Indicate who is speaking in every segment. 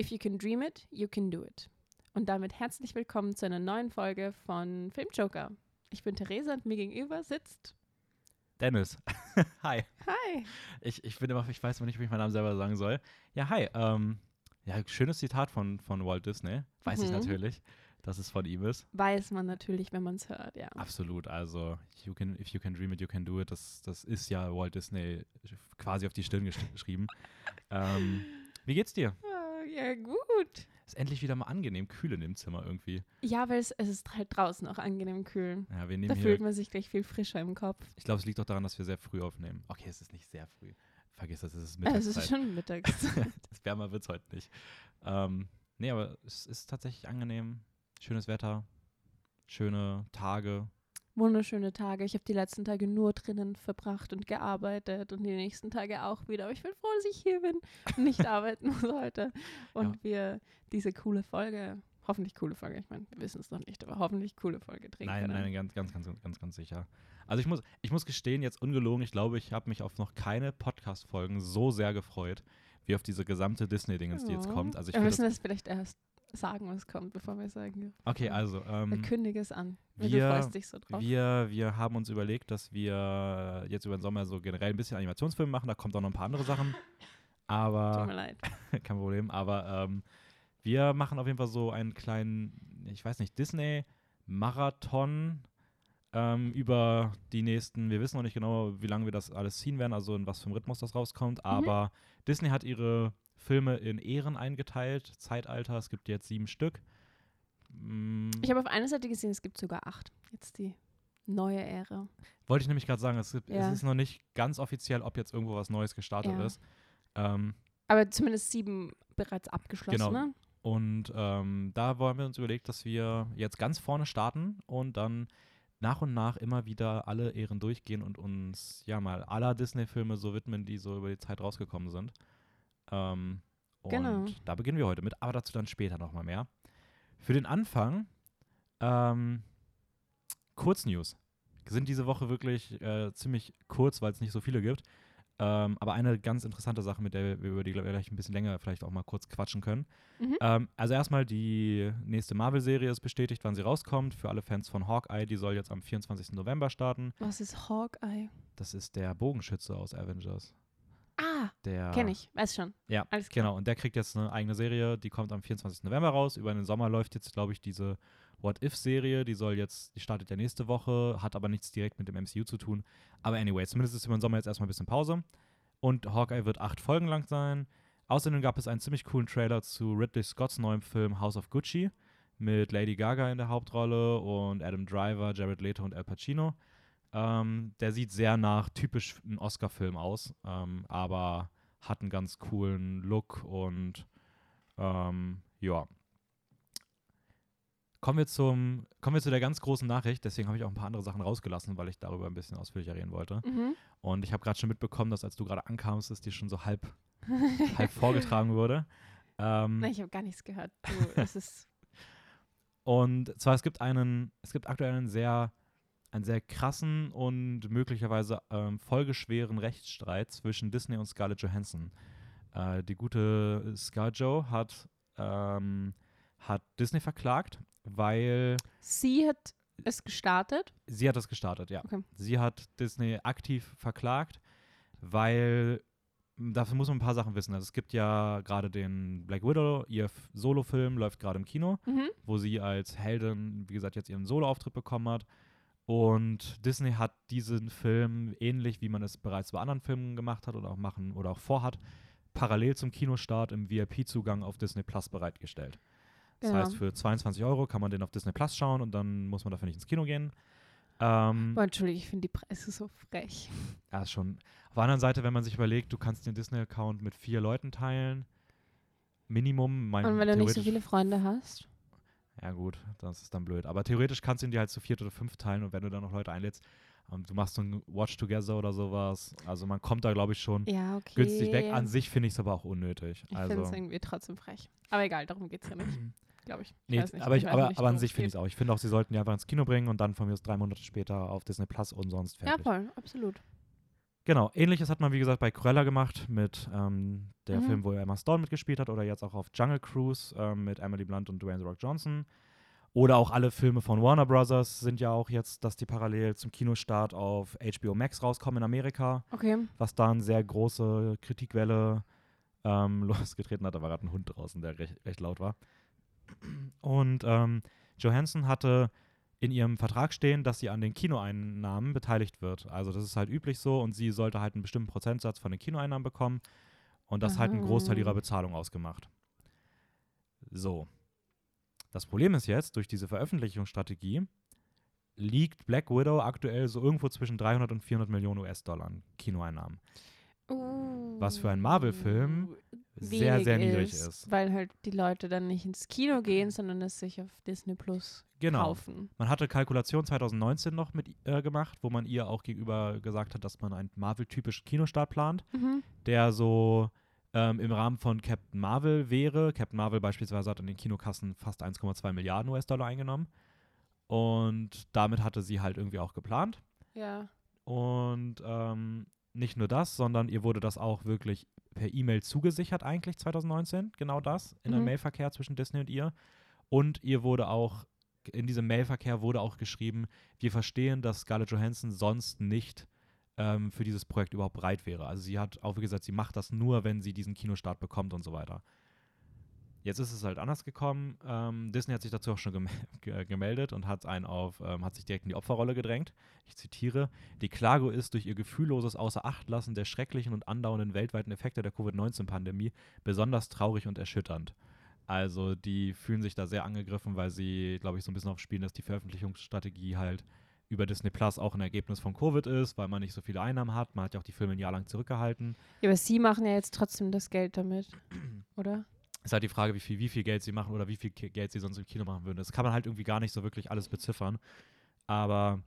Speaker 1: If you can dream it, you can do it. Und damit herzlich willkommen zu einer neuen Folge von Filmjoker. Ich bin Theresa und mir gegenüber sitzt.
Speaker 2: Dennis. hi.
Speaker 1: Hi.
Speaker 2: Ich, ich bin immer, ich weiß immer nicht, wie ich meinen Namen selber sagen soll. Ja, hi. Ähm, ja, schönes Zitat von, von Walt Disney. Weiß ich
Speaker 1: Mhm.
Speaker 2: natürlich, dass es von ihm ist.
Speaker 1: Weiß man natürlich, wenn man es hört, ja.
Speaker 2: Absolut. Also, you can, if you can dream it, you can do it. Das, das ist ja Walt Disney quasi auf die Stirn gesch- geschrieben. ähm, wie geht's dir?
Speaker 1: Ja, gut.
Speaker 2: Ist endlich wieder mal angenehm kühl in dem Zimmer irgendwie.
Speaker 1: Ja, weil es, es ist halt draußen auch angenehm kühl.
Speaker 2: Ja, wir nehmen
Speaker 1: Da fühlt man sich gleich viel frischer im Kopf.
Speaker 2: Ich glaube, es liegt auch daran, dass wir sehr früh aufnehmen. Okay, es ist nicht sehr früh. Vergiss das, es ist
Speaker 1: Es
Speaker 2: Mittagszeit.
Speaker 1: ist schon mittags.
Speaker 2: das wärmer wird es heute nicht. Ähm, nee, aber es ist tatsächlich angenehm. Schönes Wetter, schöne Tage.
Speaker 1: Wunderschöne Tage. Ich habe die letzten Tage nur drinnen verbracht und gearbeitet und die nächsten Tage auch wieder. Aber ich bin froh, dass ich hier bin und nicht arbeiten muss heute. Und wir diese coole Folge, hoffentlich coole Folge, ich meine, wir wissen es noch nicht, aber hoffentlich coole Folge drehen
Speaker 2: Nein,
Speaker 1: können.
Speaker 2: nein, ganz, ganz, ganz, ganz, ganz sicher. Also ich muss, ich muss gestehen, jetzt ungelogen, ich glaube, ich habe mich auf noch keine Podcast-Folgen so sehr gefreut, wie auf diese gesamte Disney-Dingens, die jetzt
Speaker 1: Ja.
Speaker 2: kommt. Also ich
Speaker 1: wir müssen
Speaker 2: das,
Speaker 1: das vielleicht erst sagen, was kommt, bevor wir sagen.
Speaker 2: okay, also ähm,
Speaker 1: Kündige es an.
Speaker 2: wir-
Speaker 1: du freust dich so drauf.
Speaker 2: Wir, wir haben uns überlegt, dass wir jetzt über den Sommer so generell ein bisschen Animationsfilme machen. Da kommt auch noch ein paar andere Sachen.
Speaker 1: Tut
Speaker 2: Aber
Speaker 1: mir leid.
Speaker 2: kein Problem. Aber ähm, wir machen auf jeden Fall so einen kleinen, ich weiß nicht, Disney-Marathon ähm, über die nächsten, wir wissen noch nicht genau, wie lange wir das alles ziehen werden, also in was für einem Rhythmus das rauskommt. Aber Disney hat ihre Filme in Ehren eingeteilt, Zeitalter. Es gibt jetzt sieben Stück. Mm,
Speaker 1: Ich habe auf einer Seite gesehen, es gibt sogar acht. Jetzt die neue Ära.
Speaker 2: Wollte ich nämlich gerade sagen, es, gibt,
Speaker 1: Ja.
Speaker 2: es ist noch nicht ganz offiziell, ob jetzt irgendwo was Neues gestartet
Speaker 1: Ja.
Speaker 2: ist. Ähm,
Speaker 1: Aber zumindest sieben bereits abgeschlossen,
Speaker 2: Genau.
Speaker 1: ne?
Speaker 2: und ähm, da wollen wir uns überlegt, dass wir jetzt ganz vorne starten und dann nach und nach immer wieder alle Ehren durchgehen und uns ja mal aller Disney-Filme so widmen, die so über die Zeit rausgekommen sind. Ähm, und
Speaker 1: Genau.
Speaker 2: da beginnen wir heute mit, aber dazu dann später nochmal mehr. Für den Anfang ähm, Kurznews. Sind diese Woche wirklich äh, ziemlich kurz, weil es nicht so viele gibt. Ähm, aber eine ganz interessante Sache, mit der wir über die gleich ein bisschen länger vielleicht auch mal kurz quatschen können.
Speaker 1: Mhm.
Speaker 2: Ähm, also erstmal die nächste Marvel-Serie ist bestätigt, wann sie rauskommt. Für alle Fans von Hawkeye, die soll jetzt am 24. November starten.
Speaker 1: Was ist Hawkeye?
Speaker 2: Das ist der Bogenschütze aus Avengers.
Speaker 1: Ah,
Speaker 2: Der,
Speaker 1: kenne ich. Weiß schon.
Speaker 2: Ja,
Speaker 1: Alles klar.
Speaker 2: genau. Und der kriegt jetzt eine eigene Serie, die kommt am 24. November raus. Über den Sommer läuft jetzt, glaube ich, diese What-If-Serie. Die soll jetzt, die startet ja nächste Woche, hat aber nichts direkt mit dem MCU zu tun. Aber anyway, zumindest ist über den Sommer jetzt erstmal ein bisschen Pause. Und Hawkeye wird acht Folgen lang sein. Außerdem gab es einen ziemlich coolen Trailer zu Ridley Scotts neuem Film House of Gucci mit Lady Gaga in der Hauptrolle und Adam Driver, Jared Leto und Al Pacino. Ähm, der sieht sehr nach typisch einem Oscar-Film aus, ähm, aber hat einen ganz coolen Look und ähm, ja. Kommen wir, zum, kommen wir zu der ganz großen Nachricht, deswegen habe ich auch ein paar andere Sachen rausgelassen, weil ich darüber ein bisschen ausführlicher reden wollte.
Speaker 1: Mhm.
Speaker 2: Und ich habe gerade schon mitbekommen, dass als du gerade ankamst, es dir schon so halb, halb vorgetragen wurde. Ähm,
Speaker 1: Nein, ich habe gar nichts gehört. Du, es ist.
Speaker 2: Und zwar, es gibt einen, es gibt aktuell einen sehr, einen sehr krassen und möglicherweise ähm, folgeschweren Rechtsstreit zwischen Disney und Scarlett Johansson. Äh, die gute Scarjo hat, ähm, hat Disney verklagt, weil
Speaker 1: Sie hat es gestartet.
Speaker 2: sie hat das gestartet, ja.
Speaker 1: Okay.
Speaker 2: Sie hat Disney aktiv verklagt, weil m, dafür muss man ein paar Sachen wissen. Also es gibt ja gerade den Black Widow, ihr Solo-Film läuft gerade im Kino
Speaker 1: Mhm.
Speaker 2: wo sie als Heldin, wie gesagt, jetzt ihren Solo-Auftritt bekommen hat. Und Disney hat diesen Film, ähnlich wie man es bereits bei anderen Filmen gemacht hat oder auch machen oder auch vorhat, parallel zum Kinostart im VIP-Zugang auf Disney Plus bereitgestellt. Das
Speaker 1: Genau.
Speaker 2: heißt, für 22 Euro kann man den auf Disney Plus schauen und dann muss man dafür nicht ins Kino gehen. Ähm,
Speaker 1: Boah, Entschuldigung, ich finde die Preise so frech.
Speaker 2: ja, schon. Auf der anderen Seite, wenn man sich überlegt, du kannst den Disney-Account mit vier Leuten teilen, Minimum. Mein,
Speaker 1: Und wenn du nicht so viele Freunde hast.
Speaker 2: Ja, gut, das ist dann blöd. Aber theoretisch kannst du ihn dir halt zu viert oder fünf teilen und wenn du dann noch Leute einlädst, ähm, du machst so ein Watch Together oder sowas. Also man kommt da, glaube ich, schon
Speaker 1: Ja, okay.
Speaker 2: günstig weg. An sich finde ich es aber auch unnötig.
Speaker 1: Ich finde es
Speaker 2: also,
Speaker 1: irgendwie trotzdem frech. Aber egal, darum geht es ja nicht. Glaube ich. ich
Speaker 2: nee,
Speaker 1: nicht,
Speaker 2: aber, ich, aber,
Speaker 1: nicht,
Speaker 2: aber an sich finde ich es auch. Ich finde auch, sie sollten die einfach ins Kino bringen und dann von mir aus drei Monate später auf Disney Plus und sonst
Speaker 1: geht. Ja,
Speaker 2: fertig.
Speaker 1: voll, absolut.
Speaker 2: Genau, ähnliches hat man, wie gesagt, bei Cruella gemacht mit ähm, der
Speaker 1: Mhm.
Speaker 2: Film, wo Emma Stone mitgespielt hat oder jetzt auch auf Jungle Cruise ähm, mit Emily Blunt und Dwayne The Rock Johnson. Oder auch alle Filme von Warner Brothers sind ja auch jetzt, dass die parallel zum Kinostart auf HBO Max rauskommen in Amerika,
Speaker 1: Okay.
Speaker 2: was da eine sehr große Kritikwelle ähm, losgetreten hat. Da war gerade ein Hund draußen, der recht, recht laut war. Und ähm, Johansson hatte in ihrem Vertrag stehen, dass sie an den Kinoeinnahmen beteiligt wird. Also das ist halt üblich so und sie sollte halt einen bestimmten Prozentsatz von den Kinoeinnahmen bekommen und das halt einen Großteil ihrer
Speaker 1: Ah.
Speaker 2: Bezahlung ausgemacht. So. Das Problem ist jetzt, durch diese Veröffentlichungsstrategie liegt Black Widow aktuell so irgendwo zwischen 300 und 400 Millionen US-Dollar an Kinoeinnahmen. Was für einen Marvel-Film sehr,
Speaker 1: wenig
Speaker 2: sehr niedrig ist.
Speaker 1: Weil halt die Leute dann nicht ins Kino gehen, sondern es sich auf Disney Plus
Speaker 2: Genau.
Speaker 1: kaufen.
Speaker 2: Man hatte Kalkulation 2019 noch mit äh, gemacht, wo man ihr auch gegenüber gesagt hat, dass man einen Marvel-typischen Kinostart plant,
Speaker 1: Mhm.
Speaker 2: der so ähm, im Rahmen von Captain Marvel wäre. Captain Marvel beispielsweise hat an den Kinokassen fast 1,2 Milliarden US-Dollar eingenommen. Und damit hatte sie halt irgendwie auch geplant.
Speaker 1: Ja.
Speaker 2: Und ähm, nicht nur das, sondern ihr wurde das auch wirklich per E-Mail zugesichert, eigentlich 2019, genau das, in einem
Speaker 1: Mhm.
Speaker 2: Mailverkehr zwischen Disney und ihr. Und ihr wurde auch, in diesem Mailverkehr wurde auch geschrieben, wir verstehen, dass Scarlett Johansson sonst nicht ähm, für dieses Projekt überhaupt bereit wäre. Also sie hat auch wie gesagt, sie macht das nur, wenn sie diesen Kinostart bekommt und so weiter. Jetzt ist es halt anders gekommen. Ähm, Disney hat sich dazu auch schon gem ge gemeldet und hat einen auf, ähm, hat sich direkt in die Opferrolle gedrängt. Ich zitiere: Die Klage ist durch ihr gefühlloses Außerachtlassen der schrecklichen und andauernden weltweiten Effekte der Covid-19-Pandemie besonders traurig und erschütternd. Also die fühlen sich da sehr angegriffen, weil sie, glaube ich, so ein bisschen aufspielen, dass die Veröffentlichungsstrategie halt über Disney Plus auch ein Ergebnis von Covid ist, weil man nicht so viele Einnahmen hat. Man hat ja auch die Filme ein Jahr lang zurückgehalten.
Speaker 1: Ja, aber sie machen ja jetzt trotzdem das Geld damit, oder?
Speaker 2: Ist halt die Frage, wie viel, wie viel Geld sie machen oder wie viel Geld sie sonst im Kino machen würden. Das kann man halt irgendwie gar nicht so wirklich alles beziffern. Aber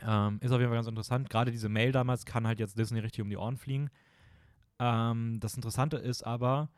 Speaker 2: ähm, ist auf jeden Fall ganz interessant. Gerade diese Mail damals kann halt jetzt Disney richtig um die Ohren fliegen. Ähm, das Interessante ist aber,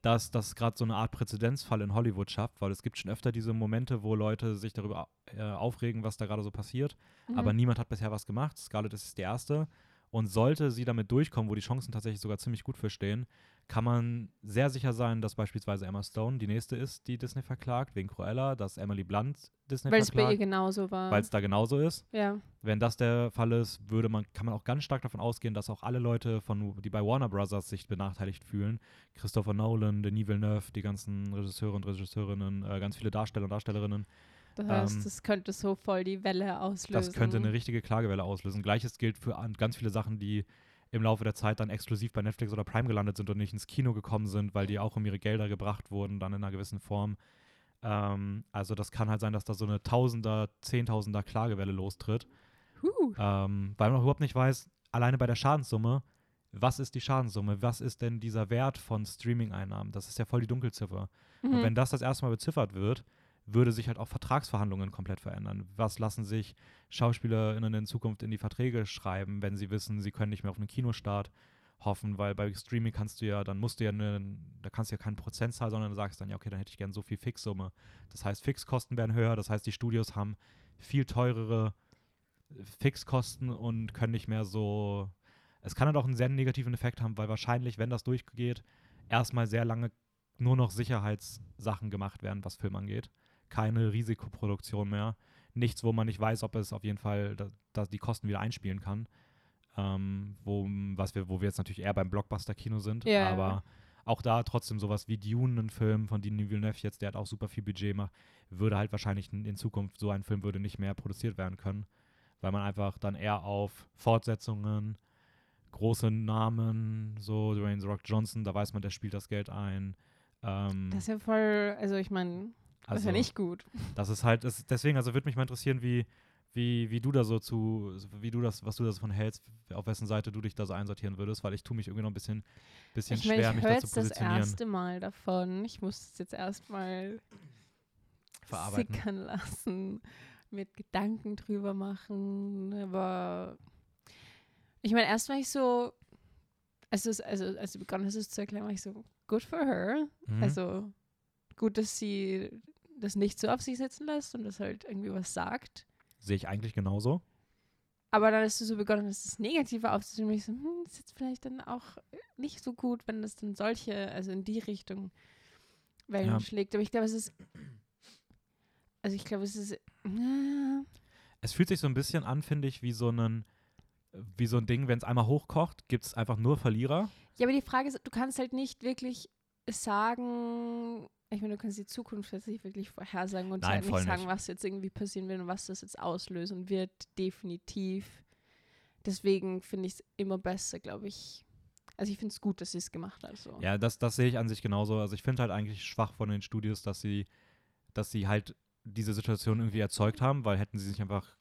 Speaker 2: dass das gerade so eine Art Präzedenzfall in Hollywood schafft, weil es gibt schon öfter diese Momente, wo Leute sich darüber äh, aufregen, was da gerade so passiert. Aber
Speaker 1: Mhm.
Speaker 2: niemand hat bisher was gemacht. Scarlett ist die erste. Und sollte sie damit durchkommen, wo die Chancen tatsächlich sogar ziemlich gut für stehen, kann man sehr sicher sein, dass beispielsweise Emma Stone die nächste ist, die Disney verklagt, wegen Cruella, dass Emily Blunt Disney
Speaker 1: Weil es bei ihr
Speaker 2: verklagt,
Speaker 1: genauso war.
Speaker 2: weil es da genauso ist.
Speaker 1: ja.
Speaker 2: Wenn das der Fall ist, würde man, kann man auch ganz stark davon ausgehen, dass auch alle Leute, von, die bei Warner Brothers sich benachteiligt fühlen, Christopher Nolan, Denis Villeneuve, die ganzen Regisseure und Regisseurinnen, äh, ganz viele Darsteller und Darstellerinnen,
Speaker 1: Das heißt,
Speaker 2: Ähm,
Speaker 1: das könnte so voll die Welle auslösen.
Speaker 2: Das könnte eine richtige Klagewelle auslösen. Gleiches gilt für an- ganz viele Sachen, die im Laufe der Zeit dann exklusiv bei Netflix oder Prime gelandet sind und nicht ins Kino gekommen sind, weil die auch um ihre Gelder gebracht wurden, dann in einer gewissen Form. Ähm, also das kann halt sein, dass da so eine Tausender, Zehntausender Klagewelle lostritt,
Speaker 1: Huh.
Speaker 2: ähm, weil man überhaupt nicht weiß, alleine bei der Schadenssumme, was ist die Schadenssumme? Was ist denn dieser Wert von Streaming-Einnahmen? Das ist ja voll die Dunkelziffer. Und
Speaker 1: Mhm.
Speaker 2: wenn das das erste Mal beziffert wird, würde sich halt auch Vertragsverhandlungen komplett verändern. Was lassen sich SchauspielerInnen in Zukunft in die Verträge schreiben, wenn sie wissen, sie können nicht mehr auf einen Kinostart hoffen, weil bei Streaming kannst du ja, dann musst du ja, ne, da kannst du ja keinen Prozentzahl, sondern sagst dann, ja, okay, dann hätte ich gern so viel Fixsumme. Das heißt, Fixkosten werden höher, das heißt, die Studios haben viel teurere Fixkosten und können nicht mehr so. Es kann halt auch einen sehr negativen Effekt haben, weil wahrscheinlich, wenn das durchgeht, erstmal sehr lange nur noch Sicherheitssachen gemacht werden, was Film angeht. Keine Risikoproduktion mehr. Nichts, wo man nicht weiß, ob es auf jeden Fall da, da die Kosten wieder einspielen kann. Ähm, wo, was wir, wo wir jetzt natürlich eher beim Blockbuster-Kino sind.
Speaker 1: Ja, ja.
Speaker 2: aber auch da trotzdem sowas wie Dune, ein Film von Denis Villeneuve jetzt, der hat auch super viel Budget macht, würde halt wahrscheinlich in, in Zukunft, so ein Film würde nicht mehr produziert werden können. Weil man einfach dann eher auf Fortsetzungen, große Namen, so Dwayne The Rock Johnson, da weiß man, der spielt das Geld ein. Ähm,
Speaker 1: Das ist ja voll, also ich meine, das ist ja
Speaker 2: also,
Speaker 1: nicht gut.
Speaker 2: Das ist halt, das, deswegen, also würde mich mal interessieren, wie, wie, wie du da so zu, wie du das, was du da so von hältst, auf wessen Seite du dich da so einsortieren würdest, weil ich tue mich irgendwie noch ein bisschen, bisschen
Speaker 1: Ich
Speaker 2: schwer,
Speaker 1: ich
Speaker 2: mich
Speaker 1: höre
Speaker 2: da zu
Speaker 1: jetzt das
Speaker 2: positionieren.
Speaker 1: erste Mal davon. Ich muss es jetzt erstmal
Speaker 2: Verarbeiten.
Speaker 1: sickern lassen, mit Gedanken drüber machen. Aber ich meine, erst war ich so, als, es, also, als du begonnen hast, es zu erklären, war ich so, good for her.
Speaker 2: Mhm.
Speaker 1: Also gut, dass sie das nicht so auf sich sitzen lässt und das halt irgendwie was sagt.
Speaker 2: Sehe ich eigentlich genauso.
Speaker 1: Aber dann hast du so begonnen, das ist Negative aufzunehmen. Ich so, hm, ist jetzt vielleicht dann auch nicht so gut, wenn das dann solche, also in die Richtung Wellen
Speaker 2: Ja.
Speaker 1: schlägt. Aber ich glaube, es ist, also ich glaube, es ist, äh,
Speaker 2: Es fühlt sich so ein bisschen an, finde ich, wie so ein, wie so ein Ding, wenn es einmal hochkocht, gibt es einfach nur Verlierer.
Speaker 1: ja, aber die Frage ist, du kannst halt nicht wirklich sagen, ich meine, du kannst die Zukunft jetzt nicht wirklich vorhersagen und
Speaker 2: Nein,
Speaker 1: halt nicht sagen,
Speaker 2: nicht.
Speaker 1: was jetzt irgendwie passieren wird und was das jetzt auslösen wird, definitiv. Deswegen finde ich es immer besser, glaube ich. Also ich finde es gut, dass sie es gemacht hat. So.
Speaker 2: Ja, das, das sehe ich an sich genauso. Also ich finde halt eigentlich schwach von den Studios, dass sie, dass sie halt diese Situation irgendwie erzeugt haben, weil hätten sie sich einfach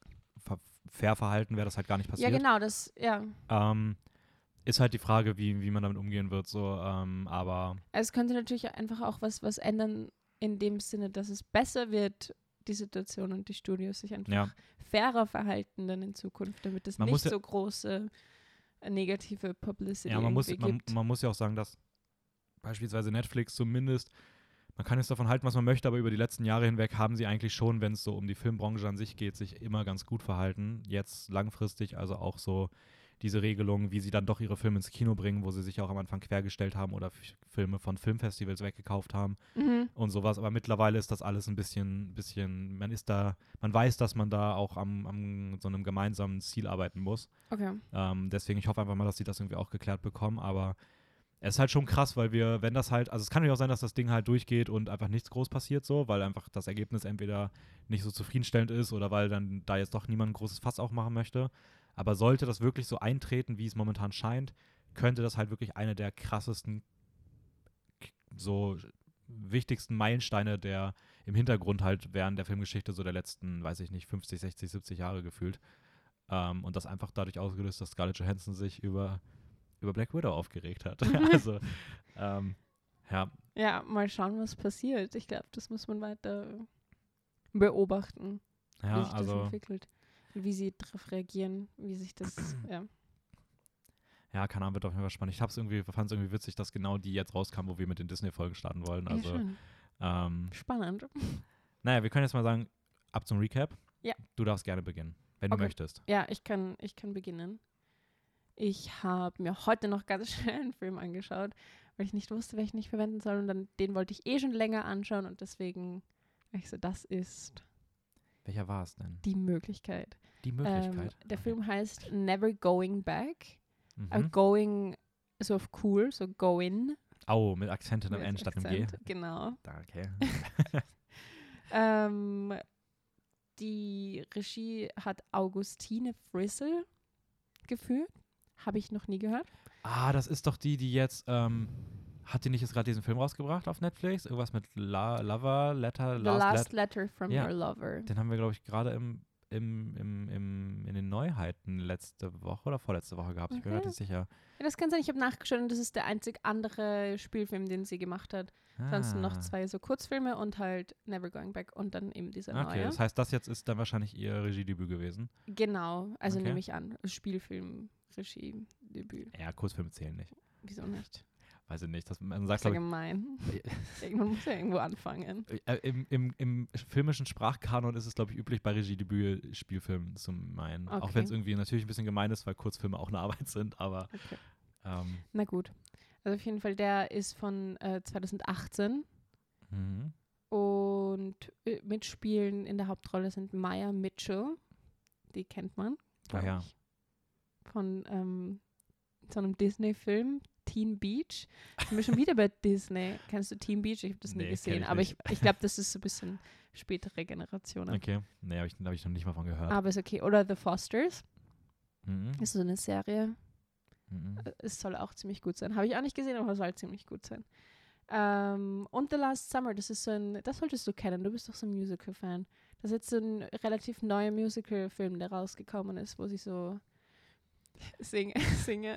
Speaker 2: fair verhalten, wäre das halt gar nicht
Speaker 1: ja,
Speaker 2: passiert.
Speaker 1: genau, das, ja.
Speaker 2: Ähm, ist halt die Frage, wie, wie man damit umgehen wird, so, ähm, aber
Speaker 1: Also es könnte natürlich einfach auch was, was ändern in dem Sinne, dass es besser wird, die Situation und die Studios sich einfach
Speaker 2: ja,
Speaker 1: fairer verhalten dann in Zukunft, damit es
Speaker 2: Man
Speaker 1: nicht
Speaker 2: ja-
Speaker 1: so große äh, negative Publicity
Speaker 2: ja man, muss,
Speaker 1: irgendwie
Speaker 2: man,
Speaker 1: gibt.
Speaker 2: man muss ja auch sagen, dass beispielsweise Netflix zumindest, man kann jetzt davon halten, was man möchte, aber über die letzten Jahre hinweg haben sie eigentlich schon, wenn es so um die Filmbranche an sich geht, sich immer ganz gut verhalten. Jetzt langfristig, also auch so diese Regelung, wie sie dann doch ihre Filme ins Kino bringen, wo sie sich auch am Anfang quergestellt haben oder Filme von Filmfestivals weggekauft haben.
Speaker 1: mhm.
Speaker 2: und sowas. Aber mittlerweile ist das alles ein bisschen, bisschen, man ist da, man weiß, dass man da auch am, am so einem gemeinsamen Ziel arbeiten muss.
Speaker 1: Okay.
Speaker 2: Ähm, deswegen, ich hoffe einfach mal, dass sie das irgendwie auch geklärt bekommen. Aber es ist halt schon krass, weil wir, wenn das halt, also es kann natürlich auch sein, dass das Ding halt durchgeht und einfach nichts groß passiert so, weil einfach das Ergebnis entweder nicht so zufriedenstellend ist oder weil dann da jetzt doch niemand ein großes Fass aufmachen möchte. Aber sollte das wirklich so eintreten, wie es momentan scheint, könnte das halt wirklich eine der krassesten, so wichtigsten Meilensteine der im Hintergrund halt während der Filmgeschichte so der letzten, weiß ich nicht, 50, 60, 70 Jahre gefühlt. Ähm, und das einfach dadurch ausgelöst, dass Scarlett Johansson sich über, über Black Widow aufgeregt hat. also, ähm, ja,
Speaker 1: Ja, mal schauen, was passiert. Ich glaube, das muss man weiter beobachten, wie
Speaker 2: ja,
Speaker 1: sich das
Speaker 2: also,
Speaker 1: entwickelt. Wie sie darauf reagieren, wie sich das, ja.
Speaker 2: ja, keine Ahnung, wird auf jeden Fall spannend. Ich hab's irgendwie, fand es irgendwie witzig, dass genau die jetzt rauskam, wo wir mit den Disney-Folgen starten wollen.
Speaker 1: ja
Speaker 2: Also,
Speaker 1: schön.
Speaker 2: ähm,
Speaker 1: Spannend.
Speaker 2: naja, wir können jetzt mal sagen, ab zum Recap.
Speaker 1: Ja.
Speaker 2: Du darfst gerne beginnen, wenn
Speaker 1: Okay.
Speaker 2: du möchtest.
Speaker 1: Ja, ich kann, ich kann beginnen. Ich habe mir heute noch ganz schnell einen Film angeschaut, weil ich nicht wusste, welchen ich verwenden soll. Und dann den wollte ich eh schon länger anschauen und deswegen, ich so, das ist
Speaker 2: Welcher war es denn?
Speaker 1: die Möglichkeit.
Speaker 2: Die
Speaker 1: Ähm,
Speaker 2: Möglichkeit.
Speaker 1: der
Speaker 2: Okay.
Speaker 1: Film heißt Never Going Back.
Speaker 2: Mhm.
Speaker 1: going so auf cool, so go in.
Speaker 2: Au, mit Akzenten am Ende statt im G.
Speaker 1: Genau.
Speaker 2: Da, okay.
Speaker 1: Ähm, die Regie hat Augustine Frissel geführt. Habe ich noch nie gehört.
Speaker 2: ah, das ist doch die, die jetzt, ähm, hat die nicht jetzt gerade diesen Film rausgebracht auf Netflix? Irgendwas mit La Lover, Letter,
Speaker 1: The
Speaker 2: Last,
Speaker 1: Last
Speaker 2: Let
Speaker 1: Letter from
Speaker 2: Ja.
Speaker 1: Your Lover.
Speaker 2: Den haben wir, glaube ich, gerade im, im, im, im, in den Neuheiten letzte Woche oder vorletzte Woche gehabt. Ich bin mir
Speaker 1: Okay.
Speaker 2: nicht sicher.
Speaker 1: Ja, das kann sein, ich habe nachgeschaut und das ist der einzig andere Spielfilm, den sie gemacht hat. Ansonsten noch
Speaker 2: Ah.
Speaker 1: zwei so Kurzfilme und halt Never Going Back und dann eben dieser
Speaker 2: Okay,
Speaker 1: neue.
Speaker 2: das heißt, das jetzt ist dann wahrscheinlich ihr Regiedebüt gewesen.
Speaker 1: Genau, also
Speaker 2: Okay.
Speaker 1: nehme ich an. Spielfilm, Regie, Debüt.
Speaker 2: Ja, Kurzfilme zählen nicht.
Speaker 1: Wieso nicht?
Speaker 2: Weiß ich nicht. Das, man
Speaker 1: Das
Speaker 2: sagt,
Speaker 1: ist ja gemein. Irgendwann muss ja irgendwo anfangen.
Speaker 2: äh, im, im, im filmischen Sprachkanon ist es, glaube ich, üblich, bei Regiedebüt Spielfilmen zu meinen. Auch
Speaker 1: Okay.
Speaker 2: wenn es irgendwie natürlich ein bisschen gemein ist, weil Kurzfilme auch eine Arbeit sind, aber
Speaker 1: Okay.
Speaker 2: ähm,
Speaker 1: Na gut. Also auf jeden Fall, der ist von äh, 2018
Speaker 2: mhm.
Speaker 1: und äh, mitspielen in der Hauptrolle sind Maya Mitchell. Die kennt man. glaub
Speaker 2: Woher?
Speaker 1: ich, Von ähm, so einem Disney-Film, Teen Beach. Sind wir schon wieder bei Disney. Kennst du Teen Beach? Ich habe das nie
Speaker 2: Nee, kenn
Speaker 1: gesehen,
Speaker 2: ich
Speaker 1: aber ich, ich glaube, das ist so ein bisschen spätere Generationen.
Speaker 2: Okay. Nee, habe ich, hab ich noch nicht mal von gehört.
Speaker 1: Aber ist okay. Oder The Fosters.
Speaker 2: Mhm.
Speaker 1: Ist so eine Serie.
Speaker 2: Mhm.
Speaker 1: Äh, Es soll auch ziemlich gut sein. Habe ich auch nicht gesehen, aber soll ziemlich gut sein. Ähm, und The Last Summer, das ist so ein, das solltest du kennen, du bist doch so ein Musical-Fan. Das ist jetzt so ein relativ neuer Musical-Film, der rausgekommen ist, wo sie so sing singe.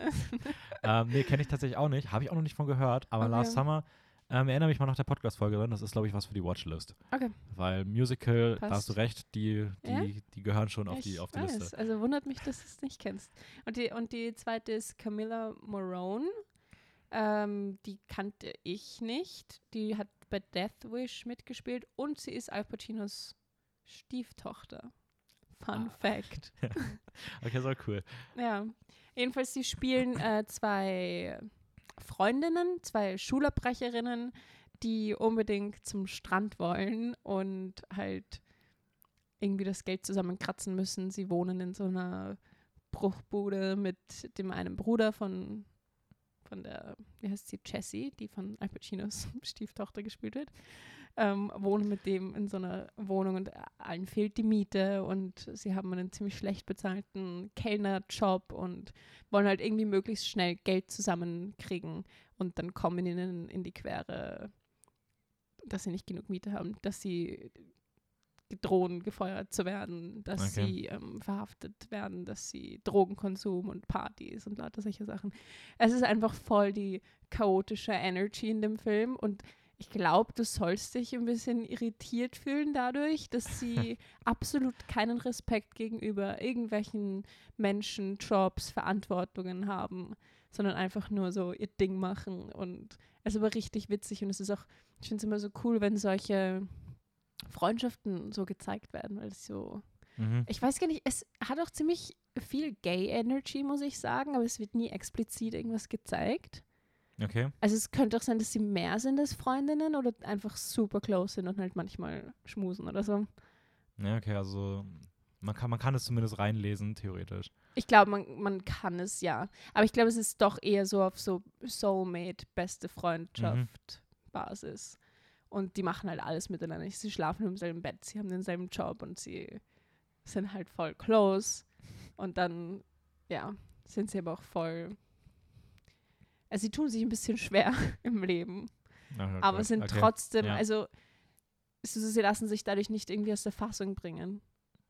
Speaker 2: ähm, nee, kenne ich tatsächlich auch nicht. Habe ich auch noch nicht von gehört. Aber
Speaker 1: Okay.
Speaker 2: Last Summer, ähm, erinnere mich mal nach der Podcast-Folge dran. Das ist, glaube ich, was für die Watchlist.
Speaker 1: Okay.
Speaker 2: Weil Musical, da hast du
Speaker 1: Passt.
Speaker 2: recht, die, die,
Speaker 1: Ja?
Speaker 2: die gehören schon auf
Speaker 1: ich
Speaker 2: die, auf die
Speaker 1: weiß.
Speaker 2: Liste.
Speaker 1: Also wundert mich, dass du es nicht kennst. Und die, und die zweite ist Camilla Morone. Ähm, die kannte ich nicht. Die hat bei Death Wish mitgespielt und sie ist Al Pacinos Stieftochter. Fun Fact.
Speaker 2: Okay, so cool.
Speaker 1: Ja. Jedenfalls, sie spielen äh, zwei Freundinnen, zwei Schulabbrecherinnen, die unbedingt zum Strand wollen und halt irgendwie das Geld zusammenkratzen müssen. Sie wohnen in so einer Bruchbude mit dem einen Bruder von, von der, wie heißt sie, Jessie, die von Al Pacinos Stieftochter gespielt wird. Ähm, wohnen mit dem in so einer Wohnung und allen fehlt die Miete und sie haben einen ziemlich schlecht bezahlten Kellnerjob und wollen halt irgendwie möglichst schnell Geld zusammenkriegen und dann kommen ihnen in die Quere, dass sie nicht genug Miete haben, dass sie drohen, gefeuert zu werden, dass
Speaker 2: Okay.
Speaker 1: sie ähm, verhaftet werden, dass sie Drogenkonsum und Partys und lauter solche Sachen. Es ist einfach voll die chaotische Energy in dem Film und ich glaube, du sollst dich ein bisschen irritiert fühlen dadurch, dass sie absolut keinen Respekt gegenüber irgendwelchen Menschen, Jobs, Verantwortungen haben, sondern einfach nur so ihr Ding machen und es ist aber richtig witzig und es ist auch, ich finde es immer so cool, wenn solche Freundschaften so gezeigt werden, weil es so,
Speaker 2: Mhm.
Speaker 1: ich weiß gar nicht, es hat auch ziemlich viel Gay-Energy, muss ich sagen, aber es wird nie explizit irgendwas gezeigt.
Speaker 2: Okay.
Speaker 1: Also es könnte auch sein, dass sie mehr sind als Freundinnen oder einfach super close sind und halt manchmal schmusen oder so.
Speaker 2: Ja, okay, also man kann, man kann es zumindest reinlesen, theoretisch.
Speaker 1: Ich glaube, man, man kann es ja. Aber ich glaube, es ist doch eher so auf so Soulmate, beste Freundschaft Basis. Und die machen halt alles miteinander. Sie schlafen im selben Bett, sie haben denselben Job und sie sind halt voll close. Und dann, ja, sind sie aber auch voll. Also sie tun sich ein bisschen schwer im Leben.
Speaker 2: Okay,
Speaker 1: aber sind
Speaker 2: okay.
Speaker 1: trotzdem,
Speaker 2: ja.
Speaker 1: also sie lassen sich dadurch nicht irgendwie aus der Fassung bringen.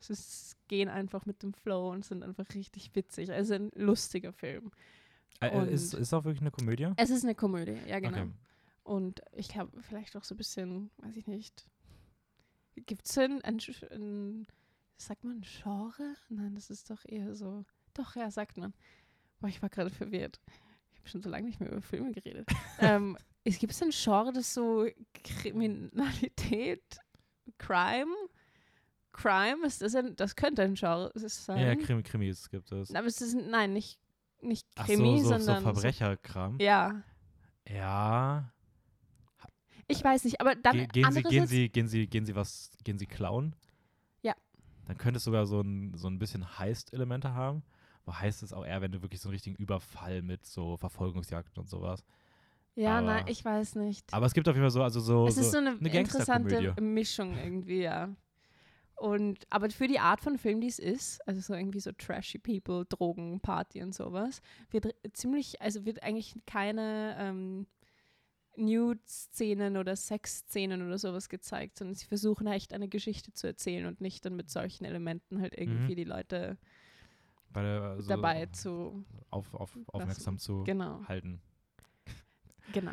Speaker 1: Ist, gehen einfach mit dem Flow und sind einfach richtig witzig. Also ein lustiger Film.
Speaker 2: Äh, ist, ist auch wirklich eine Komödie?
Speaker 1: Es ist eine Komödie, ja genau.
Speaker 2: Okay.
Speaker 1: Und ich glaube vielleicht auch so ein bisschen, weiß ich nicht, gibt es ein, ein, ein, sagt man Genre? Nein, das ist doch eher so, doch, ja, sagt man. Boah, ich war gerade verwirrt. Ich habe schon so lange nicht mehr über Filme geredet. ähm, es gibt ein Genre, das so Kriminalität, Crime, Crime, ist das ein, das könnte ein Genre sein.
Speaker 2: Ja, Krimi, Krimis gibt es.
Speaker 1: Aber es ist, nein, nicht, nicht Krimi,
Speaker 2: so, so, so
Speaker 1: sondern
Speaker 2: Verbrecherkram.
Speaker 1: So, ja,
Speaker 2: Ja.
Speaker 1: ich weiß nicht, aber dann
Speaker 2: Ge gehen, Sie, gehen, Sie, gehen, Sie, gehen Sie was, gehen Sie klauen?
Speaker 1: Ja.
Speaker 2: Dann könnte es sogar so ein, so ein bisschen Heist-Elemente haben. Aber Heist ist auch eher, wenn du wirklich so einen richtigen Überfall mit so Verfolgungsjagden und sowas.
Speaker 1: Ja,
Speaker 2: Aber-
Speaker 1: nein, ich weiß nicht.
Speaker 2: Aber es gibt auf jeden Fall so, also so,
Speaker 1: es ist so
Speaker 2: so
Speaker 1: eine,
Speaker 2: eine
Speaker 1: interessante. Mischung irgendwie, ja. Und aber für die Art von Film, die es ist, also so irgendwie so trashy People, Drogen, Party und sowas, wird ziemlich, also wird eigentlich keine ähm, Nude-Szenen oder Sex-Szenen oder sowas gezeigt, sondern sie versuchen echt eine Geschichte zu erzählen und nicht dann mit solchen Elementen halt irgendwie
Speaker 2: Mhm.
Speaker 1: die Leute
Speaker 2: bei der, so
Speaker 1: dabei zu,
Speaker 2: auf, auf, aufmerksam zu
Speaker 1: genau,
Speaker 2: halten.
Speaker 1: genau.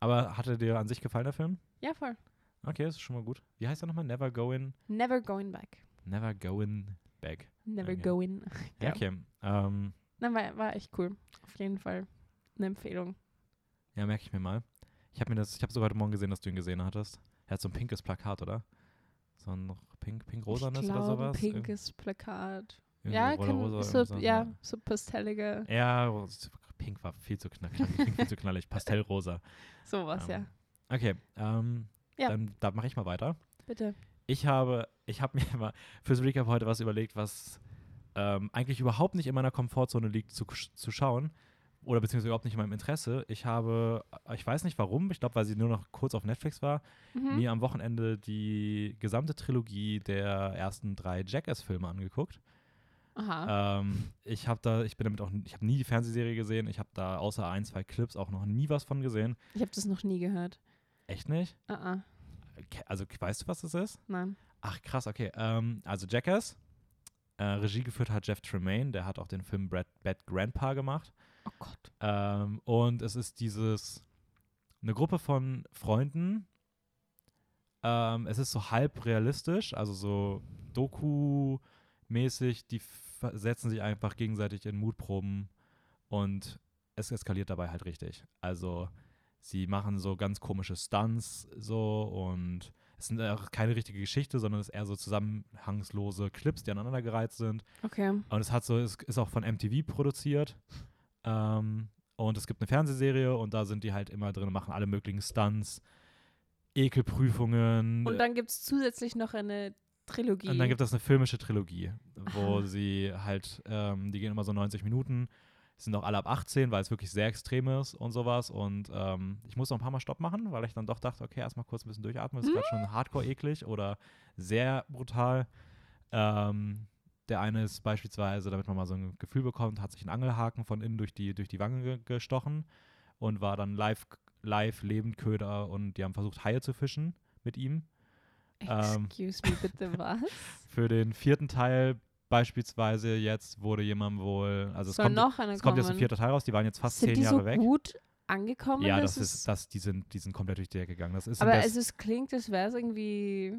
Speaker 2: Aber hatte dir an sich gefallen, der Film?
Speaker 1: Ja, voll.
Speaker 2: Okay, das ist schon mal gut. Wie heißt er nochmal? Never Going,
Speaker 1: Never going back.
Speaker 2: Never Going Back.
Speaker 1: Never
Speaker 2: Okay.
Speaker 1: going.
Speaker 2: Ja, okay. Ähm,
Speaker 1: Nein, war, war echt cool. Auf jeden Fall eine Empfehlung.
Speaker 2: ja, merke ich mir mal. Ich habe mir das, ich habe sogar heute Morgen gesehen, dass du ihn gesehen hattest. Er hat so ein pinkes Plakat, oder? So ein pink, pink-rosanes
Speaker 1: ich
Speaker 2: oder sowas?
Speaker 1: ein pinkes Plakat. Ja, kann, so, ja, so pastellige,
Speaker 2: Ja, ros- pink war viel zu knallig. Pink viel zu knallig. Pastellrosa.
Speaker 1: sowas,
Speaker 2: Ähm,
Speaker 1: ja.
Speaker 2: Okay, ähm,
Speaker 1: Ja.
Speaker 2: dann da mache ich mal weiter.
Speaker 1: Bitte.
Speaker 2: Ich habe, ich habe mir mal fürs Recap heute was überlegt, was ähm, eigentlich überhaupt nicht in meiner Komfortzone liegt zu, zu schauen. Oder beziehungsweise überhaupt nicht in meinem Interesse. Ich habe, ich weiß nicht warum, ich glaube, weil sie nur noch kurz auf Netflix war,
Speaker 1: Mhm.
Speaker 2: mir am Wochenende die gesamte Trilogie der ersten drei Jackass-Filme angeguckt. Ähm, ich habe da, ich bin damit auch, ich habe nie die Fernsehserie gesehen. Ich habe da außer ein, zwei Clips auch noch nie was von gesehen.
Speaker 1: Ich habe das noch nie gehört.
Speaker 2: Echt nicht?
Speaker 1: Ah,
Speaker 2: Ke- Also weißt du, was das ist?
Speaker 1: nein.
Speaker 2: Ach krass, okay. Ähm, also Jackass. Äh, Regie geführt hat Jeff Tremaine, der hat auch den Film Bad, Bad Grandpa gemacht.
Speaker 1: Oh Gott.
Speaker 2: Ähm, und es ist dieses, eine Gruppe von Freunden. Ähm, es ist so halb realistisch, also so Doku-mäßig. Die setzen sich einfach gegenseitig in Mutproben und es eskaliert dabei halt richtig. Also sie machen so ganz komische Stunts so und Es sind auch keine richtige Geschichte, sondern es ist eher so zusammenhangslose Clips, die aneinandergereiht sind.
Speaker 1: Okay.
Speaker 2: Und es hat so, es ist auch von MTV produziert. Ähm, und es gibt eine Fernsehserie und da sind die halt immer drin, machen alle möglichen Stunts, Ekelprüfungen.
Speaker 1: Und dann gibt es zusätzlich noch eine Trilogie.
Speaker 2: Und dann gibt es eine filmische Trilogie, wo
Speaker 1: Aha.
Speaker 2: sie halt, ähm, die gehen immer so 90 Minuten, sind auch alle ab 18, weil es wirklich sehr extrem ist und sowas. Und ähm, ich muss noch ein paar Mal Stopp machen, weil ich dann doch dachte, okay, erstmal kurz ein bisschen durchatmen, ist
Speaker 1: Hm?
Speaker 2: gerade schon hardcore eklig oder sehr brutal. Ähm, der eine ist beispielsweise, damit man mal so ein Gefühl bekommt, hat sich einen Angelhaken von innen durch die, durch die Wange ge gestochen und war dann live, live Lebendköder und die haben versucht, Haie zu fischen mit ihm. Ähm,
Speaker 1: Excuse me, bitte was?
Speaker 2: Für den vierten Teil beispielsweise jetzt wurde jemandem wohl, also es
Speaker 1: Soll
Speaker 2: kommt,
Speaker 1: noch eine
Speaker 2: es kommt jetzt ein vierter Teil raus, die waren jetzt fast
Speaker 1: Sind
Speaker 2: zehn
Speaker 1: die
Speaker 2: Jahre
Speaker 1: so
Speaker 2: weg.
Speaker 1: gut angekommen?
Speaker 2: Ja, das
Speaker 1: es-
Speaker 2: ist, das, die sind, die sind komplett durch die Decke gegangen. Das ist
Speaker 1: Aber es klingt, als wäre es irgendwie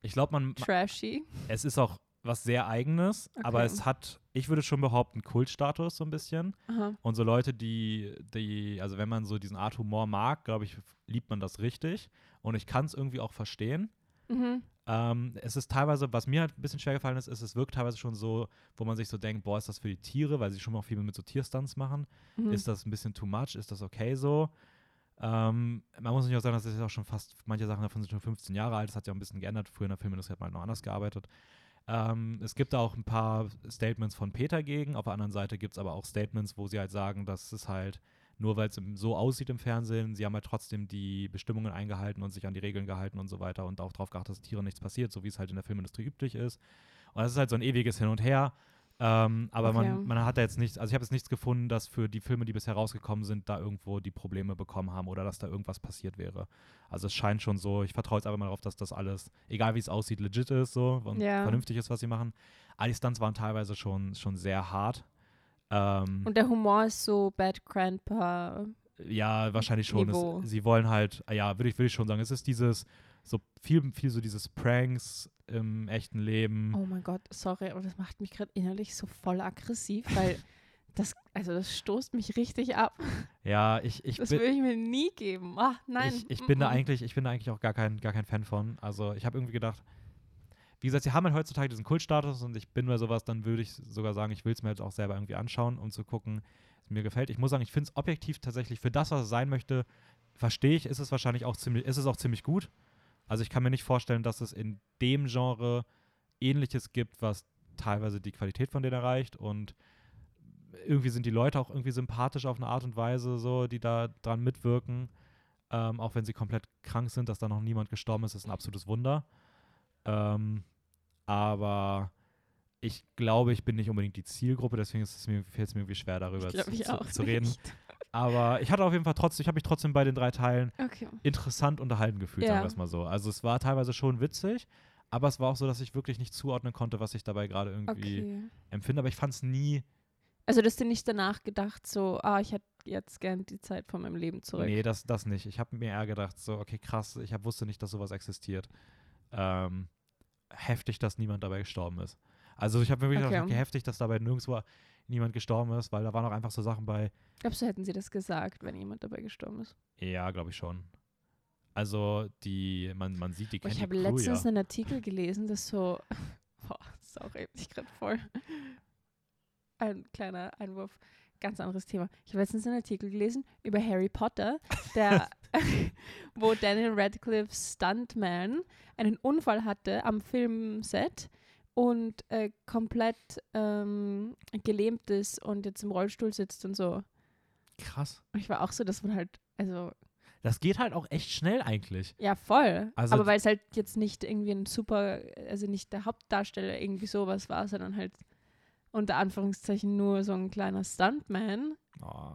Speaker 2: ich glaube, man,
Speaker 1: trashy.
Speaker 2: es ist auch was sehr eigenes, aber
Speaker 1: Okay.
Speaker 2: es hat, ich würde schon behaupten, Kultstatus so ein bisschen.
Speaker 1: Aha.
Speaker 2: Und so Leute, die, die, also wenn man so diesen Art Humor mag, glaube ich, liebt man das richtig. Und ich kann es irgendwie auch verstehen.
Speaker 1: Mhm.
Speaker 2: Ähm, es ist teilweise, was mir halt ein bisschen schwer gefallen ist, ist, es wirkt teilweise schon so, wo man sich so denkt, boah, ist das für die Tiere, weil sie schon mal viel mit so Tierstunts machen.
Speaker 1: Mhm.
Speaker 2: Ist das ein bisschen too much? Ist das okay so? Ähm, man muss natürlich auch sagen, dass das jetzt auch schon fast, manche Sachen davon sind schon 15 Jahre alt, das hat ja auch ein bisschen geändert. Früher in der Filmindustrie hat man halt noch anders gearbeitet. Ähm, es gibt da auch ein paar Statements von Peter gegen. Auf der anderen Seite gibt es aber auch Statements, wo sie halt sagen, dass es halt, nur weil es so aussieht im Fernsehen, sie haben halt trotzdem die Bestimmungen eingehalten und sich an die Regeln gehalten und so weiter und auch darauf geachtet, dass Tieren nichts passiert, so wie es halt in der Filmindustrie üblich ist. Und das ist halt so ein ewiges Hin und Her. Ähm, aber
Speaker 1: Okay.
Speaker 2: man, man hat da jetzt nichts, also ich habe jetzt nichts gefunden, dass für die Filme, die bisher rausgekommen sind, da irgendwo die Probleme bekommen haben oder dass da irgendwas passiert wäre. Also es scheint schon so, ich vertraue jetzt einfach mal darauf, dass das alles, egal wie es aussieht, legit ist so und
Speaker 1: Ja.
Speaker 2: vernünftig ist, was sie machen. All die Stunts waren teilweise schon, schon sehr hart. Ähm,
Speaker 1: Und der Humor ist so Bad Grandpa.
Speaker 2: ja, wahrscheinlich schon. Es, sie wollen halt, ja, würde ich, würde ich schon sagen, es ist dieses, so viel, viel so dieses Pranks im echten Leben.
Speaker 1: Oh mein Gott, sorry, aber das macht mich gerade innerlich so voll aggressiv, weil das, also das stoßt mich richtig ab.
Speaker 2: Ja, ich, ich
Speaker 1: Das würde ich mir nie geben. Ah, nein.
Speaker 2: Ich, ich bin da eigentlich, ich bin da eigentlich auch gar kein, gar kein Fan von. Also ich habe irgendwie gedacht, wie gesagt, sie haben halt heutzutage diesen Kultstatus und ich bin bei sowas, dann würde ich sogar sagen, ich will es mir jetzt auch selber irgendwie anschauen, um zu gucken, es mir gefällt. Ich muss sagen, ich finde es objektiv tatsächlich für das, was es sein möchte, verstehe ich, ist es wahrscheinlich auch ziemlich, ist es auch ziemlich gut. Also ich kann mir nicht vorstellen, dass es in dem Genre ähnliches gibt, was teilweise die Qualität von denen erreicht und irgendwie sind die Leute auch irgendwie sympathisch auf eine Art und Weise, so, die da dran mitwirken. Ähm, auch wenn sie komplett krank sind, dass da noch niemand gestorben ist, ist ein absolutes Wunder. Ähm, aber ich glaube, ich bin nicht unbedingt die Zielgruppe, deswegen ist es mir, fällt es mir irgendwie schwer, darüber
Speaker 1: glaub,
Speaker 2: zu, zu, zu reden.
Speaker 1: nicht.
Speaker 2: Aber ich hatte auf jeden Fall trotzdem, ich habe mich trotzdem bei den drei Teilen
Speaker 1: Okay.
Speaker 2: interessant unterhalten gefühlt,
Speaker 1: Ja.
Speaker 2: sagen wir es mal so. Also es war teilweise schon witzig, aber es war auch so, dass ich wirklich nicht zuordnen konnte, was ich dabei gerade irgendwie
Speaker 1: Okay.
Speaker 2: empfinde. Aber ich fand es nie,
Speaker 1: Also, dass du nicht danach gedacht, so, ah, ich hätte jetzt gern die Zeit von meinem Leben zurück.
Speaker 2: nee, das, das nicht. Ich habe mir eher gedacht, so, okay, krass, ich hab, wusste nicht, dass sowas existiert. Ähm, heftig, dass niemand dabei gestorben ist. Also ich habe wirklich
Speaker 1: Okay.
Speaker 2: gedacht, okay, heftig, dass dabei nirgendwo niemand gestorben ist, weil da waren auch einfach so Sachen bei,
Speaker 1: Glaubst du, hätten sie das gesagt, wenn jemand dabei gestorben ist?
Speaker 2: ja, glaube ich schon. Also die, man, man sieht, die kennt
Speaker 1: ich habe letztens
Speaker 2: ja.
Speaker 1: einen Artikel gelesen, das so. Boah, sorry, ich gerade voll. Ein kleiner Einwurf, ganz anderes Thema. Ich habe letztens einen Artikel gelesen über Harry Potter, der, wo Daniel Radcliffe's Stuntman einen Unfall hatte am Filmset und äh, komplett ähm, gelähmt ist und jetzt im Rollstuhl sitzt und so.
Speaker 2: Krass.
Speaker 1: Ich war auch so, dass man halt, also
Speaker 2: Das geht halt auch echt schnell eigentlich.
Speaker 1: Ja, voll.
Speaker 2: Also
Speaker 1: aber weil es halt jetzt nicht irgendwie ein super, also nicht der Hauptdarsteller irgendwie sowas war, sondern halt unter Anführungszeichen nur so ein kleiner Stuntman.
Speaker 2: Oh,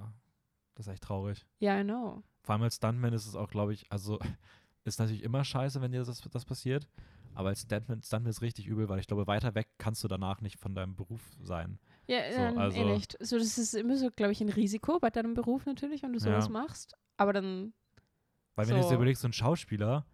Speaker 2: das ist echt traurig.
Speaker 1: Ja, I know.
Speaker 2: Vor allem als Stuntman ist es auch, glaube ich, also ist natürlich immer scheiße, wenn dir das, das passiert. Aber als Stuntman, Stuntman ist richtig übel, weil ich glaube, weiter weg kannst du danach nicht von deinem Beruf sein.
Speaker 1: Ja,
Speaker 2: So,
Speaker 1: ähm,
Speaker 2: also-
Speaker 1: eh nicht. So, das ist immer so, glaube ich, ein Risiko bei deinem Beruf natürlich, wenn du sowas
Speaker 2: Ja.
Speaker 1: machst. Aber dann,
Speaker 2: Weil wenn du dir
Speaker 1: So.
Speaker 2: überlegst, so ein Schauspieler,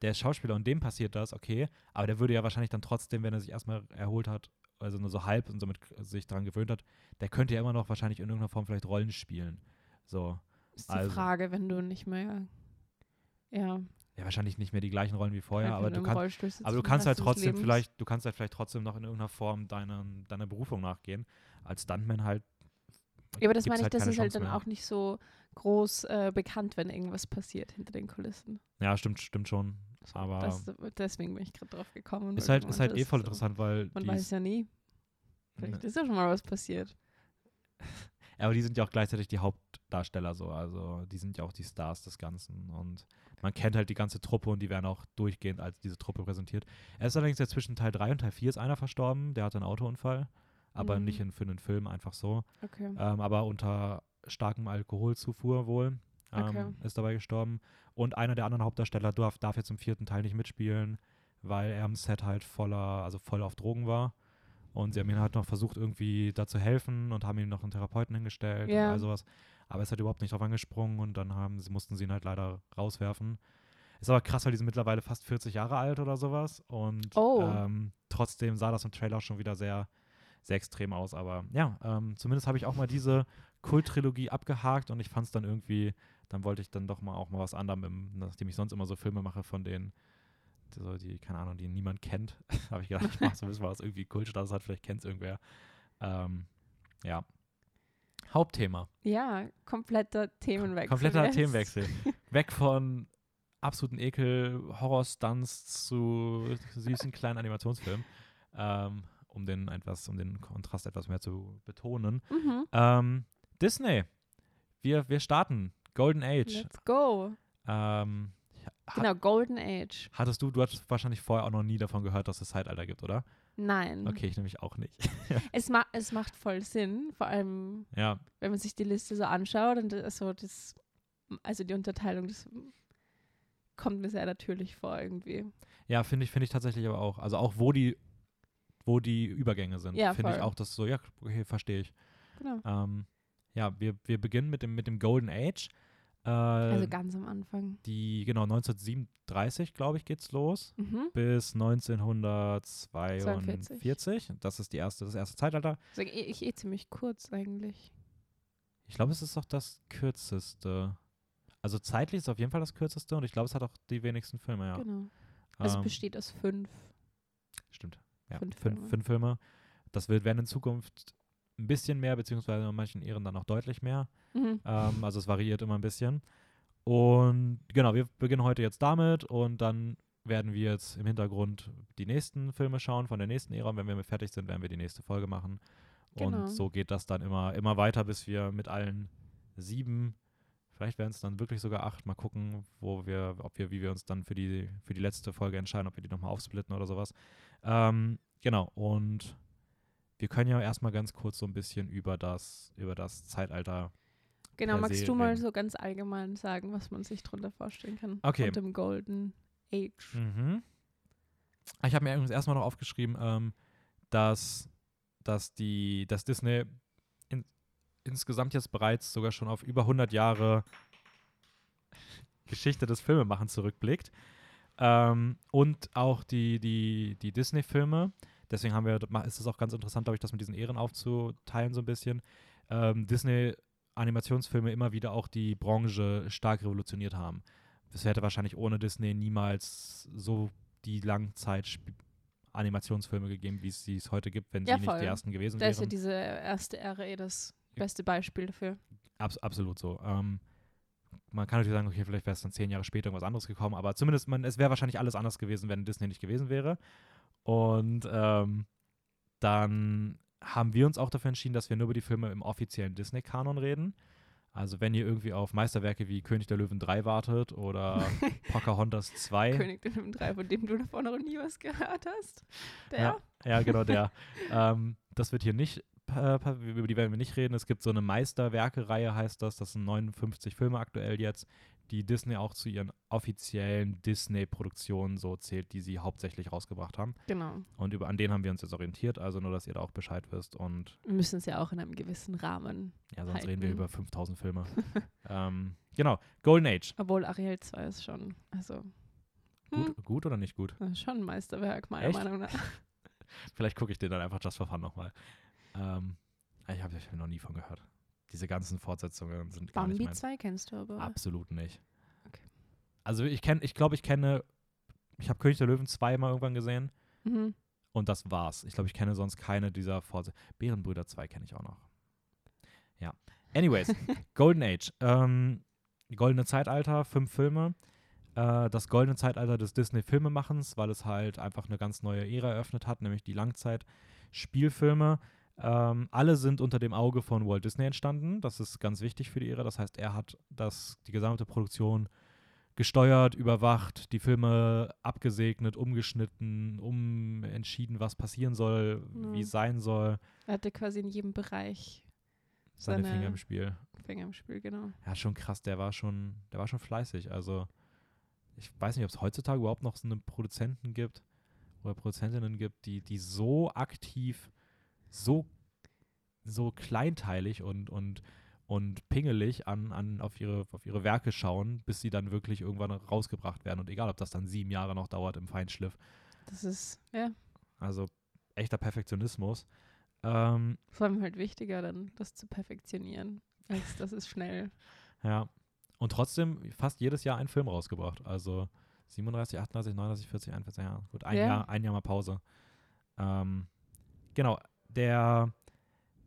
Speaker 2: der ist Schauspieler und dem passiert das, okay, aber der würde ja wahrscheinlich dann trotzdem, wenn er sich erstmal erholt hat, also nur so halb und somit sich daran gewöhnt hat, der könnte ja immer noch wahrscheinlich in irgendeiner Form vielleicht Rollen spielen. So.
Speaker 1: Ist die
Speaker 2: Also-
Speaker 1: Frage, wenn du nicht mehr, ja,
Speaker 2: ja, wahrscheinlich nicht mehr die gleichen Rollen wie vorher,
Speaker 1: Einfach
Speaker 2: aber du, kann, aber du
Speaker 1: für den
Speaker 2: kannst halt trotzdem vielleicht, du kannst halt vielleicht trotzdem noch in irgendeiner Form deiner, deiner Berufung nachgehen. Als Stuntman halt.
Speaker 1: Ja, aber das meine ich, das
Speaker 2: keine
Speaker 1: ist halt dann
Speaker 2: mehr.
Speaker 1: auch nicht so groß äh, bekannt, wenn irgendwas passiert hinter den Kulissen.
Speaker 2: Ja, stimmt, stimmt schon. Aber
Speaker 1: das, deswegen bin ich gerade drauf gekommen.
Speaker 2: ist halt,
Speaker 1: du
Speaker 2: ist halt eh voll interessant, weil
Speaker 1: Man weiß ja nie. Vielleicht ist ja schon mal was passiert.
Speaker 2: Ja, aber die sind ja auch gleichzeitig die Hauptdarsteller so. Also die sind ja auch die Stars des Ganzen. Und man kennt halt die ganze Truppe und die werden auch durchgehend als diese Truppe präsentiert. Er ist allerdings ja zwischen Teil 3 und Teil 4 ist einer verstorben, der hatte einen Autounfall. Aber
Speaker 1: Mhm.
Speaker 2: nicht in, für einen Film, einfach so.
Speaker 1: Okay.
Speaker 2: Ähm, aber unter starkem Alkoholzufuhr wohl. Ähm,
Speaker 1: Okay.
Speaker 2: Ist dabei gestorben. Und einer der anderen Hauptdarsteller darf, darf jetzt im vierten Teil nicht mitspielen, weil er am Set halt voller, also voll auf Drogen war. Und sie haben ihn halt noch versucht, irgendwie da zu helfen und haben ihm noch einen Therapeuten hingestellt
Speaker 1: Ja.
Speaker 2: und all sowas. Aber er ist halt überhaupt nicht drauf angesprungen und dann haben sie, mussten sie ihn halt leider rauswerfen. Ist aber krass, weil die sind mittlerweile fast 40 Jahre alt oder sowas. Und
Speaker 1: Oh.
Speaker 2: ähm, trotzdem sah das im Trailer schon wieder sehr, sehr extrem aus. Aber ja, ähm, zumindest habe ich auch mal diese Kult-Trilogie abgehakt und ich fand es dann irgendwie, dann wollte ich dann doch mal auch mal was anderem, im, nachdem ich sonst immer so Filme mache von denen, die, so, die keine Ahnung, die niemand kennt, habe ich gedacht, ich mache so ein bisschen was irgendwie Kultstatus hat, vielleicht kennt es irgendwer. Ähm, ja. Hauptthema.
Speaker 1: Ja, kompletter Themenwechsel.
Speaker 2: Kompletter
Speaker 1: jetzt.
Speaker 2: Themenwechsel. Weg von absoluten Ekel, Horrorstunts zu süßen kleinen Animationsfilmen. Ähm, um den etwas, um den Kontrast etwas mehr zu betonen.
Speaker 1: Mhm.
Speaker 2: Ähm, Disney. Wir, wir starten. Golden Age.
Speaker 1: Let's go.
Speaker 2: Ähm, ha
Speaker 1: Genau, Golden Age.
Speaker 2: Hattest du, du hattest wahrscheinlich vorher auch noch nie davon gehört, dass es Zeitalter gibt, oder?
Speaker 1: Nein.
Speaker 2: Okay, ich nämlich auch nicht.
Speaker 1: Es, ma es macht voll Sinn, vor allem
Speaker 2: ja,
Speaker 1: wenn man sich die Liste so anschaut und das- so das, also die Unterteilung, das kommt mir sehr natürlich vor irgendwie.
Speaker 2: ja, finde ich, finde ich tatsächlich aber auch. Also auch wo die, wo die Übergänge sind,
Speaker 1: Ja,
Speaker 2: finde ich auch, dass so, ja, okay, verstehe ich.
Speaker 1: Genau.
Speaker 2: Ähm, ja, wir, wir beginnen mit dem, mit dem Golden Age. Äh,
Speaker 1: Also ganz am Anfang.
Speaker 2: die, genau, 1937, glaube ich, geht's los.
Speaker 1: Mhm.
Speaker 2: Bis 1942. Das ist die erste, das erste Zeitalter.
Speaker 1: Also ich, ich eh ziemlich kurz eigentlich.
Speaker 2: Ich glaube, es ist auch das kürzeste. Also zeitlich ist es auf jeden Fall das kürzeste und ich glaube, es hat auch die wenigsten Filme, ja.
Speaker 1: Genau. Also
Speaker 2: Ähm,
Speaker 1: besteht aus fünf.
Speaker 2: Stimmt. Ja,
Speaker 1: Fünf
Speaker 2: fünf,
Speaker 1: Filme.
Speaker 2: fünf Filme. Das wird, werden in Zukunft ein bisschen mehr, beziehungsweise in manchen Ehren dann auch deutlich mehr.
Speaker 1: Mhm.
Speaker 2: Ähm, also es variiert immer ein bisschen. Und genau, wir beginnen heute jetzt damit und dann werden wir jetzt im Hintergrund die nächsten Filme schauen von der nächsten Ära. Und wenn wir mit fertig sind, werden wir die nächste Folge machen.
Speaker 1: Genau.
Speaker 2: Und so geht das dann immer, immer weiter, bis wir mit allen sieben, vielleicht werden es dann wirklich sogar acht, mal gucken, wo wir, ob wir, wie wir uns dann für die, für die letzte Folge entscheiden, ob wir die nochmal aufsplitten oder sowas. Ähm, genau, und wir können ja erstmal ganz kurz so ein bisschen über das, über das Zeitalter
Speaker 1: Genau, magst du mal so ganz allgemein sagen, was man sich drunter vorstellen kann?
Speaker 2: Okay.
Speaker 1: Und dem Golden Age.
Speaker 2: Mhm. Ich habe mir übrigens erstmal noch aufgeschrieben, ähm, dass, dass, die, dass Disney in, insgesamt jetzt bereits sogar schon auf über 100 Jahre Geschichte des Filmemachens zurückblickt. Ähm, und auch die, die, die Disney-Filme. Deswegen haben wir, ist es auch ganz interessant, glaube ich, das mit diesen Ehren aufzuteilen so ein bisschen. Ähm, Disney-Animationsfilme immer wieder auch die Branche stark revolutioniert haben. Es hätte wahrscheinlich ohne Disney niemals so die Langzeit Animationsfilme gegeben, wie es sie es heute gibt, wenn
Speaker 1: Ja,
Speaker 2: sie nicht
Speaker 1: voll.
Speaker 2: die ersten gewesen
Speaker 1: Da ist ja
Speaker 2: wären.
Speaker 1: diese erste Ära eh das beste Beispiel dafür.
Speaker 2: Abs absolut so. Ähm, man kann natürlich sagen, okay, vielleicht wäre es dann zehn Jahre später irgendwas anderes gekommen, aber zumindest, man, es wäre wahrscheinlich alles anders gewesen, wenn Disney nicht gewesen wäre. Und ähm, dann haben wir uns auch dafür entschieden, dass wir nur über die Filme im offiziellen Disney-Kanon reden. Also wenn ihr irgendwie auf Meisterwerke wie König der Löwen 3 wartet oder Pocahontas 2.
Speaker 1: König der Löwen 3, von dem du davor noch nie was gehört hast. Der?
Speaker 2: Ja, ja genau der. ähm, das wird hier nicht, pa- über die werden wir nicht reden. Es gibt so eine Meisterwerke-Reihe, heißt das. Das sind 59 Filme aktuell jetzt, die Disney auch zu ihren offiziellen Disney-Produktionen so zählt, die sie hauptsächlich rausgebracht haben.
Speaker 1: Genau.
Speaker 2: Und über, an denen haben wir uns jetzt orientiert, also nur, dass ihr da auch Bescheid wisst. Und
Speaker 1: Wir müssen es ja auch in einem gewissen Rahmen.
Speaker 2: ja, sonst reden wir
Speaker 1: Halten.
Speaker 2: über 5000 Filme. ähm, genau, Golden Age.
Speaker 1: Obwohl Ariel 2 ist schon, also hm,
Speaker 2: Gut, gut oder nicht gut?
Speaker 1: schon ein Meisterwerk, meiner
Speaker 2: Echt?
Speaker 1: Meinung nach.
Speaker 2: Vielleicht gucke ich den dann einfach just for fun nochmal. Ähm, ich habe hab noch nie von gehört. Diese ganzen Fortsetzungen sind gar nicht
Speaker 1: Bambi
Speaker 2: meins.
Speaker 1: 2 kennst du aber.
Speaker 2: Absolut nicht.
Speaker 1: Okay.
Speaker 2: also ich kenne, ich glaube, ich kenne, ich habe König der Löwen zweimal irgendwann gesehen
Speaker 1: Mhm.
Speaker 2: und das war's. Ich glaube, ich kenne sonst keine dieser Fortsetzungen. Bärenbrüder 2 kenne ich auch noch. Ja. Anyways, Golden Age. Ähm, Goldene Zeitalter, fünf Filme. Äh, das goldene Zeitalter des Disney-Filmemachens, weil es halt einfach eine ganz neue Ära eröffnet hat, nämlich die Langzeit-Spielfilme. Ähm, alle sind unter dem Auge von Walt Disney entstanden. Das ist ganz wichtig für die Ära. Das heißt, er hat das, die gesamte Produktion gesteuert, überwacht, die Filme abgesegnet, umgeschnitten, umentschieden, was passieren soll,
Speaker 1: Ja.
Speaker 2: wie es sein soll.
Speaker 1: Er hatte quasi in jedem Bereich
Speaker 2: Seine,
Speaker 1: Seine-
Speaker 2: Finger im Spiel.
Speaker 1: Finger im Spiel, genau.
Speaker 2: Ja, schon krass, der war schon, der war schon fleißig. Also, ich weiß nicht, ob es heutzutage überhaupt noch so einen Produzenten gibt oder Produzentinnen gibt, die, die so aktiv, so, so kleinteilig und, und, und pingelig an, an auf, ihre, auf ihre Werke schauen, bis sie dann wirklich irgendwann rausgebracht werden. Und egal, ob das dann sieben Jahre noch dauert im Feinschliff.
Speaker 1: Das ist, ja,
Speaker 2: Also echter Perfektionismus. Ähm,
Speaker 1: vor allem halt wichtiger, dann das zu perfektionieren, als das ist schnell.
Speaker 2: Ja. Und trotzdem fast jedes Jahr einen Film rausgebracht. Also 37, 38, 39, 40, 41, ja. Gut, ein,
Speaker 1: Ja.
Speaker 2: Jahr, ein Jahr mal Pause. Ähm, genau, der,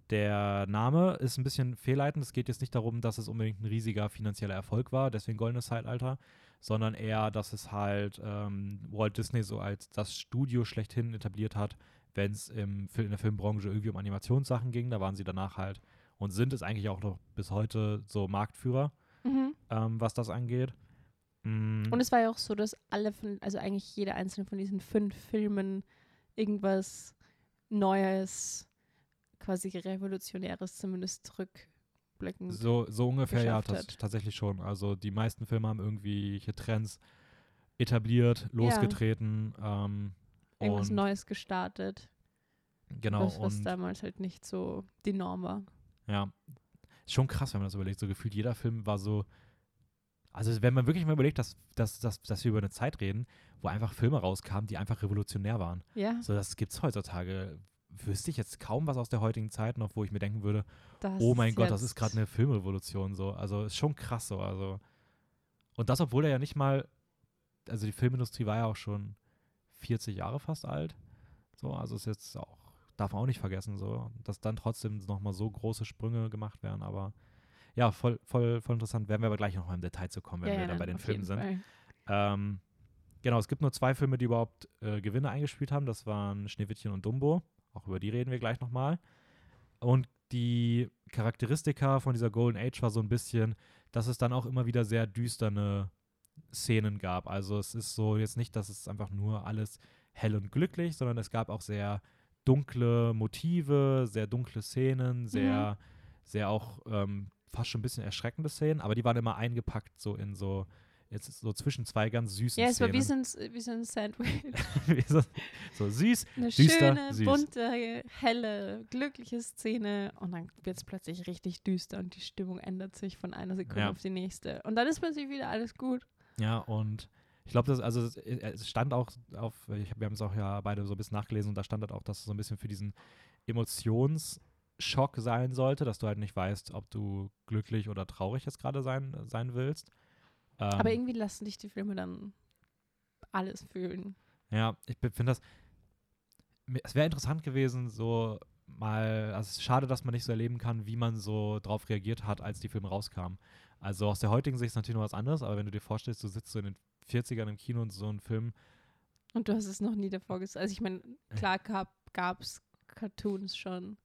Speaker 2: der Name ist ein bisschen fehlleitend. Es geht jetzt nicht darum, dass es unbedingt ein riesiger finanzieller Erfolg war, deswegen Goldenes Zeitalter, sondern eher, dass es halt ähm, Walt Disney so als das Studio schlechthin etabliert hat, wenn es in der Filmbranche irgendwie um Animationssachen ging. Da waren sie danach halt und sind es eigentlich auch noch bis heute so Marktführer
Speaker 1: Mhm.
Speaker 2: ähm, was das angeht. Mm,
Speaker 1: Und es war ja auch so, dass alle von, also eigentlich jeder einzelne von diesen fünf Filmen irgendwas Neues, quasi Revolutionäres zumindest zurückblickend.
Speaker 2: so, so ungefähr, ja, tatsächlich schon. Also die meisten Filme haben irgendwelche Trends etabliert, losgetreten. Ähm,
Speaker 1: Irgendwas Neues gestartet,
Speaker 2: genau,
Speaker 1: was, was damals halt nicht so die Norm war.
Speaker 2: ja, ist schon krass, wenn man das überlegt. So gefühlt jeder Film war so. Also wenn man wirklich mal überlegt, dass, dass, dass, dass wir über eine Zeit reden, wo einfach Filme rauskamen, die einfach revolutionär waren.
Speaker 1: Ja,
Speaker 2: So, das gibt's heutzutage. Wüsste ich jetzt kaum was aus der heutigen Zeit noch, wo ich mir denken würde,
Speaker 1: das
Speaker 2: oh mein Gott, das ist gerade eine Filmrevolution so. Also ist schon krass so. Also und das, obwohl er ja nicht mal, also die Filmindustrie war ja auch schon 40 Jahre fast alt. So, also ist jetzt auch, darf man auch nicht vergessen, so, dass dann trotzdem nochmal so große Sprünge gemacht werden. Aber ja, voll, voll, voll interessant. Werden wir aber gleich nochmal im Detail zu kommen, wenn
Speaker 1: ja,
Speaker 2: wir
Speaker 1: ja,
Speaker 2: dann bei den Filmen sind. Ähm, genau, es gibt nur zwei Filme, die überhaupt äh, Gewinne eingespielt haben. Das waren Schneewittchen und Dumbo. Auch über die reden wir gleich nochmal. Und die Charakteristika von dieser Golden Age war so ein bisschen, dass es dann auch immer wieder sehr düsterne Szenen gab. Also es ist so jetzt nicht, dass es einfach nur alles hell und glücklich, sondern es gab auch sehr dunkle Motive, sehr dunkle Szenen, sehr, sehr auch ähm, fast schon ein bisschen erschreckende Szenen, aber die waren immer eingepackt so in so jetzt so zwischen zwei ganz süßen
Speaker 1: Ja, es war
Speaker 2: Szenen.
Speaker 1: wie so ein, wie so ein Sandwich.
Speaker 2: So, so süß.
Speaker 1: Eine
Speaker 2: Düster,
Speaker 1: schöne,
Speaker 2: süß.
Speaker 1: bunte, helle, glückliche Szene und dann wird es plötzlich richtig düster und die Stimmung ändert sich von einer Sekunde
Speaker 2: Ja.
Speaker 1: auf die nächste. Und dann ist plötzlich wieder alles gut.
Speaker 2: Ja, und ich glaube, das, also es, es stand auch auf, hab, wir haben es auch ja beide so ein bisschen nachgelesen und da stand halt auch, dass es so ein bisschen für diesen Emotionsschock sein sollte, dass du halt nicht weißt, ob du glücklich oder traurig jetzt gerade sein, sein willst. Ähm,
Speaker 1: Aber irgendwie lassen dich die Filme dann alles fühlen.
Speaker 2: Ja, ich finde das. Es wäre interessant gewesen, so mal. Also es ist schade, dass man nicht so erleben kann, wie man so drauf reagiert hat, als die Filme rauskamen. Also aus der heutigen Sicht ist natürlich noch was anderes, aber wenn du dir vorstellst, du sitzt so in den 40ern im Kino und so ein Film.
Speaker 1: Und du hast es noch nie davor gesagt. Also ich meine,
Speaker 2: Äh.
Speaker 1: klar gab es Cartoons schon.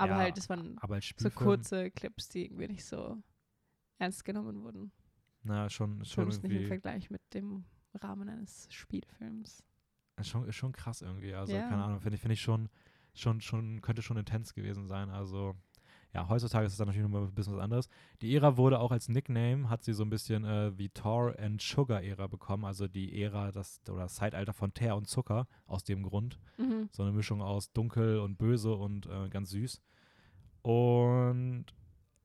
Speaker 1: Aber
Speaker 2: Ja,
Speaker 1: halt, es waren so kurze Clips, die irgendwie nicht so ernst genommen wurden.
Speaker 2: Na, schon, schon
Speaker 1: Zumindest nicht im
Speaker 2: irgendwie.
Speaker 1: Vergleich mit dem Rahmen eines Spielfilms.
Speaker 2: Schon, ist schon krass irgendwie. Also,
Speaker 1: Ja.
Speaker 2: keine Ahnung, finde ich, finde ich schon, schon, schon, könnte schon intens gewesen sein. Also, ja, heutzutage ist es dann natürlich nochmal ein bisschen was anderes. Die Ära wurde auch als Nickname, hat sie so ein bisschen äh, wie Tor and Sugar Ära bekommen. Also die Ära, das, oder das Zeitalter von Teer und Zucker, aus dem Grund.
Speaker 1: Mhm.
Speaker 2: So eine Mischung aus dunkel und böse und äh, ganz süß. Und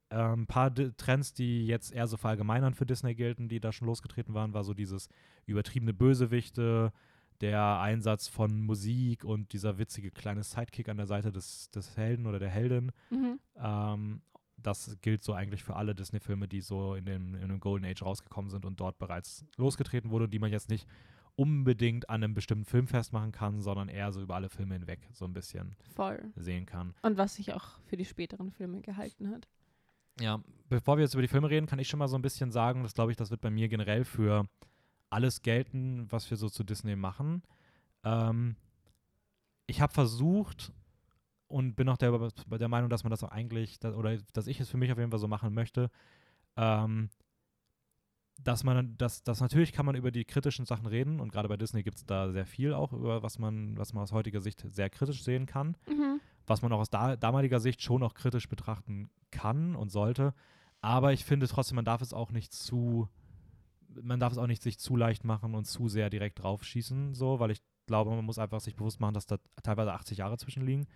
Speaker 2: ähm, ein paar D Trends, die jetzt eher so verallgemeinern für Disney gelten, die da schon losgetreten waren, war so dieses übertriebene Bösewichte, der Einsatz von Musik und dieser witzige kleine Sidekick an der Seite des, des Helden oder der Heldin.
Speaker 1: Mhm.
Speaker 2: Ähm, das gilt so eigentlich für alle Disney-Filme, die so in dem, in dem Golden Age rausgekommen sind und dort bereits losgetreten wurde, die man jetzt nicht unbedingt an einem bestimmten Film festmachen kann, sondern eher so über alle Filme hinweg so ein bisschen
Speaker 1: Voll.
Speaker 2: sehen kann.
Speaker 1: Und was sich auch für die späteren Filme gehalten hat.
Speaker 2: Ja, bevor wir jetzt über die Filme reden, kann ich schon mal so ein bisschen sagen, das glaube ich, das wird bei mir generell für alles gelten, was wir so zu Disney machen. Ähm, ich habe versucht und bin auch der, der Meinung, dass man das auch eigentlich, dass, oder dass ich es für mich auf jeden Fall so machen möchte, ähm, dass man, dass, dass natürlich kann man über die kritischen Sachen reden und gerade bei Disney gibt es da sehr viel auch, über was man, was man aus heutiger Sicht sehr kritisch sehen kann,
Speaker 1: Mhm.
Speaker 2: was man auch aus da, damaliger Sicht schon auch kritisch betrachten kann und sollte. Aber ich finde trotzdem, man darf es auch nicht zu, man darf es auch nicht sich zu leicht machen und zu sehr direkt draufschießen, so, weil ich glaube, man muss einfach sich bewusst machen, dass da teilweise 80 Jahre zwischen liegen.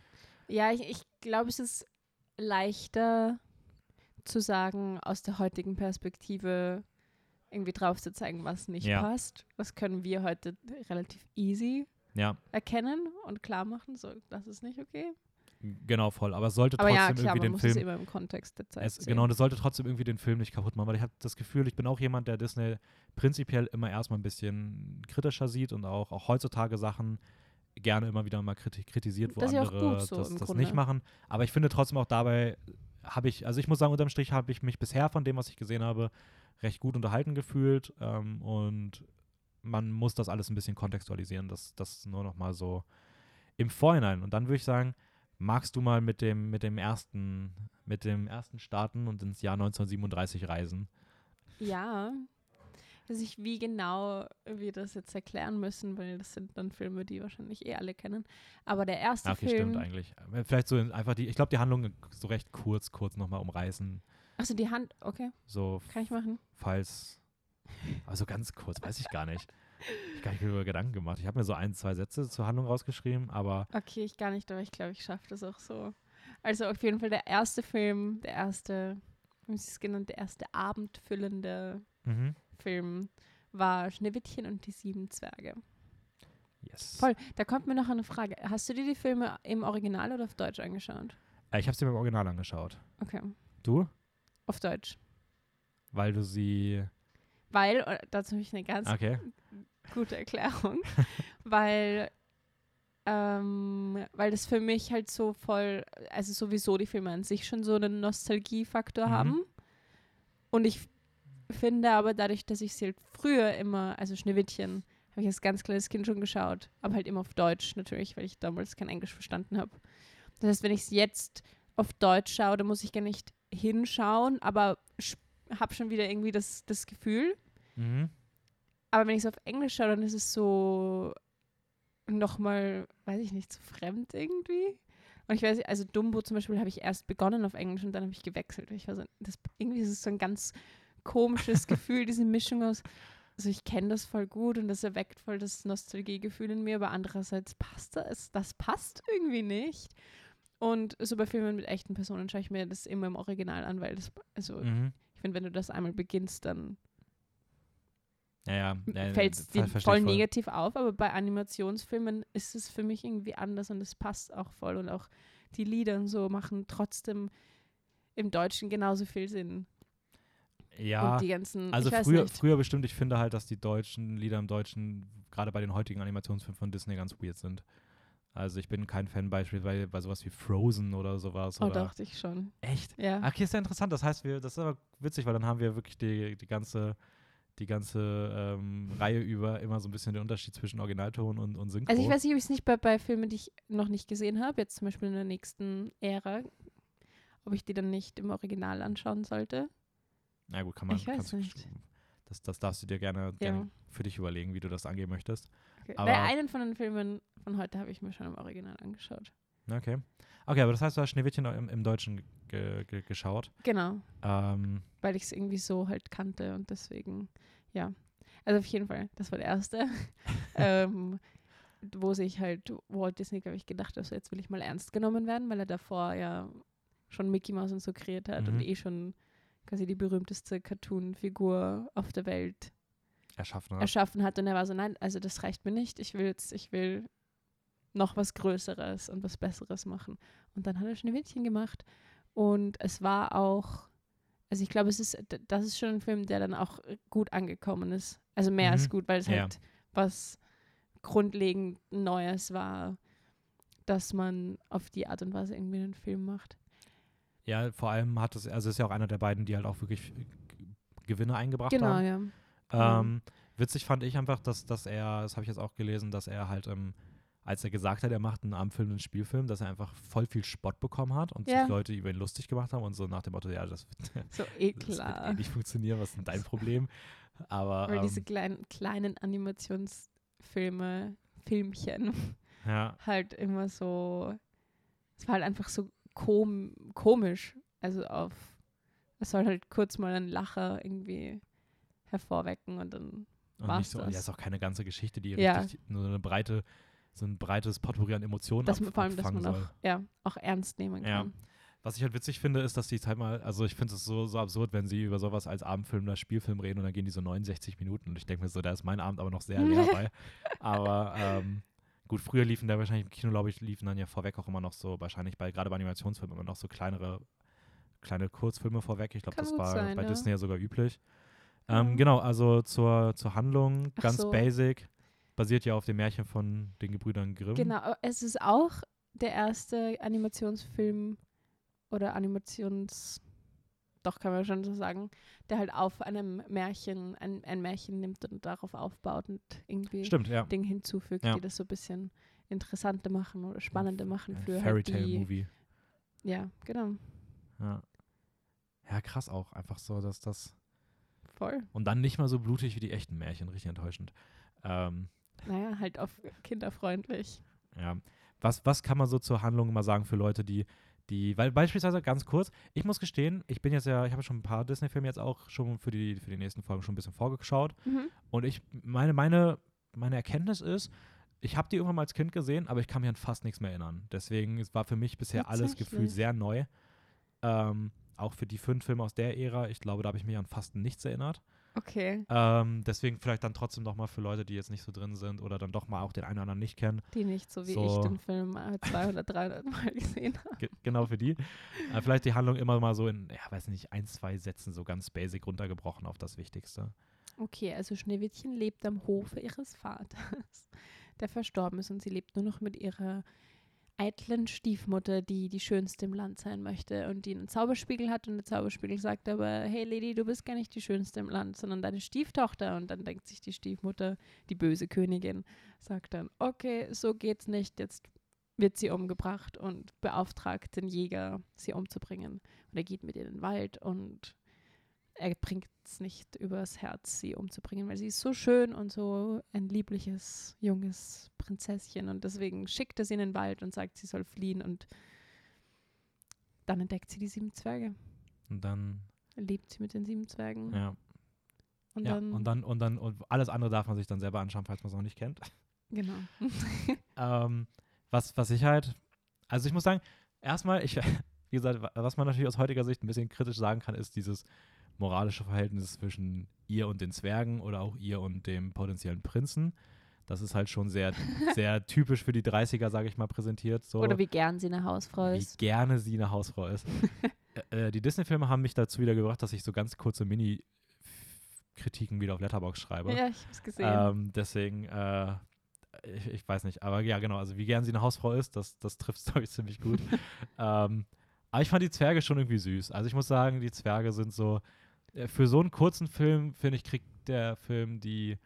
Speaker 1: Ja, ich, ich glaube, es ist leichter zu sagen, aus der heutigen Perspektive irgendwie drauf zu zeigen, was nicht
Speaker 2: Ja.
Speaker 1: passt. Das können wir heute relativ easy
Speaker 2: Ja,
Speaker 1: erkennen und klar machen. So, das ist nicht okay.
Speaker 2: Genau voll. Aber es sollte
Speaker 1: Aber
Speaker 2: trotzdem
Speaker 1: ja, klar,
Speaker 2: irgendwie den Film
Speaker 1: es Kontext der Zeit
Speaker 2: Es, genau, und das sollte trotzdem irgendwie den Film nicht kaputt machen, weil ich habe das Gefühl, ich bin auch jemand, der Disney prinzipiell immer erstmal ein bisschen kritischer sieht und auch, auch heutzutage Sachen gerne immer wieder mal kriti kritisiert, wo
Speaker 1: Das
Speaker 2: andere
Speaker 1: so
Speaker 2: das, das nicht machen. Aber ich finde trotzdem auch dabei habe ich, also ich muss sagen, unterm Strich habe ich mich bisher von dem, was ich gesehen habe, recht gut unterhalten gefühlt ähm, und man muss das alles ein bisschen kontextualisieren, das, das nur noch mal so im Vorhinein. Und dann würde ich sagen, magst du mal mit dem, mit dem ersten, mit dem ersten starten und ins Jahr 1937 reisen?
Speaker 1: Ja. Dass ich wie genau wir das jetzt erklären müssen, weil das sind dann Filme, die wahrscheinlich eh alle kennen. Aber der erste
Speaker 2: Ah, okay,
Speaker 1: Film.
Speaker 2: stimmt eigentlich. Äh, Vielleicht so in- einfach die, ich glaube, die Handlung so recht kurz, kurz nochmal umreißen.
Speaker 1: Achso, die Hand. Okay,
Speaker 2: So,
Speaker 1: kann ich machen.
Speaker 2: falls, also ganz kurz, weiß ich gar nicht. Ich habe gar nicht über Gedanken gemacht. Ich habe mir so ein, zwei Sätze zur Handlung rausgeschrieben, aber
Speaker 1: Okay, ich gar nicht, aber ich glaube, ich schaffe das auch so. Also auf jeden Fall der erste Film, der erste, wie ist es genannt, der erste abendfüllende
Speaker 2: mhm.
Speaker 1: Film war Schneewittchen und die sieben Zwerge.
Speaker 2: yes.
Speaker 1: Voll, da kommt mir noch eine Frage. Hast du dir die Filme im Original oder auf Deutsch angeschaut?
Speaker 2: Äh, ich habe sie mir im Original angeschaut.
Speaker 1: Okay,
Speaker 2: Du?
Speaker 1: auf Deutsch.
Speaker 2: Weil du sie.
Speaker 1: Weil, dazu habe ich eine ganz
Speaker 2: Okay.
Speaker 1: gute Erklärung, weil, ähm, weil das für mich halt so voll, also sowieso die Filme an sich schon so einen Nostalgiefaktor
Speaker 2: Mhm.
Speaker 1: haben. Und ich finde aber dadurch, dass ich sie halt früher immer, also Schneewittchen, habe ich als ganz kleines Kind schon geschaut, aber halt immer auf Deutsch natürlich, weil ich damals kein Englisch verstanden habe. Das heißt, wenn ich es jetzt auf Deutsch schaue, dann muss ich gar nicht hinschauen, aber habe schon wieder irgendwie das, das Gefühl.
Speaker 2: Mhm.
Speaker 1: Aber wenn ich es auf Englisch schaue, dann ist es so nochmal, weiß ich nicht, so fremd irgendwie. Und ich weiß, nicht, also Dumbo zum Beispiel habe ich erst begonnen auf Englisch und dann habe ich gewechselt. Ich war so, das, irgendwie ist es so ein ganz komisches Gefühl, diese Mischung aus, also ich kenne das voll gut und das erweckt voll das Nostalgiegefühl in mir, aber andererseits passt das, das passt irgendwie nicht. Und so bei Filmen mit echten Personen schaue ich mir das immer im Original an, weil das, also
Speaker 2: Mhm.
Speaker 1: Ich finde, wenn du das einmal beginnst, dann
Speaker 2: Ja, ja.
Speaker 1: fällt es dir voll
Speaker 2: ich
Speaker 1: negativ auf, aber bei Animationsfilmen ist es für mich irgendwie anders und es passt auch voll und auch die Lieder und so machen trotzdem im Deutschen genauso viel Sinn.
Speaker 2: Ja.
Speaker 1: ganzen,
Speaker 2: Also früher,
Speaker 1: nicht.
Speaker 2: früher bestimmt, ich finde halt, dass die deutschen Lieder im Deutschen, gerade bei den heutigen Animationsfilmen von Disney, ganz weird sind. Also ich bin kein Fan beispielsweise bei sowas wie Frozen oder sowas.
Speaker 1: Oh,
Speaker 2: oder
Speaker 1: dachte ich schon.
Speaker 2: Echt?
Speaker 1: Ja.
Speaker 2: Okay, ist ja interessant. Das heißt, wir, das ist aber witzig, weil dann haben wir wirklich die, die ganze, die ganze ähm, Reihe über immer so ein bisschen den Unterschied zwischen Originalton und, und Synchro.
Speaker 1: Also ich weiß nicht, ob ich es nicht bei, bei Filmen, die ich noch nicht gesehen habe, jetzt zum Beispiel in der nächsten Ära, ob ich die dann nicht im Original anschauen sollte.
Speaker 2: Na gut, kann man.
Speaker 1: Ich weiß nicht.
Speaker 2: Das, das darfst du dir gerne, gerne für dich überlegen, wie du das angehen möchtest.
Speaker 1: Okay.
Speaker 2: Aber-
Speaker 1: Weil einen von den Filmen von heute habe ich mir schon im Original angeschaut.
Speaker 2: Okay. Okay, aber das heißt, du hast Schneewittchen im, im Deutschen ge ge geschaut.
Speaker 1: Genau.
Speaker 2: Ähm,
Speaker 1: weil ich es irgendwie so halt kannte und deswegen, ja. Also auf jeden Fall, das war der erste, ähm, wo sich halt Walt Disney, glaube ich, gedacht hat, so jetzt will ich mal ernst genommen werden, weil er davor ja schon Mickey Mouse und so kreiert hat
Speaker 2: Mhm.
Speaker 1: und eh schon quasi die berühmteste Cartoon-Figur auf der Welt
Speaker 2: erschaffen hat.
Speaker 1: erschaffen hat und er war so, nein, also das reicht mir nicht, ich will jetzt, ich will noch was Größeres und was Besseres machen. Und dann hat er Schneewittchen gemacht Und es war auch, also ich glaube, es ist, das ist schon ein Film, der dann auch gut angekommen ist. Also mehr als
Speaker 2: Mhm.
Speaker 1: gut, weil es
Speaker 2: Ja.
Speaker 1: halt was grundlegend Neues war, dass man auf die Art und Weise irgendwie einen Film macht.
Speaker 2: Ja, vor allem hat es, also ist ja auch einer der beiden, die halt auch wirklich Gewinne eingebracht
Speaker 1: Genau,
Speaker 2: haben.
Speaker 1: ja. Genau.
Speaker 2: Ähm, witzig fand ich einfach, dass, dass er, das habe ich jetzt auch gelesen, dass er halt, ähm, als er gesagt hat, er macht einen Abendfilm, einen Spielfilm, dass er einfach voll viel Spott bekommen hat und
Speaker 1: Ja.
Speaker 2: sich Leute über ihn lustig gemacht haben und so nach dem Motto, ja, das, wird-
Speaker 1: So eh
Speaker 2: das wird eh nicht funktionieren, was ist denn dein Problem? Aber
Speaker 1: diese
Speaker 2: ähm,
Speaker 1: kleinen, kleinen Animationsfilme, Filmchen,
Speaker 2: ja,
Speaker 1: halt immer so, es war halt einfach so kom komisch. Also auf, es soll halt kurz mal einen Lacher irgendwie hervorwecken und dann,
Speaker 2: und nicht so,
Speaker 1: das.
Speaker 2: ja, ist auch keine ganze Geschichte, die
Speaker 1: Ja.
Speaker 2: richtig nur eine breite, so ein breites Potpourri an Emotionen
Speaker 1: dass
Speaker 2: ab,
Speaker 1: vor allem, dass man
Speaker 2: soll.
Speaker 1: auch, ja, auch ernst nehmen
Speaker 2: Ja.
Speaker 1: kann.
Speaker 2: Was ich halt witzig finde, ist, dass die halt mal, also ich finde es so, so absurd, wenn sie über sowas als Abendfilm oder Spielfilm reden und dann gehen die so 69 Minuten und ich denke mir so, da ist mein Abend aber noch sehr leer bei. Aber ähm, gut, früher liefen da wahrscheinlich im Kino, glaube ich, liefen dann ja vorweg auch immer noch so, wahrscheinlich bei, gerade bei Animationsfilmen immer noch so kleinere, kleine Kurzfilme vorweg. Ich glaube, das war
Speaker 1: sein,
Speaker 2: bei
Speaker 1: ja.
Speaker 2: Disney ja sogar üblich. Ähm. Genau, also zur, zur Handlung, ganz
Speaker 1: so.
Speaker 2: basic, basiert ja auf dem Märchen von den Gebrüdern Grimm.
Speaker 1: Genau, es ist auch der erste Animationsfilm oder Animations, doch kann man schon so sagen, der halt auf einem Märchen, ein, ein Märchen nimmt und darauf aufbaut und irgendwie
Speaker 2: Stimmt, ja.
Speaker 1: Dinge hinzufügt,
Speaker 2: Ja.
Speaker 1: die das so ein bisschen interessanter machen oder spannender machen
Speaker 2: Ein
Speaker 1: für
Speaker 2: Fairy
Speaker 1: halt
Speaker 2: Tale
Speaker 1: die,
Speaker 2: Movie.
Speaker 1: Ja, genau,
Speaker 2: Ja. ja, krass auch. Einfach so, dass das.
Speaker 1: Voll.
Speaker 2: Und dann nicht mal so blutig wie die echten Märchen, richtig enttäuschend. Ähm,
Speaker 1: Naja, halt auf kinderfreundlich.
Speaker 2: ja. Was, was kann man so zur Handlung mal sagen für Leute, die, die, weil beispielsweise ganz kurz, ich muss gestehen, ich bin jetzt ja, ich habe schon ein paar Disney-Filme jetzt auch schon für die, für die nächsten Folgen schon ein bisschen vorgeschaut.
Speaker 1: Mhm.
Speaker 2: Und ich, meine, meine, meine Erkenntnis ist, ich habe die irgendwann mal als Kind gesehen, aber ich kann mich an fast nichts mehr erinnern. Deswegen es war für mich bisher alles gefühlt sehr neu. Ähm, auch für die fünf Filme aus der Ära, ich glaube, da habe ich mich an fast nichts erinnert.
Speaker 1: Okay,
Speaker 2: Ähm, deswegen vielleicht dann trotzdem nochmal für Leute, die jetzt nicht so drin sind oder dann doch mal auch den einen oder anderen nicht kennen.
Speaker 1: die nicht so wie
Speaker 2: So.
Speaker 1: ich den Film äh, 200, 300 Mal gesehen habe.
Speaker 2: Ge genau für die. Äh, vielleicht die Handlung immer mal so in, ja, weiß nicht, ein, zwei Sätzen so ganz basic runtergebrochen auf das Wichtigste.
Speaker 1: Okay, also Schneewittchen lebt am Hofe ihres Vaters, der verstorben ist und sie lebt nur noch mit ihrer eitlen Stiefmutter, die die schönste im Land sein möchte und die einen Zauberspiegel hat und der Zauberspiegel sagt aber, hey Lady, du bist gar nicht die schönste im Land, sondern deine Stieftochter und dann denkt sich die Stiefmutter, die böse Königin, sagt dann, okay, so geht's nicht, jetzt wird sie umgebracht und beauftragt den Jäger, sie umzubringen. Und er geht mit ihr in den Wald und er bringt es nicht übers Herz, sie umzubringen, weil sie ist so schön und so ein liebliches, junges Prinzesschen. Und deswegen schickt er sie in den Wald und sagt, sie soll fliehen. Und dann entdeckt sie die sieben Zwerge.
Speaker 2: Und dann,
Speaker 1: Lebt sie mit den sieben Zwergen.
Speaker 2: ja.
Speaker 1: Und,
Speaker 2: ja.
Speaker 1: dann,
Speaker 2: und dann, und dann, und alles andere darf man sich dann selber anschauen, falls man es noch nicht kennt.
Speaker 1: Genau.
Speaker 2: Ähm, was, was ich halt, also ich muss sagen, erstmal, ich, wie gesagt, wa- was man natürlich aus heutiger Sicht ein bisschen kritisch sagen kann, ist dieses moralische Verhältnis zwischen ihr und den Zwergen oder auch ihr und dem potenziellen Prinzen. Das ist halt schon sehr, sehr typisch für die 30er, sage ich mal, präsentiert. So,
Speaker 1: Oder wie gern sie eine Hausfrau
Speaker 2: wie
Speaker 1: ist.
Speaker 2: gerne sie eine Hausfrau ist. äh, die Disney-Filme haben mich dazu wieder gebracht, dass ich so ganz kurze Mini-Kritiken wieder auf Letterbox schreibe.
Speaker 1: Ja, ich hab's gesehen.
Speaker 2: Ähm, deswegen, äh, ich, ich weiß nicht, aber ja, genau, also wie gern sie eine Hausfrau ist, das, das trifft es, glaube ich, ziemlich gut. ähm, aber ich fand die Zwerge schon irgendwie süß. Also ich muss sagen, die Zwerge sind so, für so einen kurzen Film, finde ich, kriegt der Film die,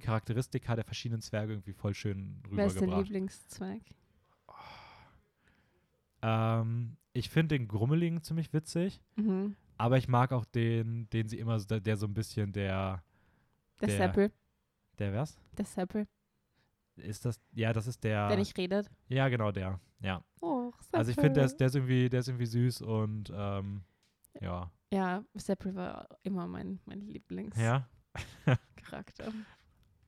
Speaker 2: Charakteristika der verschiedenen Zwerge irgendwie voll schön
Speaker 1: Wer ist dein
Speaker 2: rübergebracht.
Speaker 1: Lieblingszweig?
Speaker 2: Ähm, ich finde den Grummeligen ziemlich witzig,
Speaker 1: Mhm.
Speaker 2: aber ich mag auch den, den sie immer, so- der, der so ein bisschen der,
Speaker 1: Der,
Speaker 2: Der-
Speaker 1: Seppel.
Speaker 2: der was?
Speaker 1: Der Seppel,
Speaker 2: Ist das, ja, das ist der,
Speaker 1: der nicht redet.
Speaker 2: ja, genau, der, ja.
Speaker 1: Oh,
Speaker 2: Also ich finde, der, ist- der, ist irgendwie, der ist irgendwie süß und ähm, ja.
Speaker 1: Ja, Seppel war immer mein, mein Lieblings.
Speaker 2: Ja.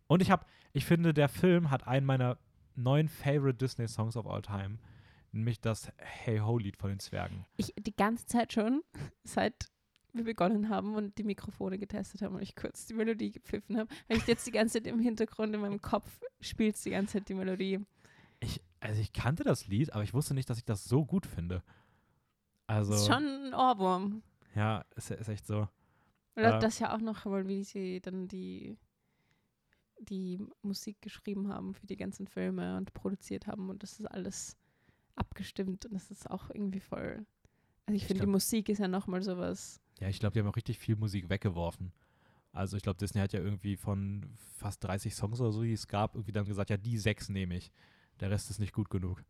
Speaker 2: Und ich habe, ich finde, der Film hat einen meiner neuen Favorite Disney Songs of all time, nämlich das Hey Ho Lied von den Zwergen.
Speaker 1: Ich die ganze Zeit schon, seit wir begonnen haben und die Mikrofone getestet haben und ich kurz die Melodie gepfiffen habe, habe ich jetzt die ganze Zeit im Hintergrund in meinem Kopf spielt die ganze Zeit die Melodie.
Speaker 2: Ich, also ich kannte das Lied, aber ich wusste nicht, dass ich das so gut finde. Also,
Speaker 1: ist schon ein Ohrwurm.
Speaker 2: Ja, ist, ist echt so.
Speaker 1: Oder
Speaker 2: Äh,
Speaker 1: das ja auch noch, weil wie sie dann die, die Musik geschrieben haben für die ganzen Filme und produziert haben und das ist alles abgestimmt und das ist auch irgendwie voll. Also ich
Speaker 2: Ich
Speaker 1: finde, die Musik ist ja nochmal sowas.
Speaker 2: Ja, ich glaube, die haben auch richtig viel Musik weggeworfen. Also ich glaube, Disney hat ja irgendwie von fast 30 Songs oder so, die es gab, irgendwie dann gesagt, ja, die sechs nehme ich. Der Rest ist nicht gut genug.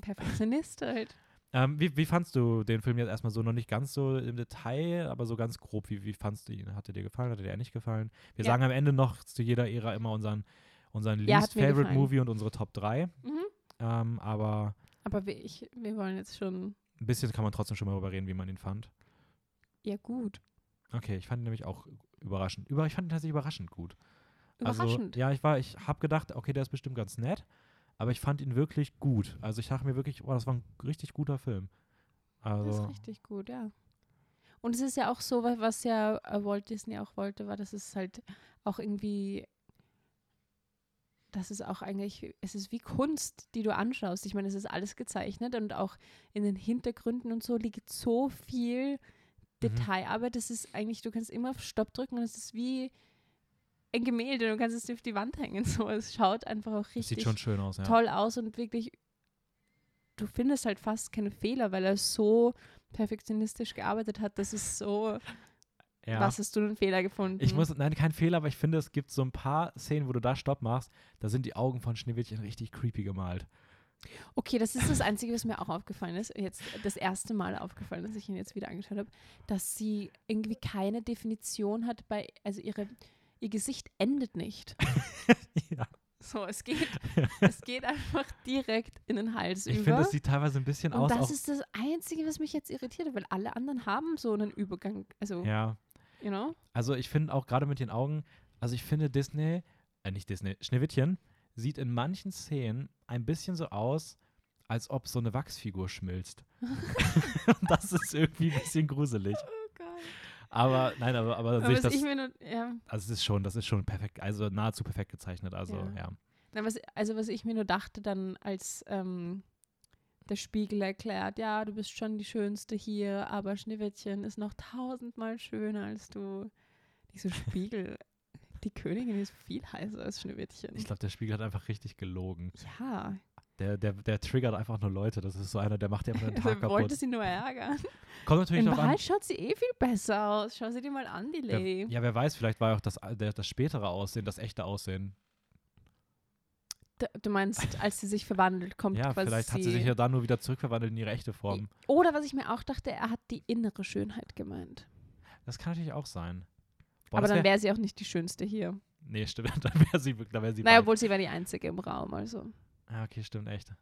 Speaker 1: Perfektionist halt.
Speaker 2: Ähm, wie, wie fandst du den Film jetzt erstmal so noch nicht ganz so im Detail, aber so ganz grob? Wie, wie fandst du ihn? Hat er dir gefallen? Hat er dir nicht gefallen? Wir
Speaker 1: Ja.
Speaker 2: sagen am Ende noch zu jeder Ära immer unseren, unseren
Speaker 1: Ja,
Speaker 2: Least Favorite
Speaker 1: gefallen.
Speaker 2: Movie und unsere Top 3.
Speaker 1: Mhm.
Speaker 2: Ähm, aber
Speaker 1: Aber wir, ich, wir wollen jetzt schon.
Speaker 2: ein bisschen kann man trotzdem schon mal darüber reden, wie man ihn fand.
Speaker 1: Ja, gut.
Speaker 2: Okay, ich fand ihn nämlich auch überraschend. Über, ich fand ihn tatsächlich überraschend gut.
Speaker 1: Überraschend.
Speaker 2: Also, ja, ich war, ich habe gedacht, okay, der ist bestimmt ganz nett, aber ich fand ihn wirklich gut. Also ich dachte mir wirklich, oh, das war ein richtig guter Film.
Speaker 1: Das
Speaker 2: Also,
Speaker 1: ist richtig gut, ja. Und es ist ja auch so, wa- was ja äh, Walt Disney auch wollte, war, dass es halt auch irgendwie, das ist auch eigentlich, es ist wie Kunst, die du anschaust. Ich meine, es ist alles gezeichnet und auch in den Hintergründen und so liegt so viel Detailarbeit. Das ist eigentlich, du kannst immer auf Stopp drücken und es ist wie ein Gemälde. Du kannst es dir auf die Wand hängen. So, es schaut einfach auch
Speaker 2: das
Speaker 1: richtig
Speaker 2: sieht schon schön aus, ja.
Speaker 1: toll aus und wirklich, du findest halt fast keine Fehler, weil er so perfektionistisch gearbeitet hat, dass es so,
Speaker 2: ja.
Speaker 1: was hast du einen Fehler gefunden?
Speaker 2: Ich muss, nein, kein Fehler, aber ich finde, es gibt so ein paar Szenen, wo du da Stopp machst, da sind die Augen von Schneewittchen richtig creepy gemalt.
Speaker 1: okay, das ist das Einzige, was mir auch aufgefallen ist, jetzt das erste Mal aufgefallen, dass ich ihn jetzt wieder angeschaut habe, dass sie irgendwie keine Definition hat bei, also ihre, ihr Gesicht endet nicht.
Speaker 2: ja.
Speaker 1: So, es geht, es geht einfach direkt in den Hals
Speaker 2: Ich
Speaker 1: über.
Speaker 2: finde, das sieht teilweise ein bisschen
Speaker 1: und
Speaker 2: aus.
Speaker 1: das ist das Einzige, was mich jetzt irritiert weil alle anderen haben so einen Übergang, also,
Speaker 2: ja.
Speaker 1: you know?
Speaker 2: Also ich finde auch gerade mit den Augen, also ich finde Disney, äh nicht Disney, Schneewittchen sieht in manchen Szenen ein bisschen so aus, als ob so eine Wachsfigur schmilzt. Und das ist irgendwie ein bisschen gruselig. Aber nein, aber, aber,
Speaker 1: Aber
Speaker 2: sehe ich das,
Speaker 1: ich mir nur, ja,
Speaker 2: also es ist schon, das ist schon perfekt, also nahezu perfekt gezeichnet. Also
Speaker 1: Ja.
Speaker 2: ja.
Speaker 1: Na, was, also was ich mir nur dachte dann, als ähm, der Spiegel erklärt, ja, du bist schon die Schönste hier, aber Schneewittchen ist noch tausendmal schöner als du. Dieser Spiegel, die Königin ist viel heißer als Schneewittchen.
Speaker 2: Ich glaube, der Spiegel hat einfach richtig gelogen.
Speaker 1: ja,
Speaker 2: Der, der, der triggert einfach nur Leute. Das ist so einer, der macht dir einfach den Tag
Speaker 1: er wollte
Speaker 2: kaputt.
Speaker 1: sie nur ärgern.
Speaker 2: Kommt natürlich noch an.
Speaker 1: Schaut sie eh viel besser aus. Schau sie dir mal an, die
Speaker 2: Wer,
Speaker 1: Lady.
Speaker 2: ja, wer weiß, vielleicht war ja auch das, der, das spätere Aussehen, das echte Aussehen.
Speaker 1: Du meinst, als sie sich verwandelt, kommt
Speaker 2: Ja,
Speaker 1: quasi
Speaker 2: vielleicht hat sie sich ja dann nur wieder zurückverwandelt in ihre echte Form.
Speaker 1: Oder was ich mir auch dachte, er hat die innere Schönheit gemeint.
Speaker 2: Das kann natürlich auch sein. Boah,
Speaker 1: aber dann
Speaker 2: wär-
Speaker 1: wäre sie auch nicht die Schönste hier.
Speaker 2: Nee, stimmt. Dann wäre sie, wirklich- dann wär sie
Speaker 1: Naja, obwohl sie war die Einzige im Raum, also.
Speaker 2: Ja, okay, stimmt, echt. Ja,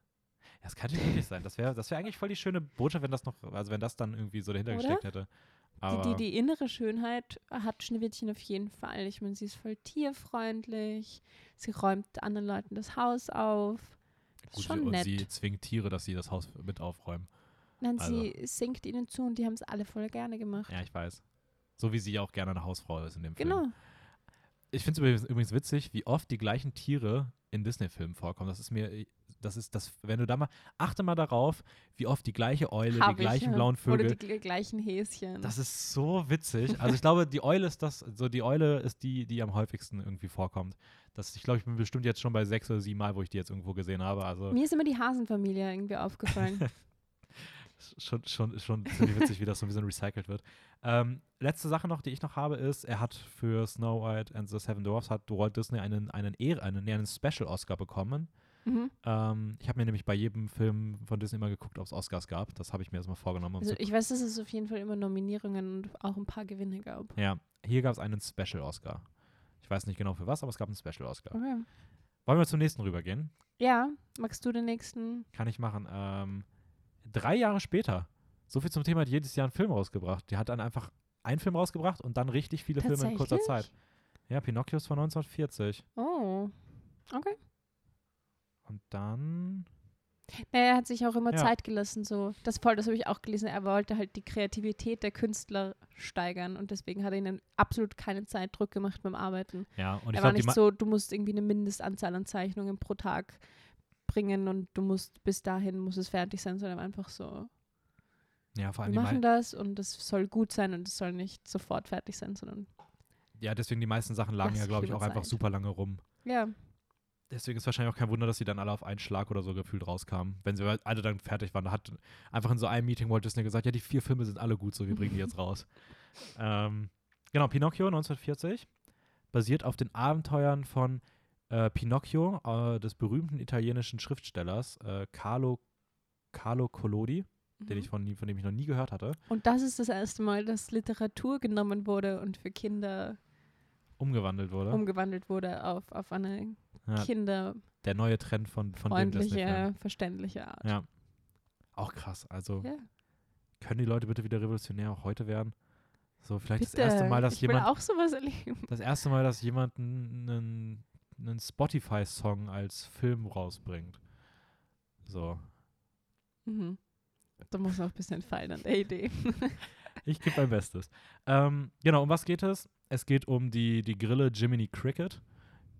Speaker 2: das kann natürlich sein. Das wäre das wär eigentlich voll die schöne Botschaft, wenn das noch, also wenn das dann irgendwie so dahinter
Speaker 1: Oder?
Speaker 2: gesteckt hätte. Aber
Speaker 1: Die, die, die innere Schönheit hat Schneewittchen auf jeden Fall. Ich meine, sie ist voll tierfreundlich. Sie räumt anderen Leuten das Haus auf. Das
Speaker 2: gut,
Speaker 1: ist schon
Speaker 2: und
Speaker 1: nett.
Speaker 2: sie zwingt Tiere, dass sie das Haus mit aufräumen.
Speaker 1: Nein,
Speaker 2: also-
Speaker 1: sie singt ihnen zu und die haben es alle voll gerne gemacht.
Speaker 2: Ja, ich weiß. So wie sie auch gerne eine Hausfrau ist in dem Film.
Speaker 1: genau.
Speaker 2: Ich finde es übrigens witzig, wie oft die gleichen Tiere in Disney-Filmen vorkommen. Das ist mir, das ist das, wenn du da mal, achte mal darauf, wie oft die gleiche Eule,
Speaker 1: Hab
Speaker 2: die
Speaker 1: ich,
Speaker 2: gleichen
Speaker 1: ja.
Speaker 2: blauen Vögel.
Speaker 1: Oder die gl- gleichen Häschen.
Speaker 2: Das ist so witzig. Also ich glaube, die Eule ist das, so die Eule ist die, die am häufigsten irgendwie vorkommt. Das, ich glaube, ich bin bestimmt jetzt schon bei sechs oder sieben Mal, wo ich die jetzt irgendwo gesehen habe. Also
Speaker 1: Mir ist immer die Hasenfamilie irgendwie aufgefallen.
Speaker 2: schon, schon, schon ziemlich witzig, wie das so ein bisschen recycelt wird. Ähm, letzte Sache noch, die ich noch habe, ist, er hat für Snow White and the Seven Dwarfs hat Walt Disney einen, einen, Ehre, einen, einen Special Oscar bekommen.
Speaker 1: mhm.
Speaker 2: Ähm, ich habe mir nämlich bei jedem Film von Disney immer geguckt, ob es Oscars gab. Das habe ich mir erstmal vorgenommen. Um
Speaker 1: also ich weiß, dass es auf jeden Fall immer Nominierungen und auch ein paar Gewinne gab.
Speaker 2: ja, hier gab es einen Special Oscar. Ich weiß nicht genau für was, aber es gab einen Special Oscar.
Speaker 1: Okay.
Speaker 2: Wollen wir zum nächsten rübergehen?
Speaker 1: Ja, magst du den nächsten?
Speaker 2: Kann ich machen. Ähm, drei Jahre später. So viel zum Thema, hat jedes Jahr einen Film rausgebracht. Die hat dann einfach einen Film rausgebracht und dann richtig viele Filme in kurzer? Zeit. Ja, Pinocchio ist von 1940.
Speaker 1: Oh. Okay.
Speaker 2: Und dann.
Speaker 1: Naja, er hat sich auch immer
Speaker 2: Ja.
Speaker 1: Zeit gelassen, so. Das voll, das habe ich auch gelesen. Er wollte halt die Kreativität der Künstler steigern und deswegen hat er ihnen absolut keinen Zeitdruck gemacht beim Arbeiten.
Speaker 2: Ja, und ich
Speaker 1: er war
Speaker 2: glaube, die.
Speaker 1: nicht so, du musst irgendwie eine Mindestanzahl an Zeichnungen pro Tag bringen und du musst bis dahin muss es fertig sein, sondern einfach so.
Speaker 2: Ja, vor allem
Speaker 1: wir machen das und es soll gut sein und es soll nicht sofort fertig sein, sondern
Speaker 2: Ja, deswegen die meisten Sachen lagen ja, glaube ich, auch einfach
Speaker 1: Zeit.
Speaker 2: super lange rum.
Speaker 1: ja,
Speaker 2: Deswegen ist wahrscheinlich auch kein Wunder, dass sie dann alle auf einen Schlag oder so gefühlt rauskamen. Wenn sie alle dann fertig waren. Da hat einfach in so einem Meeting Walt Disney gesagt, ja, die vier Filme sind alle gut, so wir bringen die jetzt raus. Ähm, genau, Pinocchio 1940 basiert auf den Abenteuern von äh, Pinocchio, äh, des berühmten italienischen Schriftstellers äh, Carlo, Carlo Collodi, den
Speaker 1: Mhm.
Speaker 2: ich von, von dem ich noch nie gehört hatte,
Speaker 1: Und das ist das erste Mal, dass Literatur genommen wurde und für Kinder
Speaker 2: umgewandelt wurde.
Speaker 1: umgewandelt wurde auf, auf eine
Speaker 2: ja,
Speaker 1: kinderfreundliche,
Speaker 2: der neue Trend von, von dem Disney-Film.
Speaker 1: verständliche Art.
Speaker 2: Ja. Auch krass. Also
Speaker 1: Ja,
Speaker 2: können die Leute bitte wieder revolutionär auch heute werden? So, vielleicht
Speaker 1: bitte.
Speaker 2: das erste Mal, dass
Speaker 1: ich will
Speaker 2: jemand,
Speaker 1: auch sowas erleben.
Speaker 2: das erste Mal, dass jemand einen, einen Spotify-Song als Film rausbringt. So.
Speaker 1: Mhm. Da muss noch ein bisschen feilen an der Idee.
Speaker 2: Ich gebe mein Bestes. Ähm, genau, um was geht es? Es geht um die, die Grille Jiminy Cricket.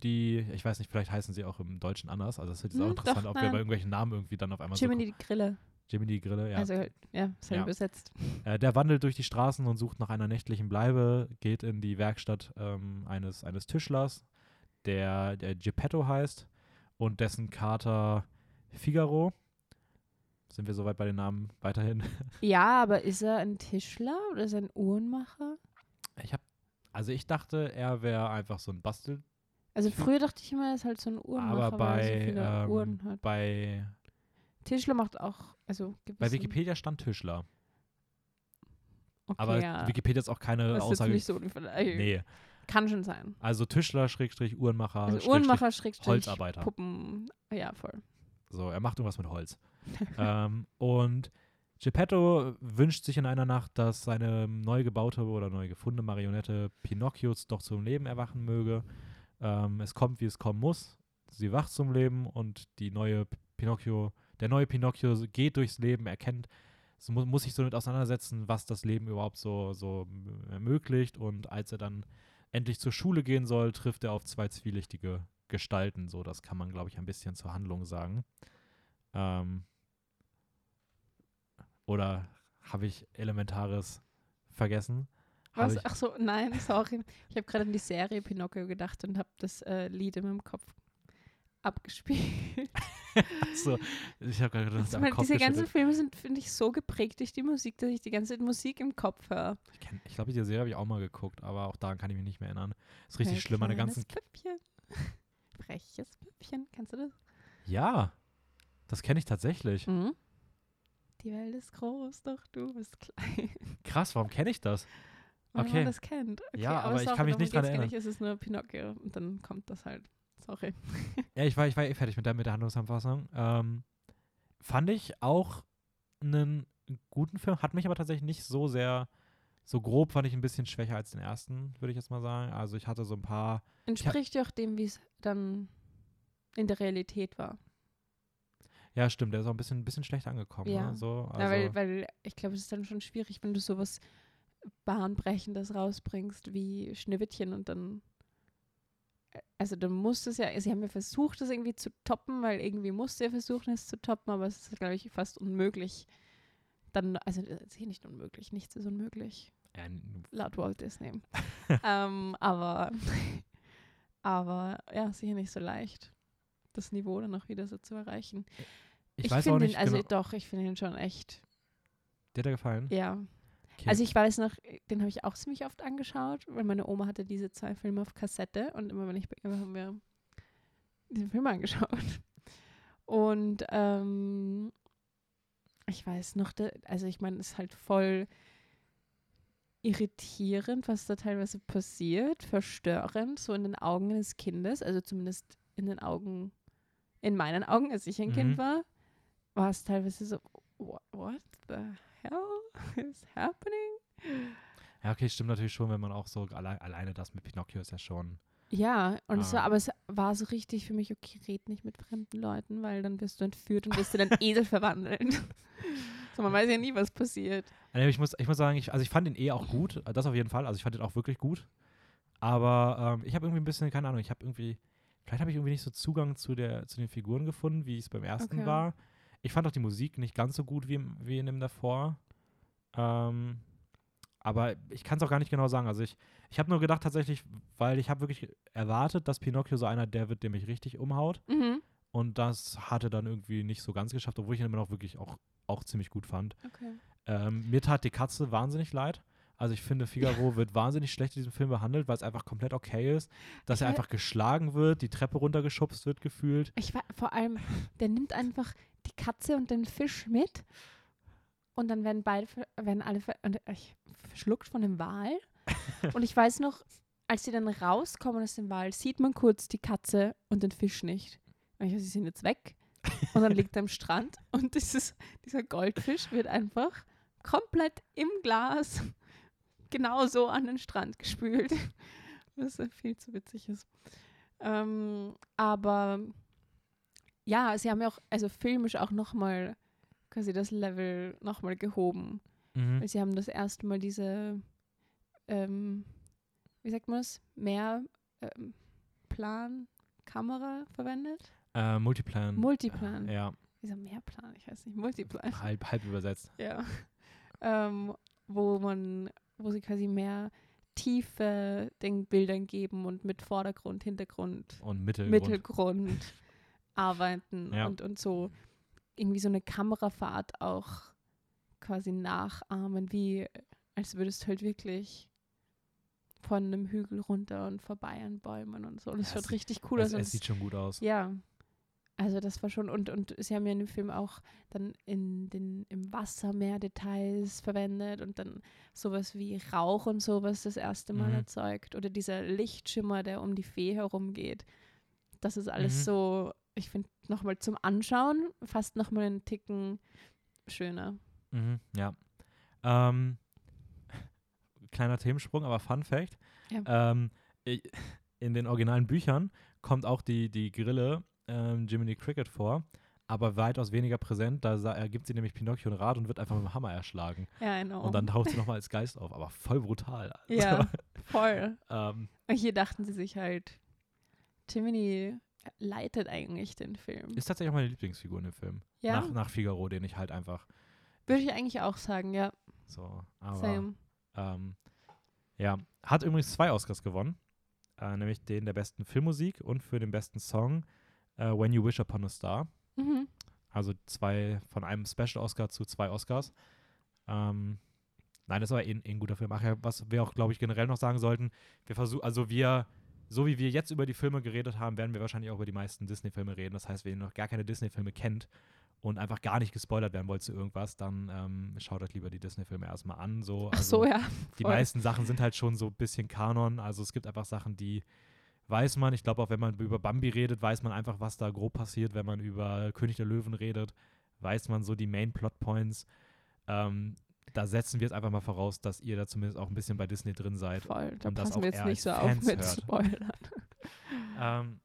Speaker 2: Die, ich weiß nicht, vielleicht heißen sie auch im Deutschen anders. Also, das ist jetzt auch
Speaker 1: Hm,
Speaker 2: interessant,
Speaker 1: doch,
Speaker 2: ob wir bei irgendwelchen Namen irgendwie dann auf einmal
Speaker 1: Jiminy die Grille.
Speaker 2: so. Jiminy Grille, ja.
Speaker 1: Also, ja, ist halt
Speaker 2: Ja.
Speaker 1: übersetzt.
Speaker 2: Äh, der wandelt durch die Straßen und sucht nach einer nächtlichen Bleibe, geht in die Werkstatt ähm, eines, eines Tischlers, der, der Geppetto heißt und dessen Kater Figaro. Sind wir soweit bei den Namen weiterhin?
Speaker 1: Ja, aber ist er ein Tischler oder ist er ein Uhrenmacher?
Speaker 2: Ich habe, also ich dachte, er wäre einfach so ein Bastel,
Speaker 1: Also früher dachte ich immer, er ist halt so ein Uhrenmacher,
Speaker 2: aber
Speaker 1: weil er so
Speaker 2: bei,
Speaker 1: viele
Speaker 2: ähm,
Speaker 1: Uhren hat.
Speaker 2: bei,
Speaker 1: Tischler macht auch, also
Speaker 2: bei Wikipedia stand Tischler.
Speaker 1: okay,
Speaker 2: Aber
Speaker 1: ja.
Speaker 2: Wikipedia ist auch keine
Speaker 1: Das ist
Speaker 2: Aussage.
Speaker 1: nicht so, nee. Kann schon sein.
Speaker 2: also Tischler, Schrägstrich, Uhrenmacher,
Speaker 1: Also Uhrenmacher, Schrägstrich,
Speaker 2: Holzarbeiter.
Speaker 1: Puppen, ja voll.
Speaker 2: So, er macht irgendwas mit Holz. ähm, und Geppetto wünscht sich in einer Nacht, dass seine neu gebaute oder neu gefundene Marionette Pinocchios doch zum Leben erwachen möge. Ähm, es kommt, wie es kommen muss. Sie wacht zum Leben und die neue Pinocchio, der neue Pinocchio geht durchs Leben, erkennt, so mu muss sich so damit auseinandersetzen, was das Leben überhaupt so, so ermöglicht. Und als er dann endlich zur Schule gehen soll, trifft er auf zwei zwielichtige Gestalten. So, das kann man, glaube ich, ein bisschen zur Handlung sagen. Ähm, oder habe ich Elementares vergessen? Hab
Speaker 1: Was? Ach so, nein, sorry. Ich habe gerade an die Serie Pinocchio gedacht und habe das äh, Lied in meinem Kopf abgespielt.
Speaker 2: so, ich habe gerade gedacht,
Speaker 1: Also,
Speaker 2: Kopf
Speaker 1: diese ganzen. Filme sind, finde ich, so geprägt durch die Musik, dass ich die ganze Zeit Musik im Kopf höre.
Speaker 2: Ich, kenn- ich glaube, diese Serie habe ich auch mal geguckt, aber auch daran kann ich mich nicht mehr erinnern. Ist richtig
Speaker 1: Ein
Speaker 2: schlimm, meine ganzen.
Speaker 1: Püppchen. Freches Püppchen, kennst du das?
Speaker 2: Ja, das kenne ich tatsächlich.
Speaker 1: Mhm. Die Welt ist groß, doch du bist klein.
Speaker 2: Krass, warum kenne ich das? Okay.
Speaker 1: man das kennt. Okay,
Speaker 2: Ja, aber ich
Speaker 1: sorry,
Speaker 2: kann mich nicht dran erinnern.
Speaker 1: Nicht. Es ist nur Pinocchio und dann kommt das halt. Sorry.
Speaker 2: Ja, ich war, ich war eh fertig mit der, mit der Handlungsanpassung. Ähm, fand ich auch einen guten Film, hat mich aber tatsächlich nicht so sehr, so grob fand ich ein bisschen schwächer als den ersten, würde ich jetzt mal sagen. Also ich hatte so ein paar,
Speaker 1: Entspricht ja auch dem, wie es dann in der Realität war.
Speaker 2: ja stimmt, der ist auch ein bisschen, ein bisschen schlecht angekommen.
Speaker 1: Ja.
Speaker 2: Ne? So, also,
Speaker 1: ja, weil, weil ich glaube, es ist dann schon schwierig, wenn du sowas Bahnbrechendes rausbringst wie Schneewittchen und dann. Also dann muss es ja, sie haben ja versucht, das irgendwie zu toppen, weil irgendwie musste er versuchen, es zu toppen, aber es ist, glaube ich, fast unmöglich. Dann, also es ist hier nicht unmöglich, nichts ist unmöglich,
Speaker 2: ja,
Speaker 1: laut Walt Disney. ähm, aber, aber ja, sicher nicht so leicht, das Niveau dann auch wieder so zu erreichen.
Speaker 2: ich,
Speaker 1: finde
Speaker 2: auch nicht,
Speaker 1: ihn, also
Speaker 2: genau,
Speaker 1: doch, ich finde ihn schon echt,
Speaker 2: dir hat er gefallen?
Speaker 1: ja.
Speaker 2: Okay.
Speaker 1: Also ich weiß noch, den habe ich auch ziemlich oft angeschaut, weil meine Oma hatte diese zwei Filme auf Kassette und immer wenn ich bei ihr war, haben wir diesen Film angeschaut. Und ähm, ich weiß noch, also ich meine, es ist halt voll irritierend, was da teilweise passiert, verstörend, so in den Augen eines Kindes, also zumindest in den Augen, in meinen Augen, als ich ein
Speaker 2: Mhm.
Speaker 1: Kind war, war es teilweise so, what, what the hell is happening?
Speaker 2: ja, okay, stimmt natürlich schon, wenn man auch so, alle, alleine das mit Pinocchio ist ja schon,
Speaker 1: Ja, und es war,
Speaker 2: Ah.
Speaker 1: aber es war so richtig für mich, okay, red nicht mit fremden Leuten, weil dann wirst du entführt und wirst in einen Esel verwandeln. so, man weiß ja nie, was passiert.
Speaker 2: Also ich muss, ich muss sagen, ich, also ich fand ihn eh auch gut, das auf jeden Fall. Also ich fand ihn auch wirklich gut. Aber ähm, ich habe irgendwie ein bisschen, keine Ahnung, ich habe irgendwie, vielleicht habe ich irgendwie nicht so Zugang zu, der, zu den Figuren gefunden, wie es beim ersten
Speaker 1: Okay.
Speaker 2: war. Ich fand auch die Musik nicht ganz so gut wie, wie in dem davor. Ähm, aber ich kann es auch gar nicht genau sagen. Also ich, ich habe nur gedacht tatsächlich, weil ich habe wirklich erwartet, dass Pinocchio so einer der wird, der mich richtig umhaut.
Speaker 1: Mhm.
Speaker 2: Und das hatte dann irgendwie nicht so ganz geschafft, obwohl ich ihn immer noch wirklich auch, auch ziemlich gut fand.
Speaker 1: Okay.
Speaker 2: Ähm, mir tat die Katze wahnsinnig leid. Also ich finde, Figaro wird wahnsinnig schlecht in diesem Film behandelt, weil es einfach komplett okay ist, dass
Speaker 1: Ich
Speaker 2: er einfach geschlagen wird, die Treppe runtergeschubst wird gefühlt.
Speaker 1: Ich war vor allem, der nimmt einfach die Katze und den Fisch mit und dann werden beide, werden alle und ich verschluckt von dem Wal. und ich weiß noch, als sie dann rauskommen aus dem Wal, sieht man kurz die Katze und den Fisch nicht. Und ich weiß, sie sind jetzt weg. Und dann liegt er am Strand und dieses, dieser Goldfisch wird einfach komplett im Glas genauso an den Strand gespült. Was viel zu witzig ist. Ähm, aber ja, sie haben ja auch, also filmisch auch nochmal quasi das Level nochmal gehoben.
Speaker 2: Mhm.
Speaker 1: Weil sie haben das erste Mal diese, ähm, wie sagt man das, mehr ähm, Plan, Kamera verwendet.
Speaker 2: Äh, Multiplan.
Speaker 1: Multiplan.
Speaker 2: Ja,
Speaker 1: Wieso Mehrplan? Ich weiß nicht, Multiplan.
Speaker 2: halb, halb übersetzt.
Speaker 1: Ja. Ähm, wo man, wo sie quasi mehr Tiefe den Bildern geben und mit Vordergrund, Hintergrund,
Speaker 2: Und Mittelgrund.
Speaker 1: Mittelgrund arbeiten
Speaker 2: Ja.
Speaker 1: und, und so irgendwie so eine Kamerafahrt auch quasi nachahmen, wie als würdest du halt wirklich von einem Hügel runter und vorbei an Bäumen und so. Und das
Speaker 2: Ja, es-
Speaker 1: richtig cool
Speaker 2: es,
Speaker 1: aus.
Speaker 2: es sieht schon gut aus.
Speaker 1: Ja. Also das war schon, und, und sie haben ja in dem Film auch dann in den, im Wasser mehr Details verwendet und dann sowas wie Rauch und sowas das erste Mal
Speaker 2: Mhm.
Speaker 1: erzeugt. Oder dieser Lichtschimmer, der um die Fee herumgeht. Das ist alles
Speaker 2: Mhm.
Speaker 1: so, ich finde, nochmal zum Anschauen fast nochmal einen Ticken schöner.
Speaker 2: Mhm, ja. Ähm, kleiner Themensprung, aber Fun Fact.
Speaker 1: Ja.
Speaker 2: Ähm, in den originalen Büchern kommt auch die, die Grille ähm, Jiminy Cricket vor, aber weitaus weniger präsent. Da ergibt sie nämlich Pinocchio ein Rad und wird einfach mit dem Hammer erschlagen.
Speaker 1: Ja, genau.
Speaker 2: Und dann taucht sie nochmal als Geist auf, aber voll brutal. Also,
Speaker 1: ja, voll.
Speaker 2: ähm,
Speaker 1: Und hier dachten sie sich halt, Jiminy leitet eigentlich den Film.
Speaker 2: ist tatsächlich auch meine Lieblingsfigur in dem Film.
Speaker 1: ja,
Speaker 2: Nach, nach Figaro, den ich halt einfach
Speaker 1: würde ich eigentlich auch sagen, ja.
Speaker 2: so. Aber,
Speaker 1: Same.
Speaker 2: Ähm, ja, hat übrigens zwei Oscars gewonnen. Äh, nämlich den der besten Filmmusik und für den besten Song äh, When You Wish Upon a Star.
Speaker 1: Mhm.
Speaker 2: Also zwei von einem Special Oscar zu zwei Oscars. Ähm, nein, das war eh, eh ein guter Film. Ach ja, was wir auch, glaube ich, generell noch sagen sollten, wir versuchen, also wir, so wie wir jetzt über die Filme geredet haben, werden wir wahrscheinlich auch über die meisten Disney-Filme reden. Das heißt, wenn ihr noch gar keine Disney-Filme kennt und einfach gar nicht gespoilert werden wollt zu irgendwas, dann ähm, schaut euch lieber die Disney-Filme erstmal an. So.
Speaker 1: Ach so,
Speaker 2: Also,
Speaker 1: ja.
Speaker 2: die
Speaker 1: voll.
Speaker 2: meisten Sachen sind halt schon so ein bisschen Kanon. Also es gibt einfach Sachen, die weiß man. Ich glaube auch, wenn man über Bambi redet, weiß man einfach, was da grob passiert. Wenn man über König der Löwen redet, weiß man so die Main Plot Points. Ähm, da setzen wir jetzt einfach mal voraus, dass ihr da zumindest auch ein bisschen bei Disney drin seid.
Speaker 1: Voll, da
Speaker 2: und das
Speaker 1: passen
Speaker 2: auch
Speaker 1: wir jetzt nicht so
Speaker 2: als
Speaker 1: auf
Speaker 2: Fans
Speaker 1: mit
Speaker 2: hört.
Speaker 1: Spoilern.
Speaker 2: Ähm,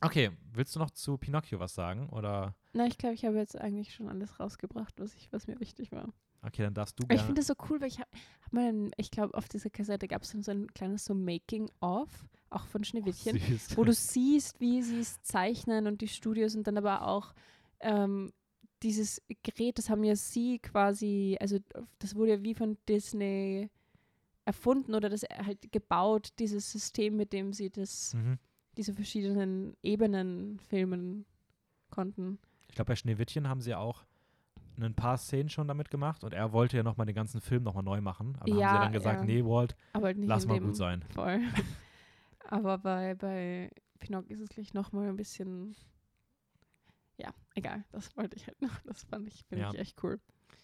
Speaker 2: okay, willst du noch zu Pinocchio was sagen? Oder
Speaker 1: Na, ich glaube, ich habe jetzt eigentlich schon alles rausgebracht, was, ich, was mir wichtig war.
Speaker 2: okay, dann darfst du
Speaker 1: Aber Ich
Speaker 2: gerne.
Speaker 1: finde das so cool, weil ich habe hab mal, ein- ich glaube, auf dieser Kassette gab es dann so ein kleines so Making-of, auch von Schneewittchen,
Speaker 2: Süß.
Speaker 1: wo du siehst, wie sie es zeichnen und die Studios und dann aber auch ähm, dieses Gerät, das haben ja sie quasi, also das wurde ja wie von Disney erfunden oder das halt gebaut, dieses System, mit dem sie das,
Speaker 2: Mhm.
Speaker 1: diese verschiedenen Ebenen filmen konnten.
Speaker 2: Ich glaube, bei Schneewittchen haben sie ja auch ein paar Szenen schon damit gemacht und er wollte ja nochmal den ganzen Film nochmal neu machen. Aber haben sie
Speaker 1: Ja,
Speaker 2: dann gesagt,
Speaker 1: ja.
Speaker 2: nee, Walt,
Speaker 1: Aber halt
Speaker 2: lass mal gut sein.
Speaker 1: Voll. Aber bei, bei Pinocchio ist es gleich nochmal ein bisschen. Ja, egal. Das wollte ich halt noch. Das fand ich, finde
Speaker 2: Ja.
Speaker 1: ich echt cool.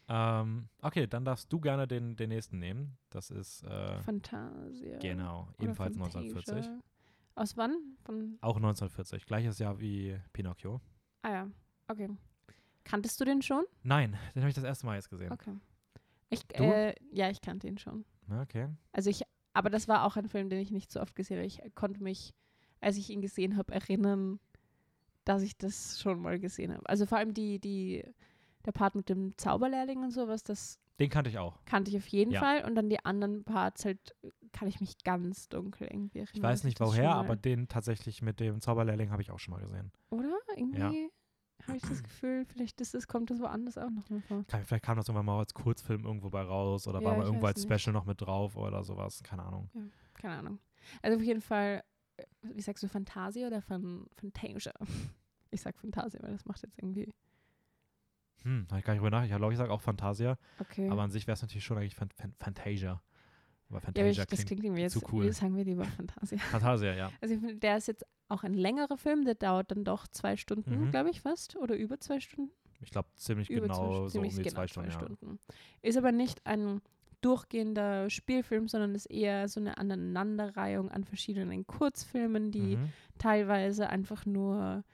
Speaker 2: Ähm, okay, dann darfst du gerne den, den nächsten nehmen. Das ist, äh,
Speaker 1: Fantasia.
Speaker 2: genau,
Speaker 1: oder
Speaker 2: ebenfalls
Speaker 1: Fantasia.
Speaker 2: 1940.
Speaker 1: Aus wann? Von.
Speaker 2: Auch 1940, gleiches Jahr wie Pinocchio.
Speaker 1: Ah ja, okay. Kanntest du den schon?
Speaker 2: Nein, den habe ich das erste Mal jetzt gesehen.
Speaker 1: Okay. Ich, äh, ja, ich kannte ihn schon.
Speaker 2: Okay.
Speaker 1: Also ich, aber das war auch ein Film, den ich nicht so oft gesehen habe. Ich konnte mich, als ich ihn gesehen habe, erinnern, dass ich das schon mal gesehen habe. Also vor allem die, die, der Part mit dem Zauberlehrling und sowas, das
Speaker 2: Den kannte ich auch.
Speaker 1: kannte ich auf jeden
Speaker 2: Ja.
Speaker 1: Fall. Und dann die anderen Parts halt, kann ich mich ganz dunkel irgendwie erinnern.
Speaker 2: Ich weiß nicht woher, aber den tatsächlich mit dem Zauberlehrling habe ich auch schon mal gesehen.
Speaker 1: Oder? Irgendwie? habe ich das Gefühl. Vielleicht ist das, kommt das woanders auch noch mal vor.
Speaker 2: Kann, vielleicht kam das irgendwann mal als Kurzfilm irgendwo bei raus oder
Speaker 1: Ja,
Speaker 2: war mal irgendwo als
Speaker 1: nicht.
Speaker 2: Special noch mit drauf oder sowas. Keine Ahnung.
Speaker 1: Keine Ahnung. Also auf jeden Fall, äh, wie sagst du, Fantasia oder Fan Fantasia? Ich sag Fantasia, weil das macht jetzt irgendwie.
Speaker 2: Hm, hab ich gar nicht drüber nach. Ich glaube, ich sage auch Fantasia.
Speaker 1: Okay.
Speaker 2: Aber an sich wäre es natürlich schon eigentlich Fan Fan Fantasia. Aber
Speaker 1: ja,
Speaker 2: Fantasia
Speaker 1: ich, das
Speaker 2: klingt,
Speaker 1: klingt irgendwie jetzt,
Speaker 2: zu cool.
Speaker 1: wie sagen wir lieber Fantasia.
Speaker 2: Fantasia, ja.
Speaker 1: Also ich finde, der ist jetzt auch ein längerer Film, der dauert dann doch zwei Stunden,
Speaker 2: Mhm.
Speaker 1: glaube ich fast, oder über zwei Stunden.
Speaker 2: Ich glaube, ziemlich
Speaker 1: über
Speaker 2: genau
Speaker 1: zwei,
Speaker 2: so um
Speaker 1: ziemlich
Speaker 2: die
Speaker 1: genau
Speaker 2: zwei Stunden. Ja.
Speaker 1: Ist aber nicht ein durchgehender Spielfilm, sondern ist eher so eine Aneinanderreihung an verschiedenen Kurzfilmen, die
Speaker 2: Mhm.
Speaker 1: teilweise einfach nur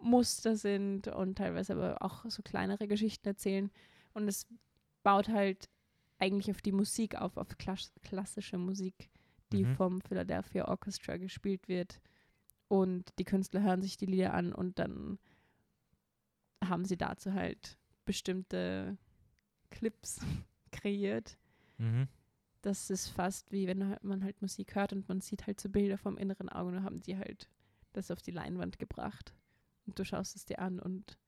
Speaker 1: Muster sind und teilweise aber auch so kleinere Geschichten erzählen. Und es baut halt eigentlich auf die Musik auf, auf klass klassische Musik, die
Speaker 2: Mhm.
Speaker 1: vom Philadelphia Orchestra gespielt wird. Und die Künstler hören sich die Lieder an und dann haben sie dazu halt bestimmte Clips kreiert.
Speaker 2: Mhm.
Speaker 1: Das ist fast wie wenn man halt Musik hört und man sieht halt so Bilder vom inneren Auge und dann haben die halt das auf die Leinwand gebracht. Und du schaust es dir an und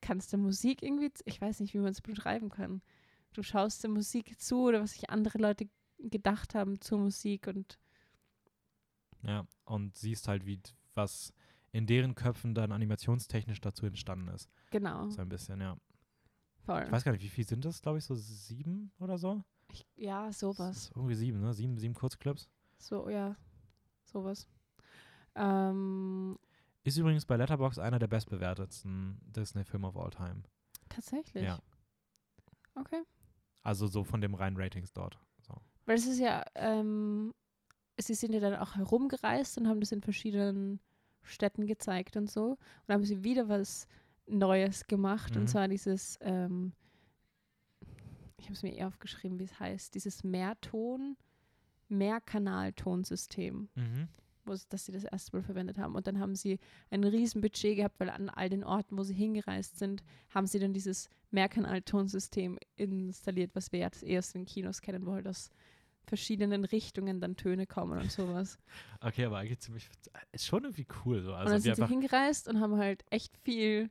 Speaker 1: kannst der Musik irgendwie, ich weiß nicht, wie man es beschreiben kann. Du schaust der Musik zu oder was sich andere Leute gedacht haben zur Musik und
Speaker 2: Ja, und siehst halt, wie was in deren Köpfen dann animationstechnisch dazu entstanden ist.
Speaker 1: genau,
Speaker 2: So ein bisschen, ja.
Speaker 1: voll.
Speaker 2: Ich weiß gar nicht, wie viel sind das, glaube ich, so sieben oder so?
Speaker 1: Ich, ja, sowas.
Speaker 2: Irgendwie sieben, ne? Sieben, sieben Kurzclips.
Speaker 1: So, ja, sowas. Ähm,
Speaker 2: Ist übrigens bei Letterboxd einer der bestbewertetsten Disney-Filme of all time.
Speaker 1: tatsächlich.
Speaker 2: Ja.
Speaker 1: Okay.
Speaker 2: Also so von dem reinen Ratings dort. So.
Speaker 1: Weil es ist ja, ähm, sie sind ja dann auch herumgereist und haben das in verschiedenen Städten gezeigt und so. Und dann haben sie wieder was Neues gemacht.
Speaker 2: Mhm.
Speaker 1: Und zwar dieses, ähm, ich habe es mir eher aufgeschrieben, wie es heißt, dieses Mehrton, Mehrkanaltonsystem,
Speaker 2: Mhm.
Speaker 1: wo es, das sie das erste Mal verwendet haben. Und dann haben sie ein Riesenbudget gehabt, weil an all den Orten, wo sie hingereist sind, haben sie dann dieses Mehrkanal-Tonsystem installiert, was wir jetzt erst in Kinos kennen, wo halt aus verschiedenen Richtungen dann Töne kommen und sowas.
Speaker 2: Okay, aber eigentlich ziemlich. Ist schon irgendwie cool. So.
Speaker 1: und
Speaker 2: Also
Speaker 1: dann
Speaker 2: wie
Speaker 1: sind sie hingereist und haben halt echt viel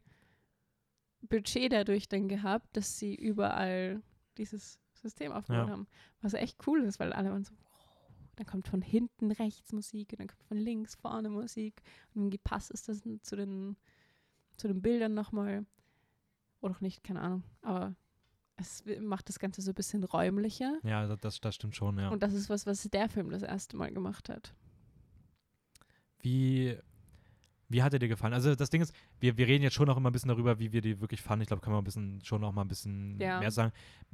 Speaker 1: Budget dadurch dann gehabt, dass sie überall dieses System aufgebaut
Speaker 2: Ja.
Speaker 1: haben. Was echt cool ist, weil alle waren so, wow, dann kommt von hinten rechts Musik und dann kommt von links vorne Musik und irgendwie passt es das zu den, zu den Bildern nochmal. Oder auch nicht, keine Ahnung. Aber es macht das Ganze so ein bisschen räumlicher.
Speaker 2: Ja, das- das, das stimmt schon, ja.
Speaker 1: Und das ist was, was der Film das erste Mal gemacht hat.
Speaker 2: Wie, wie hat er dir gefallen? Also das Ding ist, wir, wir reden jetzt schon noch immer ein bisschen darüber, wie wir die wirklich fanden. Ich glaube, können wir ein bisschen, schon noch mal ein bisschen
Speaker 1: Ja.
Speaker 2: mehr sagen.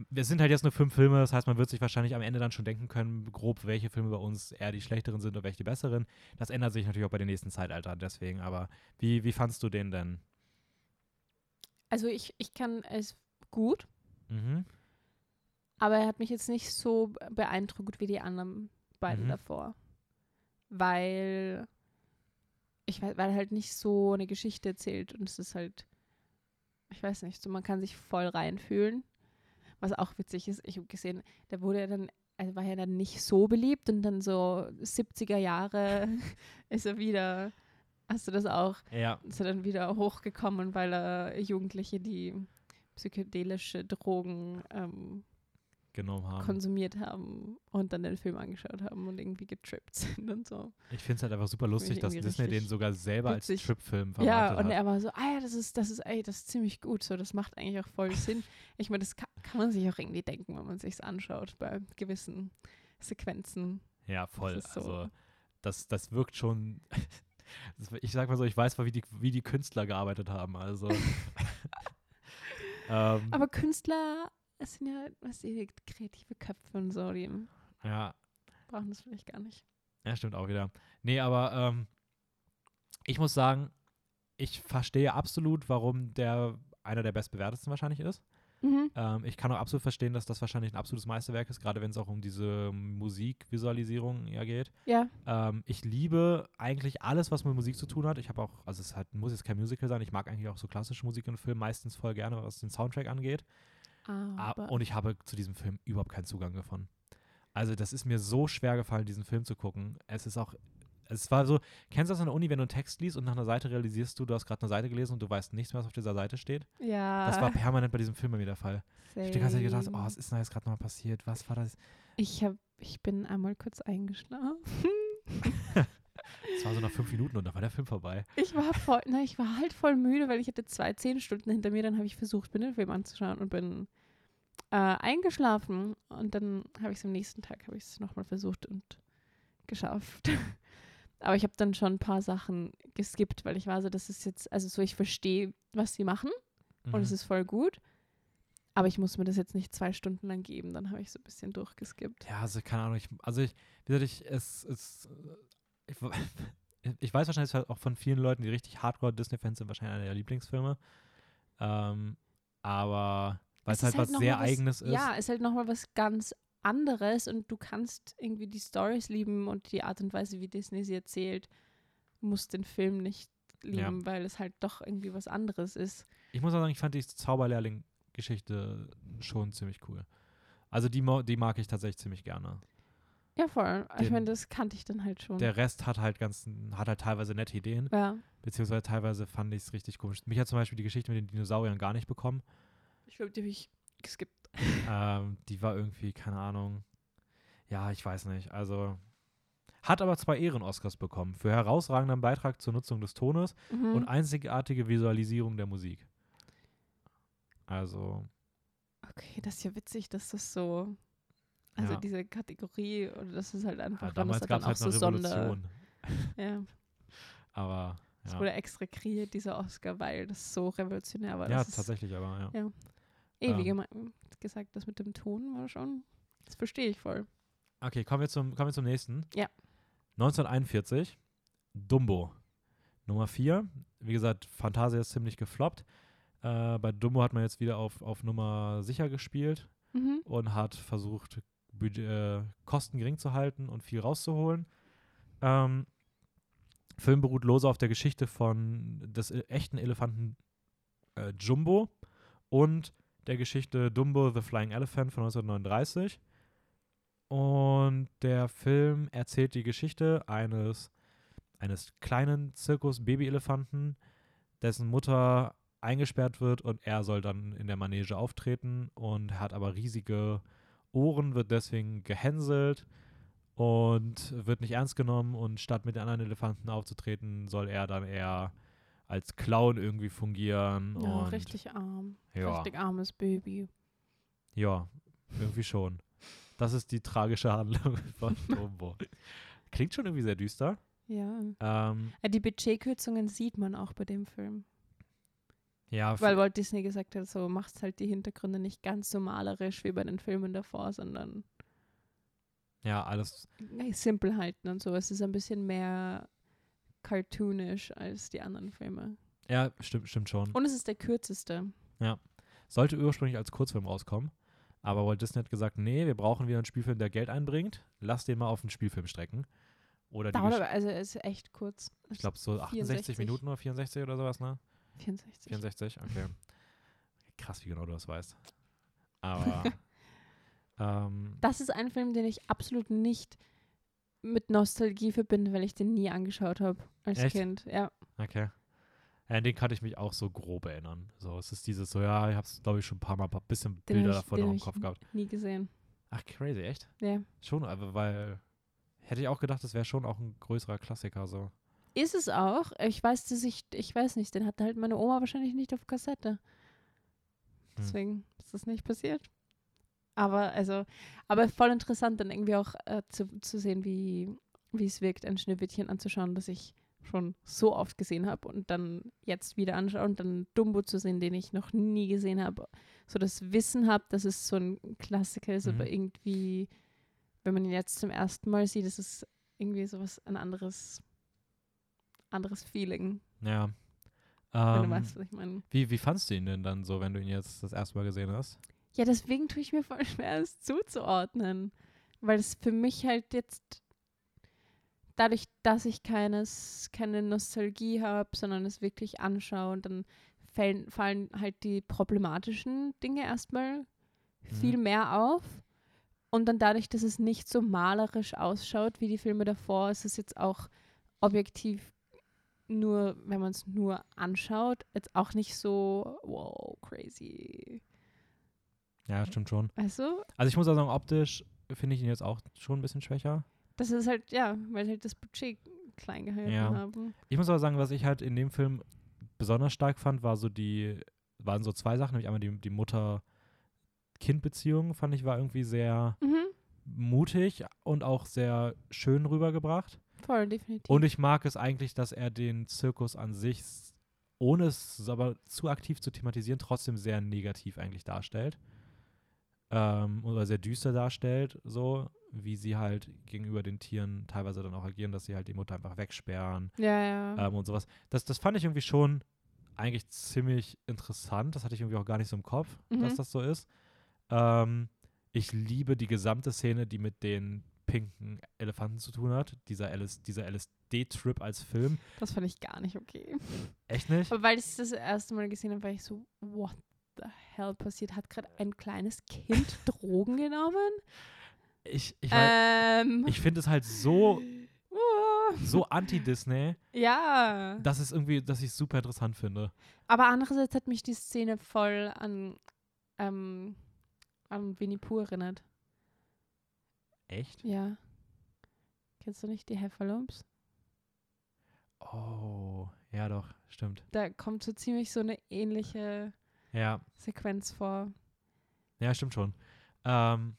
Speaker 2: Wir sind halt jetzt nur fünf Filme, das heißt, man wird sich wahrscheinlich am Ende dann schon denken können, grob, welche Filme bei uns eher die schlechteren sind und welche die besseren. Das ändert sich natürlich auch bei den nächsten Zeitaltern, deswegen. Aber wie, wie fandst du den denn?
Speaker 1: Also ich, ich kann es gut,
Speaker 2: Mhm.
Speaker 1: aber er hat mich jetzt nicht so be- beeindruckt wie die anderen beiden
Speaker 2: Mhm.
Speaker 1: davor. Weil ich weiß, weil er halt nicht so eine Geschichte erzählt und es ist halt, ich weiß nicht, so man kann sich voll reinfühlen. Was auch witzig ist, ich habe gesehen, der wurde ja dann, also war ja dann nicht so beliebt und dann so 70er Jahre ist er wieder, hast du das auch,
Speaker 2: Ja,
Speaker 1: ist er dann wieder hochgekommen, weil er Jugendliche, die psychedelische Drogen ähm,
Speaker 2: genommen haben.
Speaker 1: konsumiert haben und dann den Film angeschaut haben und irgendwie getrippt sind und so.
Speaker 2: Ich finde es halt einfach super lustig, dass Disney den sogar selber als
Speaker 1: witzig.
Speaker 2: Trip-Film
Speaker 1: Ja,
Speaker 2: vermarktet
Speaker 1: und
Speaker 2: hat.
Speaker 1: er war so, ah ja, das ist, das ist, ey, das ist ziemlich gut. So, das macht eigentlich auch voll Sinn. Ich meine, das kann, kann man sich auch irgendwie denken, wenn man sich anschaut bei gewissen Sequenzen.
Speaker 2: Ja, voll.
Speaker 1: ist so.
Speaker 2: Also das, das wirkt schon. das, ich sag mal so, ich weiß mal, wie die, wie die Künstler gearbeitet haben. Also. ähm,
Speaker 1: Aber Künstler, es sind ja, was die kreative Köpfe und so, die
Speaker 2: ja,
Speaker 1: brauchen das vielleicht gar nicht.
Speaker 2: ja, stimmt auch wieder. Nee, aber ähm, ich muss sagen, ich verstehe absolut, warum der einer der bestbewertetsten wahrscheinlich ist.
Speaker 1: Mhm.
Speaker 2: Ähm, ich kann auch absolut verstehen, dass das wahrscheinlich ein absolutes Meisterwerk ist, gerade wenn es auch um diese Musikvisualisierung ja geht.
Speaker 1: Ja,
Speaker 2: Ähm, ich liebe eigentlich alles, was mit Musik zu tun hat. Ich habe auch, also es hat, muss jetzt kein Musical sein, ich mag eigentlich auch so klassische Musik in Filmen meistens voll gerne, was den Soundtrack angeht. Ah,
Speaker 1: aber
Speaker 2: und ich habe zu diesem Film überhaupt keinen Zugang gefunden. Also das ist mir so schwer gefallen, diesen Film zu gucken. Es ist auch, Es war so, kennst du das an der Uni, wenn du einen Text liest und nach einer Seite realisierst du, du hast gerade eine Seite gelesen und du weißt nichts mehr, was auf dieser Seite steht?
Speaker 1: Ja.
Speaker 2: Das war permanent bei diesem Film bei mir der Fall. Ich habe die ganze Zeit gedacht, oh,
Speaker 1: same.
Speaker 2: was ist denn da jetzt gerade nochmal passiert? Was war das?
Speaker 1: Ich, hab, ich bin einmal kurz eingeschlafen.
Speaker 2: Es war so nach fünf Minuten und dann war der Film vorbei.
Speaker 1: Ich war voll, na, ich war halt voll müde, weil ich hatte zwei zehn Stunden hinter mir. Dann habe ich versucht, mir den Film anzuschauen und bin äh, eingeschlafen. Und dann habe ich es am nächsten Tag habe ich es nochmal versucht und geschafft. Aber ich habe dann schon ein paar Sachen geskippt, weil ich war so, das ist jetzt, also so, ich verstehe, was sie machen und es
Speaker 2: Mhm.
Speaker 1: ist voll gut. Aber ich muss mir das jetzt nicht zwei Stunden lang geben. Dann habe ich so ein bisschen durchgeskippt.
Speaker 2: Ja, also keine Ahnung. Ich, also ich, wie gesagt, ich, es, es, äh, ich, ich weiß wahrscheinlich halt auch von vielen Leuten, die richtig Hardcore-Disney-Fans sind, wahrscheinlich einer der Lieblingsfilme. Ähm, aber weil es,
Speaker 1: ist
Speaker 2: halt was sehr
Speaker 1: mal
Speaker 2: Eigenes ist.
Speaker 1: Ja, ist halt nochmal was ganz anderes und du kannst irgendwie die Stories lieben und die Art und Weise, wie Disney sie erzählt, musst den Film nicht lieben, weil es halt doch irgendwie was anderes ist.
Speaker 2: Ich muss auch sagen, ich fand die Zauberlehrling-Geschichte schon ziemlich cool. Also die, die mag ich tatsächlich ziemlich gerne.
Speaker 1: Ja, voll. ich
Speaker 2: Den-
Speaker 1: meine, das kannte ich dann halt schon.
Speaker 2: Der Rest hat halt ganz, hat halt teilweise nette Ideen,
Speaker 1: ja.
Speaker 2: beziehungsweise teilweise fand ich es richtig komisch. Mich hat zum Beispiel die Geschichte mit den Dinosauriern gar nicht bekommen.
Speaker 1: Ich glaube, die habe ich geskippt.
Speaker 2: ähm, die war irgendwie, keine Ahnung. Ja, ich weiß nicht. Also hat aber zwei Ehren-Oscars bekommen für herausragenden Beitrag zur Nutzung des Tones
Speaker 1: Mhm.
Speaker 2: und einzigartige Visualisierung der Musik. Also,
Speaker 1: okay, das ist ja witzig, dass das so, also
Speaker 2: Ja.
Speaker 1: diese Kategorie, oder das ist halt einfach,
Speaker 2: ja,
Speaker 1: dann
Speaker 2: damals gab es
Speaker 1: auch
Speaker 2: halt
Speaker 1: so
Speaker 2: eine
Speaker 1: Sonder.
Speaker 2: Revolution.
Speaker 1: Ja,
Speaker 2: Aber,
Speaker 1: es
Speaker 2: ja.
Speaker 1: wurde extra kreiert, dieser Oscar, weil das so revolutionär war.
Speaker 2: Ja,
Speaker 1: ist
Speaker 2: tatsächlich, aber ja.
Speaker 1: Ja. Wie
Speaker 2: Ähm.
Speaker 1: gesagt, das mit dem Ton war schon, das verstehe ich voll.
Speaker 2: Okay, kommen wir zum, kommen wir zum nächsten.
Speaker 1: Ja.
Speaker 2: 1941, Dumbo. Nummer 4. Wie gesagt, Fantasia ist ziemlich gefloppt. Äh, bei Dumbo hat man jetzt wieder auf, auf Nummer sicher gespielt
Speaker 1: Mhm.
Speaker 2: und hat versucht, Budget, äh, Kosten gering zu halten und viel rauszuholen. Ähm, Film beruht lose auf der Geschichte von des äh, echten Elefanten äh, Jumbo und der Geschichte Dumbo the Flying Elephant von 1939. Und der Film erzählt die Geschichte eines, eines kleinen Zirkus-Baby-Elefanten, dessen Mutter eingesperrt wird und er soll dann in der Manege auftreten und hat aber riesige Ohren, wird deswegen gehänselt und wird nicht ernst genommen und statt mit den anderen Elefanten aufzutreten, soll er dann eher als Clown irgendwie fungieren.
Speaker 1: Ja, richtig arm.
Speaker 2: Ja,
Speaker 1: Richtig armes Baby.
Speaker 2: ja, irgendwie schon. Das ist die tragische Handlung von Dumbo. Klingt schon irgendwie sehr düster.
Speaker 1: Ja.
Speaker 2: Ähm,
Speaker 1: Ja, Die Budgetkürzungen sieht man auch bei dem Film.
Speaker 2: Ja,
Speaker 1: Weil Walt Disney gesagt hat, so machst halt die Hintergründe nicht ganz so malerisch wie bei den Filmen davor, sondern
Speaker 2: ja, alles.
Speaker 1: simpel halten und so. Es ist ein bisschen mehr cartoonisch als die anderen Filme.
Speaker 2: Ja, stimmt, stimmt schon.
Speaker 1: Und es ist der kürzeste.
Speaker 2: Sollte ursprünglich als Kurzfilm rauskommen. Aber Walt Disney hat gesagt, nee, wir brauchen wieder einen Spielfilm, der Geld einbringt. Lass den mal auf einen Spielfilm strecken. Oder die
Speaker 1: Dauert aber, also es ist echt kurz.
Speaker 2: ich glaube so 68
Speaker 1: 64.
Speaker 2: Minuten oder 64 oder sowas, ne?
Speaker 1: 64.
Speaker 2: 64, okay. Krass, wie genau du das weißt. Aber ähm,
Speaker 1: Das ist ein Film, den ich absolut nicht mit Nostalgie verbinde, weil ich den nie angeschaut habe als
Speaker 2: Echt?
Speaker 1: Kind. Ja.
Speaker 2: okay. Ja, an den kann ich mich auch so grob erinnern. So, es ist dieses so, ja, ich habe es, glaube ich, schon ein paar Mal ein bisschen
Speaker 1: Den
Speaker 2: Bilder
Speaker 1: ich-
Speaker 2: davon noch im
Speaker 1: ich
Speaker 2: Kopf gehabt.
Speaker 1: Nie gesehen.
Speaker 2: Ach, crazy, echt?
Speaker 1: Ja.
Speaker 2: Schon, aber weil hätte ich auch gedacht, das wäre schon auch ein größerer Klassiker so.
Speaker 1: Ist es auch. Ich weiß, dass ich, ich weiß nicht, den hatte halt meine Oma wahrscheinlich nicht auf Kassette. Deswegen ist das nicht passiert. Aber also, aber voll interessant dann irgendwie auch äh, zu, zu sehen, wie, wie es wirkt, ein Schneewittchen anzuschauen, das ich schon so oft gesehen habe und dann jetzt wieder anschauen und dann Dumbo zu sehen, den ich noch nie gesehen habe. So das Wissen habe, dass es so ein Klassiker ist,
Speaker 2: Mhm.
Speaker 1: aber irgendwie, wenn man ihn jetzt zum ersten Mal sieht, ist es irgendwie sowas, ein anderes, anderes Feeling,
Speaker 2: Ja.
Speaker 1: wenn du
Speaker 2: Ähm,
Speaker 1: weißt, was ich meine.
Speaker 2: wie, wie fandst du ihn denn dann so, wenn du ihn jetzt das erste Mal gesehen hast?
Speaker 1: Ja, deswegen tue ich mir voll schwer, es zuzuordnen. Weil es für mich halt jetzt, dadurch, dass ich keines, keine Nostalgie habe, sondern es wirklich anschaue und dann fallen, fallen halt die problematischen Dinge erstmal viel mehr auf. Und dann dadurch, dass es nicht so malerisch ausschaut wie die Filme davor, ist es jetzt auch objektiv nur, wenn man es nur anschaut, jetzt auch nicht so, wow, crazy.
Speaker 2: Ja, stimmt schon.
Speaker 1: Weißt du?
Speaker 2: Also ich muss auch sagen, optisch finde ich ihn jetzt auch schon ein bisschen schwächer.
Speaker 1: Das ist halt, ja, weil halt das Budget klein gehalten
Speaker 2: Ja.
Speaker 1: haben.
Speaker 2: Ich muss aber sagen, was ich halt in dem Film besonders stark fand, war so die, waren so zwei Sachen, nämlich einmal die, die Mutter-Kind-Beziehung, fand ich, war irgendwie sehr
Speaker 1: Mhm.
Speaker 2: mutig und auch sehr schön rübergebracht.
Speaker 1: Voll, definitiv.
Speaker 2: Und ich mag es eigentlich, dass er den Zirkus an sich, ohne es aber zu aktiv zu thematisieren, trotzdem sehr negativ eigentlich darstellt. Ähm, oder sehr düster darstellt, so wie sie halt gegenüber den Tieren teilweise dann auch agieren, dass sie halt die Mutter einfach wegsperren
Speaker 1: ja, ja.
Speaker 2: ähm, und sowas. Das, das fand ich irgendwie schon eigentlich ziemlich interessant. Das hatte ich irgendwie auch gar nicht so im Kopf, dass
Speaker 1: Mhm.
Speaker 2: das so ist. Ähm, ich liebe die gesamte Szene, die mit den pinken Elefanten zu tun hat. Dieser, LS, dieser LSD-Trip als Film.
Speaker 1: das fand ich gar nicht okay.
Speaker 2: Echt nicht?
Speaker 1: Aber weil ich das erste Mal gesehen habe, war ich so, what the hell passiert? Hat gerade ein kleines Kind Drogen genommen?
Speaker 2: Ich, ich,
Speaker 1: Ähm.
Speaker 2: ich finde es halt so, so anti-Disney,
Speaker 1: ja.
Speaker 2: dass es irgendwie, dass ich es super interessant finde.
Speaker 1: Aber andererseits hat mich die Szene voll an, ähm, an Winnie Pooh erinnert.
Speaker 2: Echt?
Speaker 1: Ja. Kennst du nicht die Heffalumps?
Speaker 2: Oh, ja doch, stimmt.
Speaker 1: Da kommt so ziemlich so eine ähnliche
Speaker 2: Ja,
Speaker 1: Sequenz vor.
Speaker 2: ja, stimmt schon. Ähm,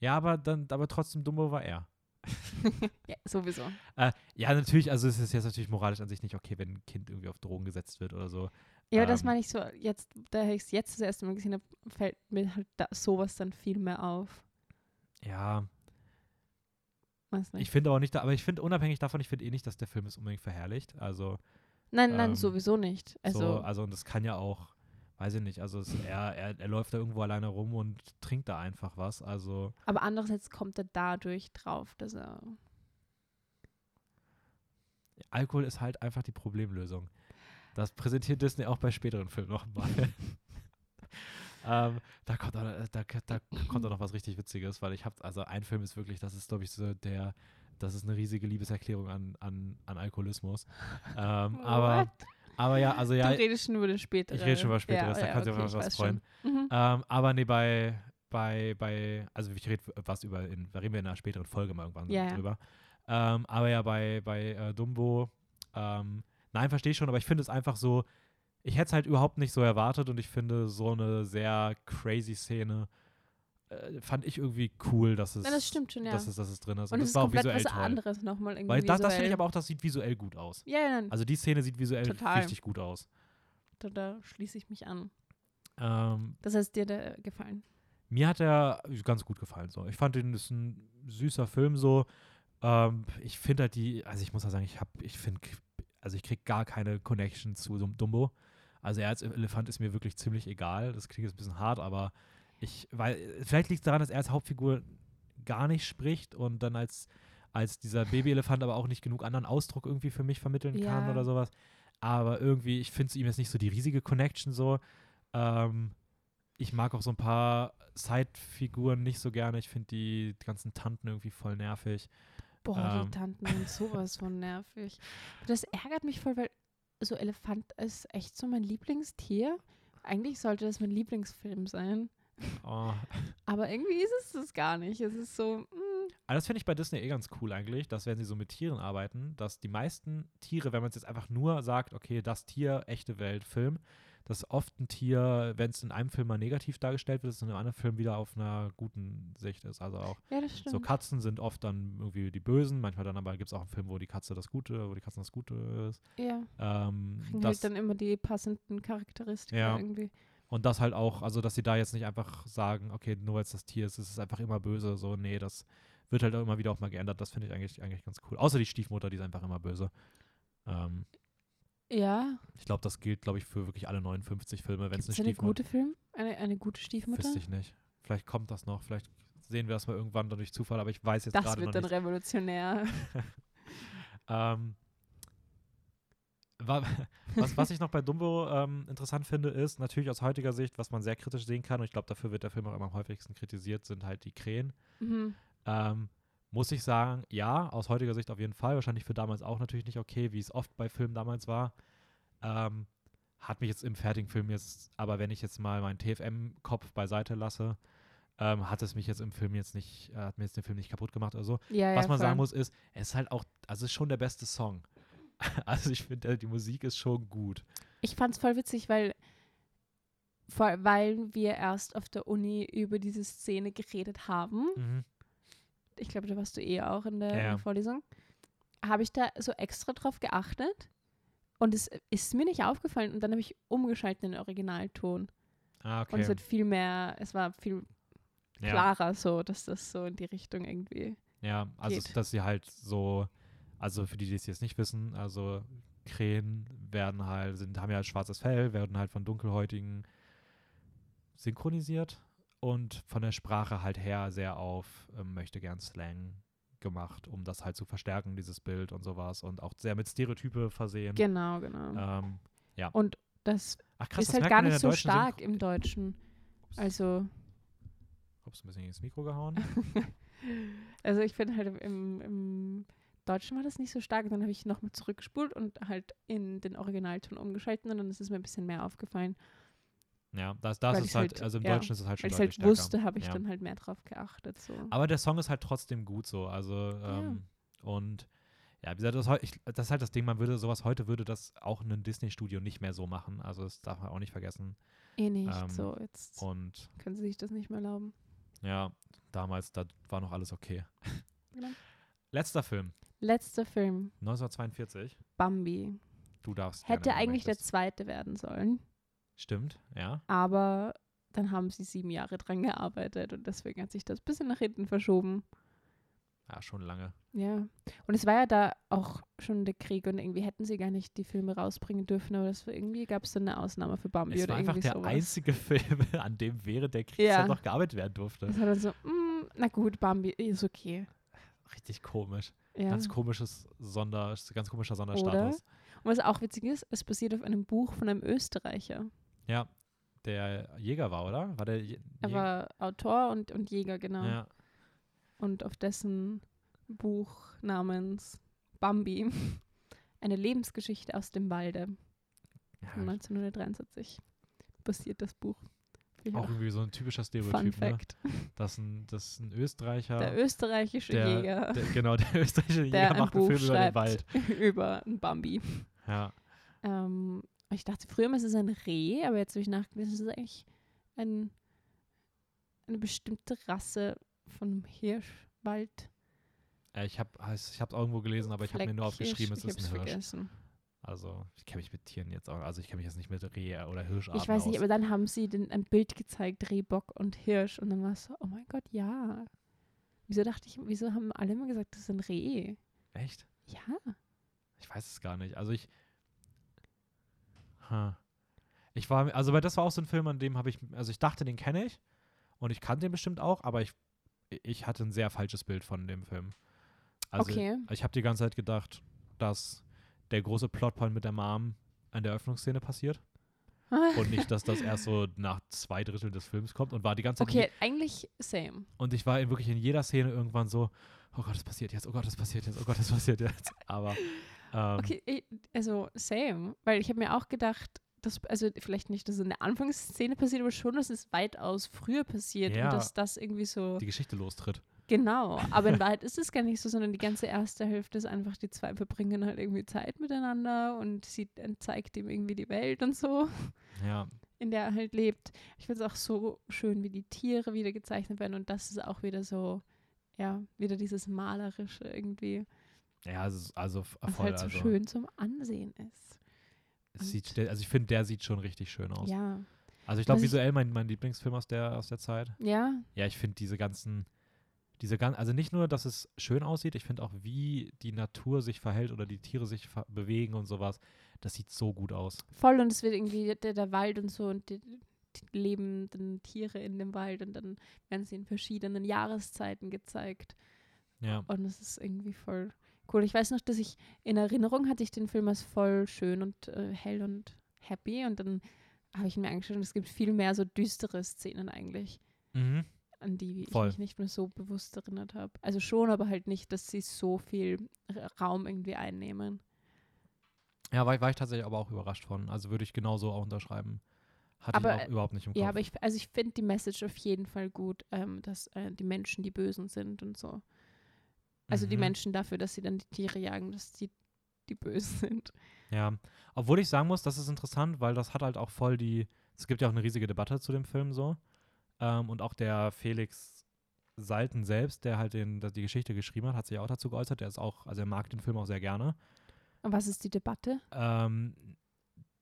Speaker 2: ja, aber dann, aber trotzdem Dumbo war er.
Speaker 1: ja, sowieso.
Speaker 2: Äh, ja, natürlich, also es ist jetzt natürlich moralisch an sich nicht okay, wenn ein Kind irgendwie auf Drogen gesetzt wird oder so.
Speaker 1: Ja, aber das
Speaker 2: Ähm.
Speaker 1: meine ich so, jetzt, da ich es jetzt das erste Mal gesehen habe, fällt mir halt da, sowas dann viel mehr auf.
Speaker 2: Ja, ich finde auch nicht, da, aber ich finde unabhängig davon, ich finde eh nicht, dass der Film es unbedingt verherrlicht. Also,
Speaker 1: nein, nein,
Speaker 2: ähm,
Speaker 1: sowieso nicht. Also,
Speaker 2: so, also und das kann ja auch, weiß ich nicht, also es, er, er, er läuft da irgendwo alleine rum und trinkt da einfach was. Also,
Speaker 1: aber andererseits kommt er dadurch drauf, dass er.
Speaker 2: Alkohol ist halt einfach die Problemlösung. Das präsentiert Disney auch bei späteren Filmen nochmal. ähm, da, kommt auch, da, da kommt auch noch was richtig Witziges, weil ich habe, also ein Film ist wirklich, das ist glaube ich so der, das ist eine riesige Liebeserklärung an, an, an Alkoholismus. Ähm, aber, aber ja, also ja,
Speaker 1: du redest schon über den späteren.
Speaker 2: ich rede schon über späteres,
Speaker 1: ja,
Speaker 2: da kannst du
Speaker 1: okay,
Speaker 2: dir was freuen.
Speaker 1: Mhm.
Speaker 2: Ähm, aber nee, bei, bei, bei, also ich rede was über, in, da reden wir in einer späteren Folge mal irgendwann
Speaker 1: Ja, ja.
Speaker 2: drüber. Ähm, aber ja, bei, bei äh, Dumbo, ähm, nein, verstehe ich schon, aber ich finde es einfach so, ich hätte es halt überhaupt nicht so erwartet und ich finde so eine sehr crazy Szene, äh, fand ich irgendwie cool, dass es,
Speaker 1: Ja, das stimmt schon, ja.
Speaker 2: dass es, dass es drin ist.
Speaker 1: Und
Speaker 2: Und, das
Speaker 1: ist
Speaker 2: war auch visuell
Speaker 1: was
Speaker 2: toll.
Speaker 1: anderes nochmal irgendwie.
Speaker 2: Weil das, das finde ich aber auch, das sieht visuell gut aus.
Speaker 1: Ja, ja,
Speaker 2: Also die Szene sieht visuell
Speaker 1: Total.
Speaker 2: richtig gut aus.
Speaker 1: da, da schließe ich mich an.
Speaker 2: Ähm,
Speaker 1: Das heißt, dir der gefallen.
Speaker 2: Mir hat er ganz gut gefallen. So. Ich fand den ist ein süßer Film so. Ähm, ich finde halt die, also ich muss ja sagen, ich habe, ich finde, also ich kriege gar keine Connection zu Dum- Dumbo. Also er als Elefant ist mir wirklich ziemlich egal. Das klingt jetzt ein bisschen hart, aber ich, weil, vielleicht liegt es daran, dass er als Hauptfigur gar nicht spricht und dann als, als dieser Babyelefant aber auch nicht genug anderen Ausdruck irgendwie für mich vermitteln kann
Speaker 1: Ja.
Speaker 2: oder sowas. Aber irgendwie, ich finde zu ihm jetzt nicht so die riesige Connection so. Ähm, ich mag auch so ein paar Side-Figuren nicht so gerne. Ich finde die ganzen Tanten irgendwie voll nervig.
Speaker 1: Boah,
Speaker 2: Ähm.
Speaker 1: die Tanten sind sowas von nervig. Das ärgert mich voll, weil so Elefant ist echt so mein Lieblingstier. Eigentlich sollte das mein Lieblingsfilm sein.
Speaker 2: Oh.
Speaker 1: Aber irgendwie ist es das gar nicht. Es ist so, mm,
Speaker 2: Aber das finde ich bei Disney eh ganz cool eigentlich, dass wenn sie so mit Tieren arbeiten, dass die meisten Tiere, wenn man es jetzt einfach nur sagt, okay, das Tier, echte Welt, Film, dass oft ein Tier, wenn es in einem Film mal negativ dargestellt wird, es in einem anderen Film wieder auf einer guten Sicht ist. Also auch
Speaker 1: ja,
Speaker 2: so Katzen sind oft dann irgendwie die Bösen, manchmal dann aber gibt es auch einen Film, wo die Katze das Gute, wo die Katzen das Gute ist.
Speaker 1: ja,
Speaker 2: Ähm,
Speaker 1: kriegen halt dann immer die passenden Charakteristika
Speaker 2: Ja.
Speaker 1: irgendwie.
Speaker 2: Und das halt auch, also dass sie da jetzt nicht einfach sagen, okay, nur weil es das Tier ist, ist es einfach immer böse. So, nee, das wird halt auch immer wieder auch mal geändert. Das finde ich eigentlich, eigentlich ganz cool. Außer die Stiefmutter, die ist einfach immer böse. Ähm,
Speaker 1: Ja,
Speaker 2: ich glaube, das gilt, glaube ich, für wirklich alle 59 Filme, wenn es eine
Speaker 1: eine
Speaker 2: Stiefmutter
Speaker 1: gute Film? Eine, eine gute Stiefmutter?
Speaker 2: Wüsste ich nicht. Vielleicht kommt das noch, vielleicht sehen wir das mal irgendwann durch Zufall, aber ich weiß jetzt
Speaker 1: Das
Speaker 2: gerade noch
Speaker 1: wird dann
Speaker 2: nicht.
Speaker 1: revolutionär.
Speaker 2: Ähm, wa- was, was ich noch bei Dumbo ähm, interessant finde, ist natürlich aus heutiger Sicht, was man sehr kritisch sehen kann, und ich glaube, dafür wird der Film auch immer am häufigsten kritisiert, sind halt die Krähen.
Speaker 1: mhm.
Speaker 2: Ähm, muss ich sagen, ja, aus heutiger Sicht auf jeden Fall. Wahrscheinlich für damals auch natürlich nicht okay, wie es oft bei Filmen damals war. Ähm, hat mich jetzt im fertigen Film jetzt, aber wenn ich jetzt mal meinen TFM-Kopf beiseite lasse, ähm, hat es mich jetzt im Film jetzt nicht, äh, hat mir jetzt den Film nicht kaputt gemacht oder so.
Speaker 1: Ja,
Speaker 2: Was
Speaker 1: ja,
Speaker 2: man
Speaker 1: voll.
Speaker 2: sagen muss, ist, es ist halt auch, also es ist schon der beste Song. also ich finde, äh, die Musik ist schon gut.
Speaker 1: Ich fand's voll witzig, weil, vor, weil wir erst auf der Uni über diese Szene geredet haben.
Speaker 2: Mhm.
Speaker 1: Ich glaube, da warst du eh auch in der
Speaker 2: Ja, ja.
Speaker 1: Vorlesung. Habe ich da so extra drauf geachtet und es ist mir nicht aufgefallen und dann habe ich umgeschaltet in den Originalton
Speaker 2: Ah,
Speaker 1: und es
Speaker 2: okay.
Speaker 1: wird viel mehr, es war viel
Speaker 2: Ja,
Speaker 1: klarer so, dass das so in die Richtung irgendwie.
Speaker 2: ja, also
Speaker 1: geht.
Speaker 2: dass sie halt so, also für die, die es jetzt nicht wissen, also Krähen werden halt, sind, haben ja schwarzes Fell, werden halt von Dunkelhäutigen synchronisiert und von der Sprache halt her sehr auf ähm, möchte gern Slang gemacht, um das halt zu verstärken, dieses Bild und sowas und auch sehr mit Stereotype versehen.
Speaker 1: Genau, genau.
Speaker 2: Ähm,
Speaker 1: Und das
Speaker 2: ach krass,
Speaker 1: ist
Speaker 2: das
Speaker 1: halt gar nicht so stark
Speaker 2: Synchro-
Speaker 1: im Deutschen.
Speaker 2: Ups,
Speaker 1: Also,
Speaker 2: ups, ein bisschen ins Mikro gehauen.
Speaker 1: also ich finde halt im, im Deutschen war das nicht so stark. Dann habe ich nochmal zurückgespult und halt in den Originalton umgeschalten und dann ist es mir ein bisschen mehr aufgefallen.
Speaker 2: Ja, das, das
Speaker 1: Weil
Speaker 2: ist halt,
Speaker 1: halt-
Speaker 2: also im
Speaker 1: ja,
Speaker 2: Deutschen ist es halt schon
Speaker 1: Weil ich
Speaker 2: deutlich
Speaker 1: halt
Speaker 2: stärker.
Speaker 1: wusste, habe ich
Speaker 2: Ja.
Speaker 1: dann halt mehr drauf geachtet. So.
Speaker 2: Aber der Song ist halt trotzdem gut so. Also, ähm, und ja, wie gesagt, das, ich, das ist halt das Ding, man würde sowas heute würde das auch ein Disney-Studio nicht mehr so machen. Also das darf man auch nicht vergessen.
Speaker 1: eh nicht.
Speaker 2: ähm,
Speaker 1: so, jetzt
Speaker 2: Und
Speaker 1: können sie sich das nicht mehr erlauben.
Speaker 2: ja, damals, da war noch alles okay.
Speaker 1: Genau.
Speaker 2: Letzter Film,
Speaker 1: Letzter Film,
Speaker 2: 1942.
Speaker 1: Bambi.
Speaker 2: Du darfst.
Speaker 1: Hätte
Speaker 2: gerne,
Speaker 1: eigentlich der zweite werden sollen,
Speaker 2: Stimmt, ja.
Speaker 1: aber dann haben sie sieben Jahre dran gearbeitet und deswegen hat sich das ein bisschen nach hinten verschoben.
Speaker 2: Ja, schon lange.
Speaker 1: Ja. Und es war ja da auch schon der Krieg und irgendwie hätten sie gar nicht die Filme rausbringen dürfen, aber das war irgendwie gab es dann eine Ausnahme für Bambi
Speaker 2: Es
Speaker 1: oder
Speaker 2: war einfach
Speaker 1: irgendwie
Speaker 2: der
Speaker 1: sowas.
Speaker 2: einzige Film, an dem während der Kriegszeit
Speaker 1: Ja.
Speaker 2: noch gearbeitet werden durfte.
Speaker 1: Das war dann so, mm, na gut, Bambi ist okay.
Speaker 2: Richtig komisch.
Speaker 1: Ja.
Speaker 2: Ganz komisches Sonder, ganz komischer
Speaker 1: Oder?
Speaker 2: Sonderstatus.
Speaker 1: Und was auch witzig ist, es basiert auf einem Buch von einem Österreicher.
Speaker 2: Ja, der Jäger war, oder? War der Je
Speaker 1: Er
Speaker 2: Jäger?
Speaker 1: war Autor und, und Jäger, genau.
Speaker 2: Ja.
Speaker 1: Und auf dessen Buch namens Bambi, eine Lebensgeschichte aus dem Walde von
Speaker 2: ja
Speaker 1: 1973 basiert das Buch. Ich
Speaker 2: auch irgendwie so ein typischer
Speaker 1: Fun
Speaker 2: Stereotyp, ne?
Speaker 1: Fact.
Speaker 2: Dass ein, dass ein Österreicher,
Speaker 1: Der österreichische
Speaker 2: der,
Speaker 1: Jäger,
Speaker 2: der, genau, der österreichische
Speaker 1: der
Speaker 2: Jäger macht einen
Speaker 1: Buch
Speaker 2: Film über den Wald.
Speaker 1: über ein Bambi.
Speaker 2: Ja,
Speaker 1: Ähm, ich dachte früher immer, es ist ein Reh, aber jetzt habe ich nachgelesen, es ist eigentlich ein, eine bestimmte Rasse von Hirschwald.
Speaker 2: äh, ich habe ich hab's irgendwo gelesen, aber ich habe mir nur aufgeschrieben, es
Speaker 1: ich
Speaker 2: ist ein Hirsch.
Speaker 1: vergessen.
Speaker 2: Also, ich kenne mich mit Tieren jetzt auch, also ich kenne mich jetzt nicht mit Reh oder Hirscharten
Speaker 1: Ich weiß nicht,
Speaker 2: aus.
Speaker 1: aber dann haben sie den, ein Bild gezeigt, Rehbock und Hirsch. Und dann war es so, oh mein Gott, ja. Wieso dachte ich, wieso haben alle immer gesagt, das ist ein Reh?
Speaker 2: Echt?
Speaker 1: Ja.
Speaker 2: Ich weiß es gar nicht. Also ich. Huh. Ich war, also weil das war auch so ein Film, an dem habe ich, also ich dachte, den kenne ich und ich kannte den bestimmt auch, aber ich, ich hatte ein sehr falsches Bild von dem Film. Also
Speaker 1: okay.
Speaker 2: ich habe die ganze Zeit gedacht, dass der große Plotpoint mit der Mom an der Eröffnungsszene passiert und nicht, dass das erst so nach zwei Drittel des Films kommt und war die ganze Zeit
Speaker 1: okay, eigentlich same.
Speaker 2: und ich war in wirklich in jeder Szene irgendwann so, oh Gott, das passiert jetzt, oh Gott, das passiert jetzt, oh Gott, das passiert jetzt. Aber ähm,
Speaker 1: Okay, ich- also same. Weil ich habe mir auch gedacht, dass, also vielleicht nicht, dass es in der Anfangsszene passiert, aber schon, dass es weitaus früher passiert
Speaker 2: Ja.
Speaker 1: und dass das irgendwie so.
Speaker 2: die Geschichte lostritt.
Speaker 1: Genau. Aber in Wahrheit ist es gar nicht so, sondern die ganze erste Hälfte ist einfach, die zwei verbringen halt irgendwie Zeit miteinander und sie zeigt ihm irgendwie die Welt und so.
Speaker 2: Ja,
Speaker 1: in der er halt lebt. Ich finde es auch so schön, wie die Tiere wieder gezeichnet werden und das ist auch wieder so, ja, wieder dieses Malerische irgendwie,
Speaker 2: ja, also, also
Speaker 1: was
Speaker 2: voll.
Speaker 1: halt so
Speaker 2: also,
Speaker 1: schön zum Ansehen ist.
Speaker 2: es sieht, also ich finde, der sieht schon richtig schön aus.
Speaker 1: Ja,
Speaker 2: Also ich glaube, visuell mein, mein Lieblingsfilm aus der, aus der Zeit.
Speaker 1: ja,
Speaker 2: Ja, ich finde diese ganzen, diese gan also nicht nur, dass es schön aussieht, ich finde auch, wie die Natur sich verhält oder die Tiere sich bewegen und sowas. Das sieht so gut aus.
Speaker 1: voll und es wird irgendwie der, der Wald und so und die, die lebenden Tiere in dem Wald und dann werden sie in verschiedenen Jahreszeiten gezeigt
Speaker 2: Ja.
Speaker 1: und es ist irgendwie voll cool. Ich weiß noch, dass ich in Erinnerung hatte ich den Film als voll schön und äh, hell und happy und dann habe ich ihn mir angeschaut und es gibt viel mehr so düstere Szenen eigentlich.
Speaker 2: Mhm.
Speaker 1: an die ich
Speaker 2: Voll.
Speaker 1: mich nicht mehr so bewusst erinnert habe. Also schon, aber halt nicht, dass sie so viel Raum irgendwie einnehmen.
Speaker 2: Ja, war, ich- war ich tatsächlich aber auch überrascht von. Also würde ich genauso auch unterschreiben. Hatte
Speaker 1: Aber,
Speaker 2: ich auch überhaupt nicht im Kopf.
Speaker 1: Ja, aber ich, also ich finde die Message auf jeden Fall gut, ähm, dass äh, die Menschen die Bösen sind und so. Also die
Speaker 2: Mhm.
Speaker 1: Menschen dafür, dass sie dann die Tiere jagen, dass die die Bösen sind.
Speaker 2: Ja, obwohl ich sagen muss, das ist interessant, weil das hat halt auch voll die. Es gibt ja auch eine riesige Debatte zu dem Film so. Ähm, und auch der Felix Salten selbst, der halt den, die Geschichte geschrieben hat, hat sich auch dazu geäußert. Der ist auch, also er mag den Film auch sehr gerne.
Speaker 1: Und was ist die Debatte?
Speaker 2: Ähm,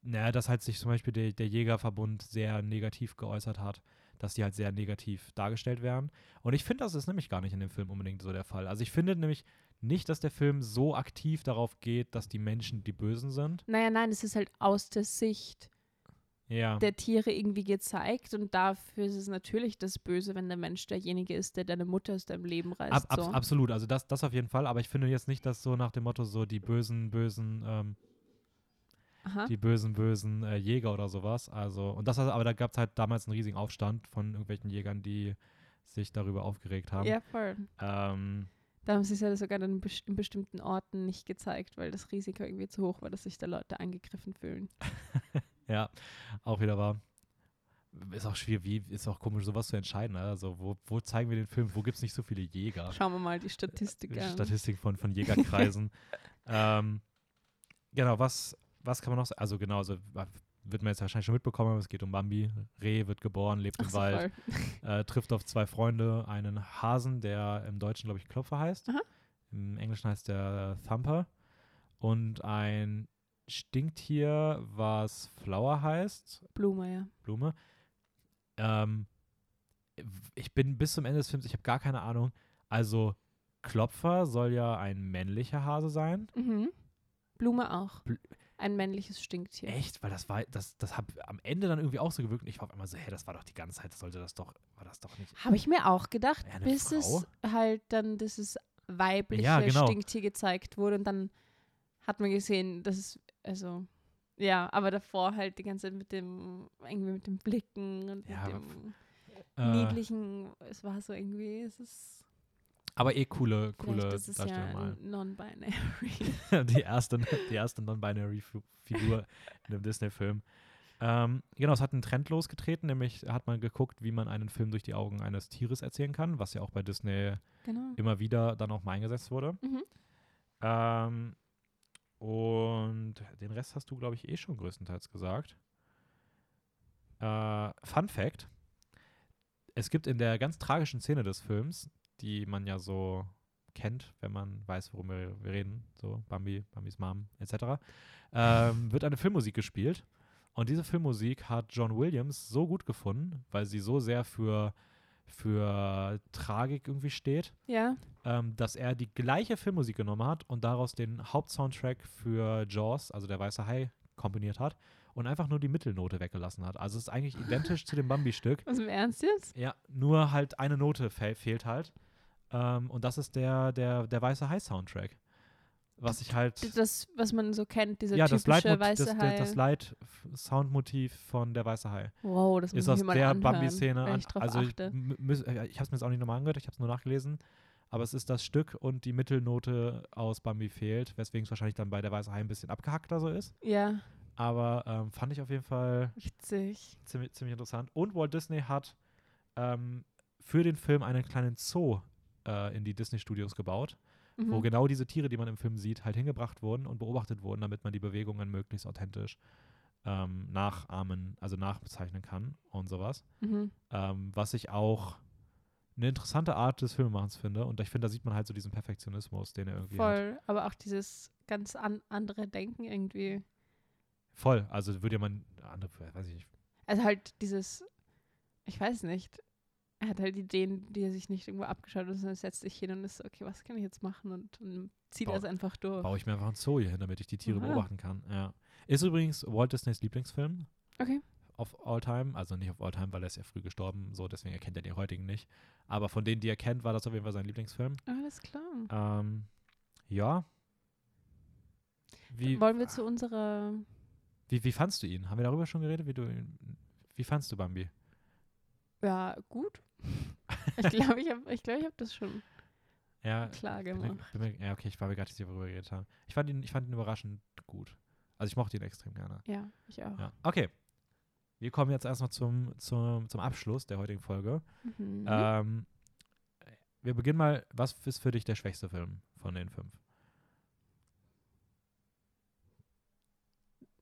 Speaker 2: naja, dass halt sich zum Beispiel der, der Jägerverbund sehr negativ geäußert hat, dass die halt sehr negativ dargestellt werden. Und ich finde, das ist nämlich gar nicht in dem Film unbedingt so der Fall. Also ich finde nämlich nicht, dass der Film so aktiv darauf geht, dass die Menschen die Bösen sind.
Speaker 1: Naja, nein, es ist halt aus der Sicht
Speaker 2: Ja.
Speaker 1: der Tiere irgendwie gezeigt und dafür ist es natürlich das Böse, wenn der Mensch derjenige ist, der deine Mutter aus deinem Leben reißt.
Speaker 2: Ab, ab,
Speaker 1: so.
Speaker 2: Absolut, also das, das auf jeden Fall, aber ich finde jetzt nicht, dass so nach dem Motto so die bösen, bösen, ähm,
Speaker 1: Aha.
Speaker 2: die bösen, bösen äh, Jäger oder sowas. Also, und das, aber da gab es halt damals einen riesigen Aufstand von irgendwelchen Jägern, die sich darüber aufgeregt haben.
Speaker 1: Ja, voll.
Speaker 2: Ähm,
Speaker 1: Da haben sie es ja sogar dann bes- in bestimmten Orten nicht gezeigt, weil das Risiko irgendwie zu hoch war, dass sich da Leute angegriffen fühlen.
Speaker 2: ja, auch wieder wahr. Ist auch schwierig, wie, ist auch komisch, sowas zu entscheiden. ne? Also, wo, wo zeigen wir den Film? Wo gibt es nicht so viele Jäger?
Speaker 1: Schauen wir mal die Statistik an.
Speaker 2: Statistik von, von Jägerkreisen. ähm, genau, was, was kann man noch sagen? Also genau, also wird man jetzt wahrscheinlich schon mitbekommen, aber es geht um Bambi. Reh wird geboren, lebt im
Speaker 1: so,
Speaker 2: Wald, äh, trifft auf zwei Freunde, einen Hasen, der im Deutschen, glaube ich, Klopfer heißt.
Speaker 1: Aha.
Speaker 2: Im Englischen heißt der Thumper. Und ein Stinktier, was Flower heißt,
Speaker 1: Blume, ja.
Speaker 2: Blume. Ähm, ich bin bis zum Ende des Films, ich habe gar keine Ahnung. Also, Klopfer soll ja ein männlicher Hase sein.
Speaker 1: Mhm. Blume auch.
Speaker 2: Bl-
Speaker 1: Ein männliches Stinktier.
Speaker 2: Echt? Weil das war, das, das hat am Ende dann irgendwie auch so gewirkt. Und ich war auf einmal so, hä, das war doch die ganze Zeit, sollte das doch, war das doch nicht.
Speaker 1: Habe ich mir auch gedacht,
Speaker 2: Ja,
Speaker 1: bis
Speaker 2: Frau?
Speaker 1: es halt dann dieses weibliche
Speaker 2: Ja, genau.
Speaker 1: Stinktier gezeigt wurde und dann hat man gesehen, dass es, also, ja, aber davor halt die ganze Zeit mit dem, irgendwie mit dem Blicken und
Speaker 2: Ja,
Speaker 1: mit dem
Speaker 2: Äh,
Speaker 1: niedlichen, es war so irgendwie, es ist,
Speaker 2: aber eh coole,
Speaker 1: vielleicht
Speaker 2: coole
Speaker 1: ist es ja
Speaker 2: Darstellung mal.
Speaker 1: non-binary.
Speaker 2: die erste, die erste Non-Binary-Figur in einem Disney-Film. Ähm, genau, es hat einen Trend losgetreten, nämlich hat man geguckt, wie man einen Film durch die Augen eines Tieres erzählen kann, was ja auch bei Disney
Speaker 1: genau.
Speaker 2: immer wieder dann auch mal eingesetzt wurde.
Speaker 1: Mhm.
Speaker 2: Ähm, und den Rest hast du, glaube ich, eh schon größtenteils gesagt. Äh, Fun Fact: Es gibt in der ganz tragischen Szene des Films, die man ja so kennt, wenn man weiß, worum wir, wir reden, so Bambi, Bambis Mom etc., ähm, wird eine Filmmusik gespielt. Und diese Filmmusik hat John Williams so gut gefunden, weil sie so sehr für, für Tragik irgendwie steht,
Speaker 1: Ja,
Speaker 2: ähm, dass er die gleiche Filmmusik genommen hat und daraus den Hauptsoundtrack für Jaws, also der Weiße Hai, komponiert hat und einfach nur die Mittelnote weggelassen hat. Also es ist eigentlich identisch zu dem Bambi-Stück.
Speaker 1: was im Ernst jetzt?
Speaker 2: Ja, nur halt eine Note fe fehlt halt. Ähm, und das ist der, der, der Weiße Hai-Soundtrack. Was ich halt.
Speaker 1: Das, was man so kennt, dieser
Speaker 2: ja, das
Speaker 1: typische
Speaker 2: Leitmot
Speaker 1: weiße
Speaker 2: das,
Speaker 1: Hai.
Speaker 2: das Leit-Soundmotiv von der Weiße Hai.
Speaker 1: wow, das muss
Speaker 2: Ist
Speaker 1: ich
Speaker 2: aus
Speaker 1: mal
Speaker 2: der Bambi-Szene. an-
Speaker 1: ich
Speaker 2: Also, ich,
Speaker 1: achte.
Speaker 2: äh, ich habe es mir jetzt auch nicht nochmal angehört, ich habe es nur nachgelesen. Aber es ist das Stück und die Mittelnote aus Bambi fehlt, weswegen es wahrscheinlich dann bei der Weiße Hai ein bisschen abgehackter so ist.
Speaker 1: Ja,
Speaker 2: Aber ähm, fand ich auf jeden Fall
Speaker 1: witzig.
Speaker 2: ziemlich, ziemlich interessant. Und Walt Disney hat ähm, für den Film einen kleinen Zoo äh, in die Disney-Studios gebaut, wo
Speaker 1: Mhm.
Speaker 2: genau diese Tiere, die man im Film sieht, halt hingebracht wurden und beobachtet wurden, damit man die Bewegungen möglichst authentisch ähm, nachahmen, also nachbezeichnen kann und sowas.
Speaker 1: Mhm.
Speaker 2: Ähm, was ich auch eine interessante Art des Filmemachens finde. Und ich finde, da sieht man halt so diesen Perfektionismus, den er irgendwie hat.
Speaker 1: Voll, aber auch dieses ganz an andere Denken irgendwie.
Speaker 2: Voll. Also würde ja man andere, weiß ich nicht.
Speaker 1: Also halt dieses, ich weiß nicht, er hat halt Ideen, die er sich nicht irgendwo abgeschaut hat, sondern setzt sich hin und ist so, okay, was kann ich jetzt machen und, und zieht das einfach durch.
Speaker 2: Baue ich mir einfach ein Zoo hier hin, damit ich die Tiere
Speaker 1: Aha.
Speaker 2: beobachten kann. Ja. Ist übrigens Walt Disneys Lieblingsfilm
Speaker 1: Okay.
Speaker 2: of all time. Also nicht of all time, weil er ist ja früh gestorben, so deswegen erkennt er die heutigen nicht. Aber von denen, die er kennt, war das auf jeden Fall sein Lieblingsfilm.
Speaker 1: Alles klar.
Speaker 2: Ähm, ja. Wie,
Speaker 1: Wollen wir zu unserer,
Speaker 2: wie, wie fandst du ihn? Haben wir darüber schon geredet? Wie, du ihn, wie fandst du Bambi?
Speaker 1: ja, gut. Ich glaube, ich habe ich glaub, ich hab das schon
Speaker 2: Ja,
Speaker 1: klar
Speaker 2: bin
Speaker 1: gemacht.
Speaker 2: bin mir, ja, okay, ich war mir gar nicht sicher, worüber wir geredet haben. Ich fand ihn, ich fand ihn überraschend gut. Also ich mochte ihn extrem gerne.
Speaker 1: Ja, ich auch.
Speaker 2: Ja. Okay. Wir kommen jetzt erstmal zum, zum, zum Abschluss der heutigen Folge.
Speaker 1: Mhm.
Speaker 2: Ähm, wir beginnen mal, was ist für dich der schwächste Film von den fünf?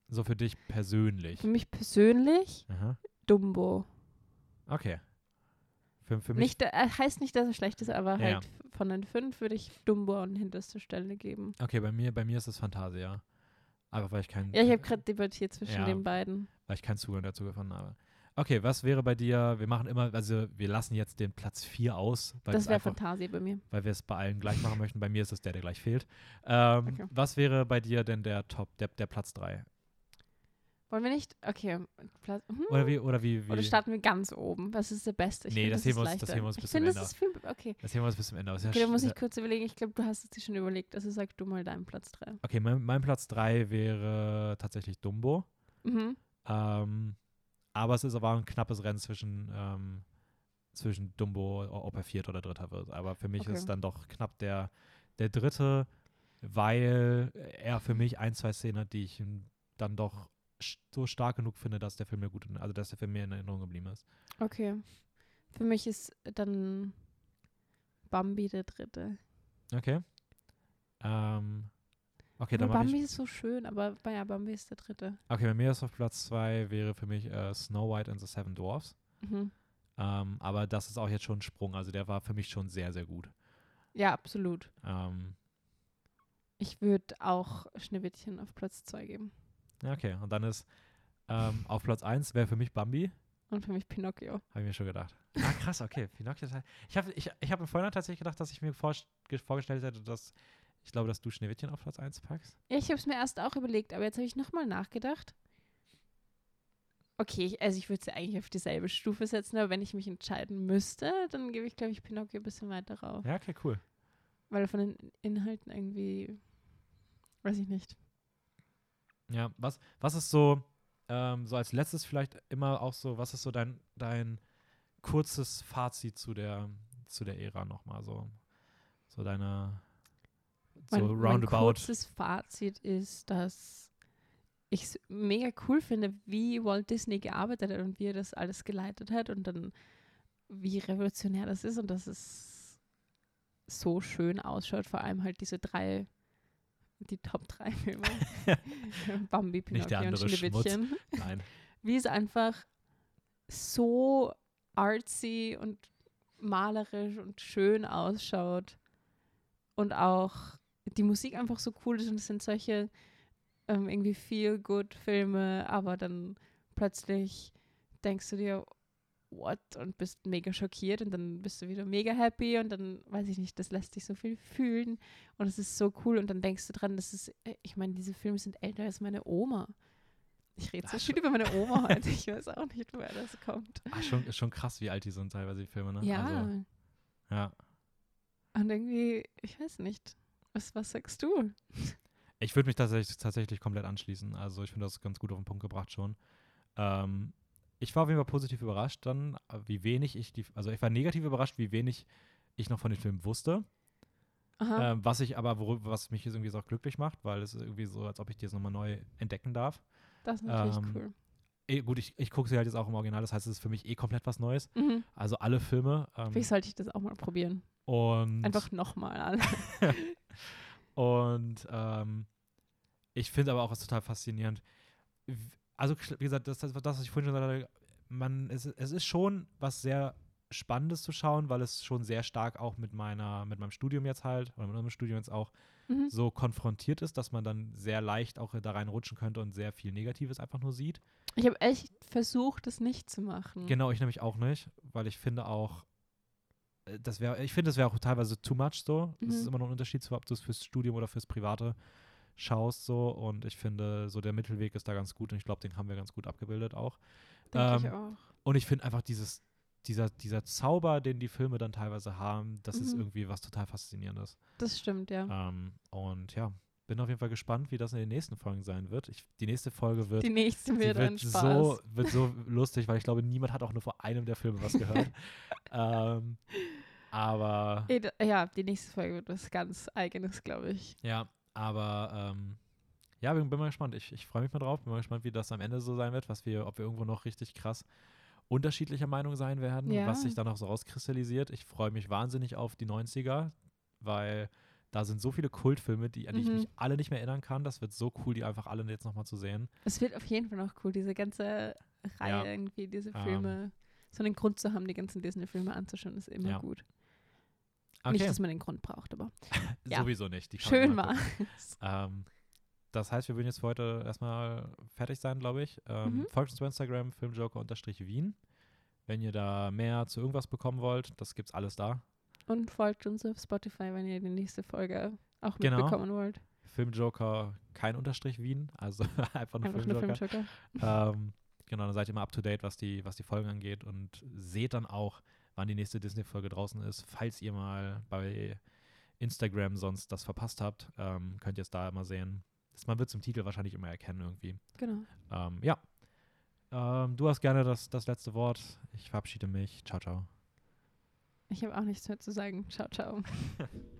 Speaker 2: So für dich persönlich.
Speaker 1: Für mich persönlich
Speaker 2: Aha.
Speaker 1: Dumbo.
Speaker 2: Okay. Für, für mich.
Speaker 1: Nicht, äh, heißt nicht, dass er schlecht ist, aber
Speaker 2: Ja,
Speaker 1: halt von den fünf würde ich Dumbo an hinterste Stelle geben.
Speaker 2: Okay, bei mir, bei mir ist es Fantasia. Einfach weil ich keinen
Speaker 1: Ja, ich habe gerade debattiert zwischen
Speaker 2: Ja.
Speaker 1: den beiden.
Speaker 2: weil ich keinen Zugang dazu gefunden habe. Okay, was wäre bei dir? Wir machen immer, also wir lassen jetzt den Platz 4 aus, weil
Speaker 1: das
Speaker 2: es
Speaker 1: wäre Fantasie bei mir.
Speaker 2: weil wir es bei allen gleich machen möchten. Bei mir ist es der, der gleich fehlt. Ähm,
Speaker 1: Okay.
Speaker 2: Was wäre bei dir denn der Top, der, der Platz 3?
Speaker 1: Wollen wir nicht? Okay. Hm?
Speaker 2: Oder wie, oder wie, wie
Speaker 1: Oder starten wir ganz oben? Was ist der Beste? Ich
Speaker 2: Nee,
Speaker 1: find,
Speaker 2: das
Speaker 1: ist
Speaker 2: heben wir uns- das heben wir uns bis zum
Speaker 1: das
Speaker 2: Ende.
Speaker 1: ist viel. Okay.
Speaker 2: Das sehen wir uns bis zum Ende aus.
Speaker 1: Okay, da muss ich kurz überlegen. Ich glaube, du hast es dir schon überlegt. Also sag du mal deinen Platz 3.
Speaker 2: Okay, mein, mein Platz 3 wäre tatsächlich Dumbo.
Speaker 1: Mhm.
Speaker 2: Ähm, aber es ist aber ein knappes Rennen zwischen, ähm, zwischen Dumbo, ob er Vierter oder Dritter wird. Aber für mich
Speaker 1: Okay.
Speaker 2: ist es dann doch knapp der, der Dritte, weil er für mich ein, zwei Szenen hat, die ich dann doch so stark genug finde, dass der Film mir gut, in, also dass der Film mir in Erinnerung geblieben ist.
Speaker 1: Okay. Für mich ist dann Bambi der Dritte.
Speaker 2: Okay. Ähm, okay, dann
Speaker 1: Bambi
Speaker 2: ich.
Speaker 1: ist so schön, aber ja, Bambi ist der Dritte.
Speaker 2: Okay, bei mir ist auf Platz 2 wäre für mich äh, Snow White and the Seven Dwarfs.
Speaker 1: Mhm.
Speaker 2: Ähm, aber das ist auch jetzt schon ein Sprung. Also der war für mich schon sehr, sehr gut.
Speaker 1: Ja, absolut.
Speaker 2: Ähm,
Speaker 1: Ich würde auch Schneewittchen auf Platz 2 geben.
Speaker 2: Ja, okay, und dann ist ähm, auf Platz 1 wäre für mich Bambi.
Speaker 1: Und für mich Pinocchio.
Speaker 2: Habe ich mir schon gedacht. Ah, krass, okay. Pinocchio. ist- Ich habe ich, ich hab im Vorhinein tatsächlich gedacht, dass ich mir vor, vorgestellt hätte, dass ich glaube, dass du Schneewittchen auf Platz 1 packst.
Speaker 1: Ja, ich habe es mir erst auch überlegt, aber jetzt habe ich nochmal nachgedacht. Okay, ich, also ich würde sie eigentlich auf dieselbe Stufe setzen, aber wenn ich mich entscheiden müsste, dann gebe ich, glaube ich, Pinocchio ein bisschen weiter rauf.
Speaker 2: Ja, okay, cool.
Speaker 1: Weil von den Inhalten irgendwie, weiß ich nicht.
Speaker 2: Ja, was, was ist so, ähm, so als letztes vielleicht immer auch so, was ist so dein, dein kurzes Fazit zu der, zu der Ära nochmal? So, so deine, so
Speaker 1: mein, mein
Speaker 2: roundabout.
Speaker 1: kurzes Fazit ist, dass ich es mega cool finde, wie Walt Disney gearbeitet hat und wie er das alles geleitet hat und dann wie revolutionär das ist und dass es so schön ausschaut. Vor allem halt diese drei, die Top drei Filme. Bambi, Pinocchio und. Schneewittchen.
Speaker 2: Nein.
Speaker 1: Wie es einfach so artsy und malerisch und schön ausschaut und auch die Musik einfach so cool ist und es sind solche ähm, irgendwie feel good Filme, aber dann plötzlich denkst du dir what und bist mega schockiert und dann bist du wieder mega happy und dann weiß ich nicht, das lässt dich so viel fühlen und es ist so cool und dann denkst du dran, das ist äh, ich meine, diese Filme sind älter als meine Oma. Ich rede so
Speaker 2: Ach,
Speaker 1: viel über meine Oma heute. Ich weiß auch nicht, woher das kommt.
Speaker 2: Ach, schon, schon krass, wie alt die sind teilweise, die Filme, ne?
Speaker 1: Ja.
Speaker 2: Also, ja.
Speaker 1: Und irgendwie, ich weiß nicht. Was, was sagst du?
Speaker 2: Ich würde mich tatsächlich, tatsächlich komplett anschließen. Also ich finde das ganz gut auf den Punkt gebracht schon. Ähm, ich war auf jeden Fall positiv überrascht dann, wie wenig ich die, also ich war negativ überrascht, wie wenig ich noch von den Filmen wusste. Ähm, was ich aber, worüber, was mich jetzt irgendwie so auch glücklich macht, weil es ist irgendwie so, als ob ich die jetzt nochmal neu entdecken darf.
Speaker 1: das ist natürlich
Speaker 2: ähm,
Speaker 1: cool.
Speaker 2: Eh, gut, ich, ich gucke sie halt jetzt auch im Original, das heißt, es ist für mich eh komplett was Neues.
Speaker 1: Mhm.
Speaker 2: Also alle Filme. Ähm,
Speaker 1: Vielleicht sollte ich das auch mal probieren.
Speaker 2: und
Speaker 1: Einfach nochmal an.
Speaker 2: Und ähm, ich finde aber auch was total faszinierend. Also, wie gesagt, das, das, das was ich vorhin schon gesagt habe, man, es, es ist schon was sehr Spannendes zu schauen, weil es schon sehr stark auch mit meiner, mit meinem Studium jetzt halt, oder mit unserem Studium jetzt auch
Speaker 1: Mhm.
Speaker 2: so konfrontiert ist, dass man dann sehr leicht auch da reinrutschen könnte und sehr viel Negatives einfach nur sieht.
Speaker 1: Ich habe echt versucht, das nicht zu machen.
Speaker 2: Genau, ich nämlich auch nicht, weil ich finde auch, äh, das wäre, ich finde, das wäre auch teilweise too much so. Es ist
Speaker 1: Mhm.
Speaker 2: immer noch ein Unterschied, ob du es fürs Studium oder fürs Private schaust so. Und ich finde, so der Mittelweg ist da ganz gut und ich glaube, den haben wir ganz gut abgebildet auch.
Speaker 1: Denke ich
Speaker 2: ähm,
Speaker 1: auch.
Speaker 2: Und ich finde einfach dieses, dieser, dieser Zauber, den die Filme dann teilweise haben, das ist
Speaker 1: Mhm.
Speaker 2: irgendwie was total Faszinierendes.
Speaker 1: Das stimmt, ja.
Speaker 2: Ähm, und ja, bin auf jeden Fall gespannt, wie das in den nächsten Folgen sein wird. Ich, die nächste Folge wird,
Speaker 1: Die nächste wird,
Speaker 2: wird, so, wird so lustig, weil ich glaube, niemand hat auch nur vor einem der Filme was gehört. ähm, aber
Speaker 1: Ja, die nächste Folge wird was ganz Eigenes, glaube ich.
Speaker 2: Ja, aber ähm, ja, bin, bin mal gespannt. Ich, ich freue mich mal drauf. Bin mal gespannt, wie das am Ende so sein wird, was wir, ob wir irgendwo noch richtig krass unterschiedlicher Meinung sein werden,
Speaker 1: Ja.
Speaker 2: was sich dann noch so rauskristallisiert. Ich freue mich wahnsinnig auf die 90er, weil da sind so viele Kultfilme, die, an die ich
Speaker 1: Mhm.
Speaker 2: mich alle nicht mehr erinnern kann. Das wird so cool, die einfach alle jetzt nochmal zu sehen.
Speaker 1: Es wird auf jeden Fall noch cool, diese ganze Reihe
Speaker 2: Ja.
Speaker 1: irgendwie, diese
Speaker 2: Ähm.
Speaker 1: Filme. So einen Grund zu haben, die ganzen Disney-Filme anzuschauen, ist immer
Speaker 2: Ja.
Speaker 1: gut.
Speaker 2: Okay,
Speaker 1: Nicht, dass man den Grund braucht, aber ja.
Speaker 2: sowieso nicht.
Speaker 1: Schön war.
Speaker 2: Ähm, das heißt, wir würden jetzt für heute erstmal fertig sein, glaube ich. Ähm,
Speaker 1: Mhm.
Speaker 2: Folgt uns bei Instagram, filmjoker-wien. Wenn ihr da mehr zu irgendwas bekommen wollt, das gibt's alles da.
Speaker 1: Und folgt uns auf Spotify, wenn ihr die nächste Folge auch
Speaker 2: Genau.
Speaker 1: mitbekommen wollt.
Speaker 2: Filmjoker, kein Unterstrich Wien, also einfach nur
Speaker 1: Einfach nur
Speaker 2: Filmjoker.
Speaker 1: Filmjoker.
Speaker 2: ähm, genau, dann seid ihr immer up to date, was die, was die Folgen angeht und seht dann auch, wann die nächste Disney-Folge draußen ist. Falls ihr mal bei Instagram sonst das verpasst habt, ähm, könnt ihr es da immer sehen. Das, man wird es im Titel wahrscheinlich immer erkennen irgendwie.
Speaker 1: Genau.
Speaker 2: Ähm, ja. Ähm, du hast gerne das, das letzte Wort. Ich verabschiede mich. Ciao, ciao.
Speaker 1: Ich habe auch nichts mehr zu sagen. Ciao, ciao.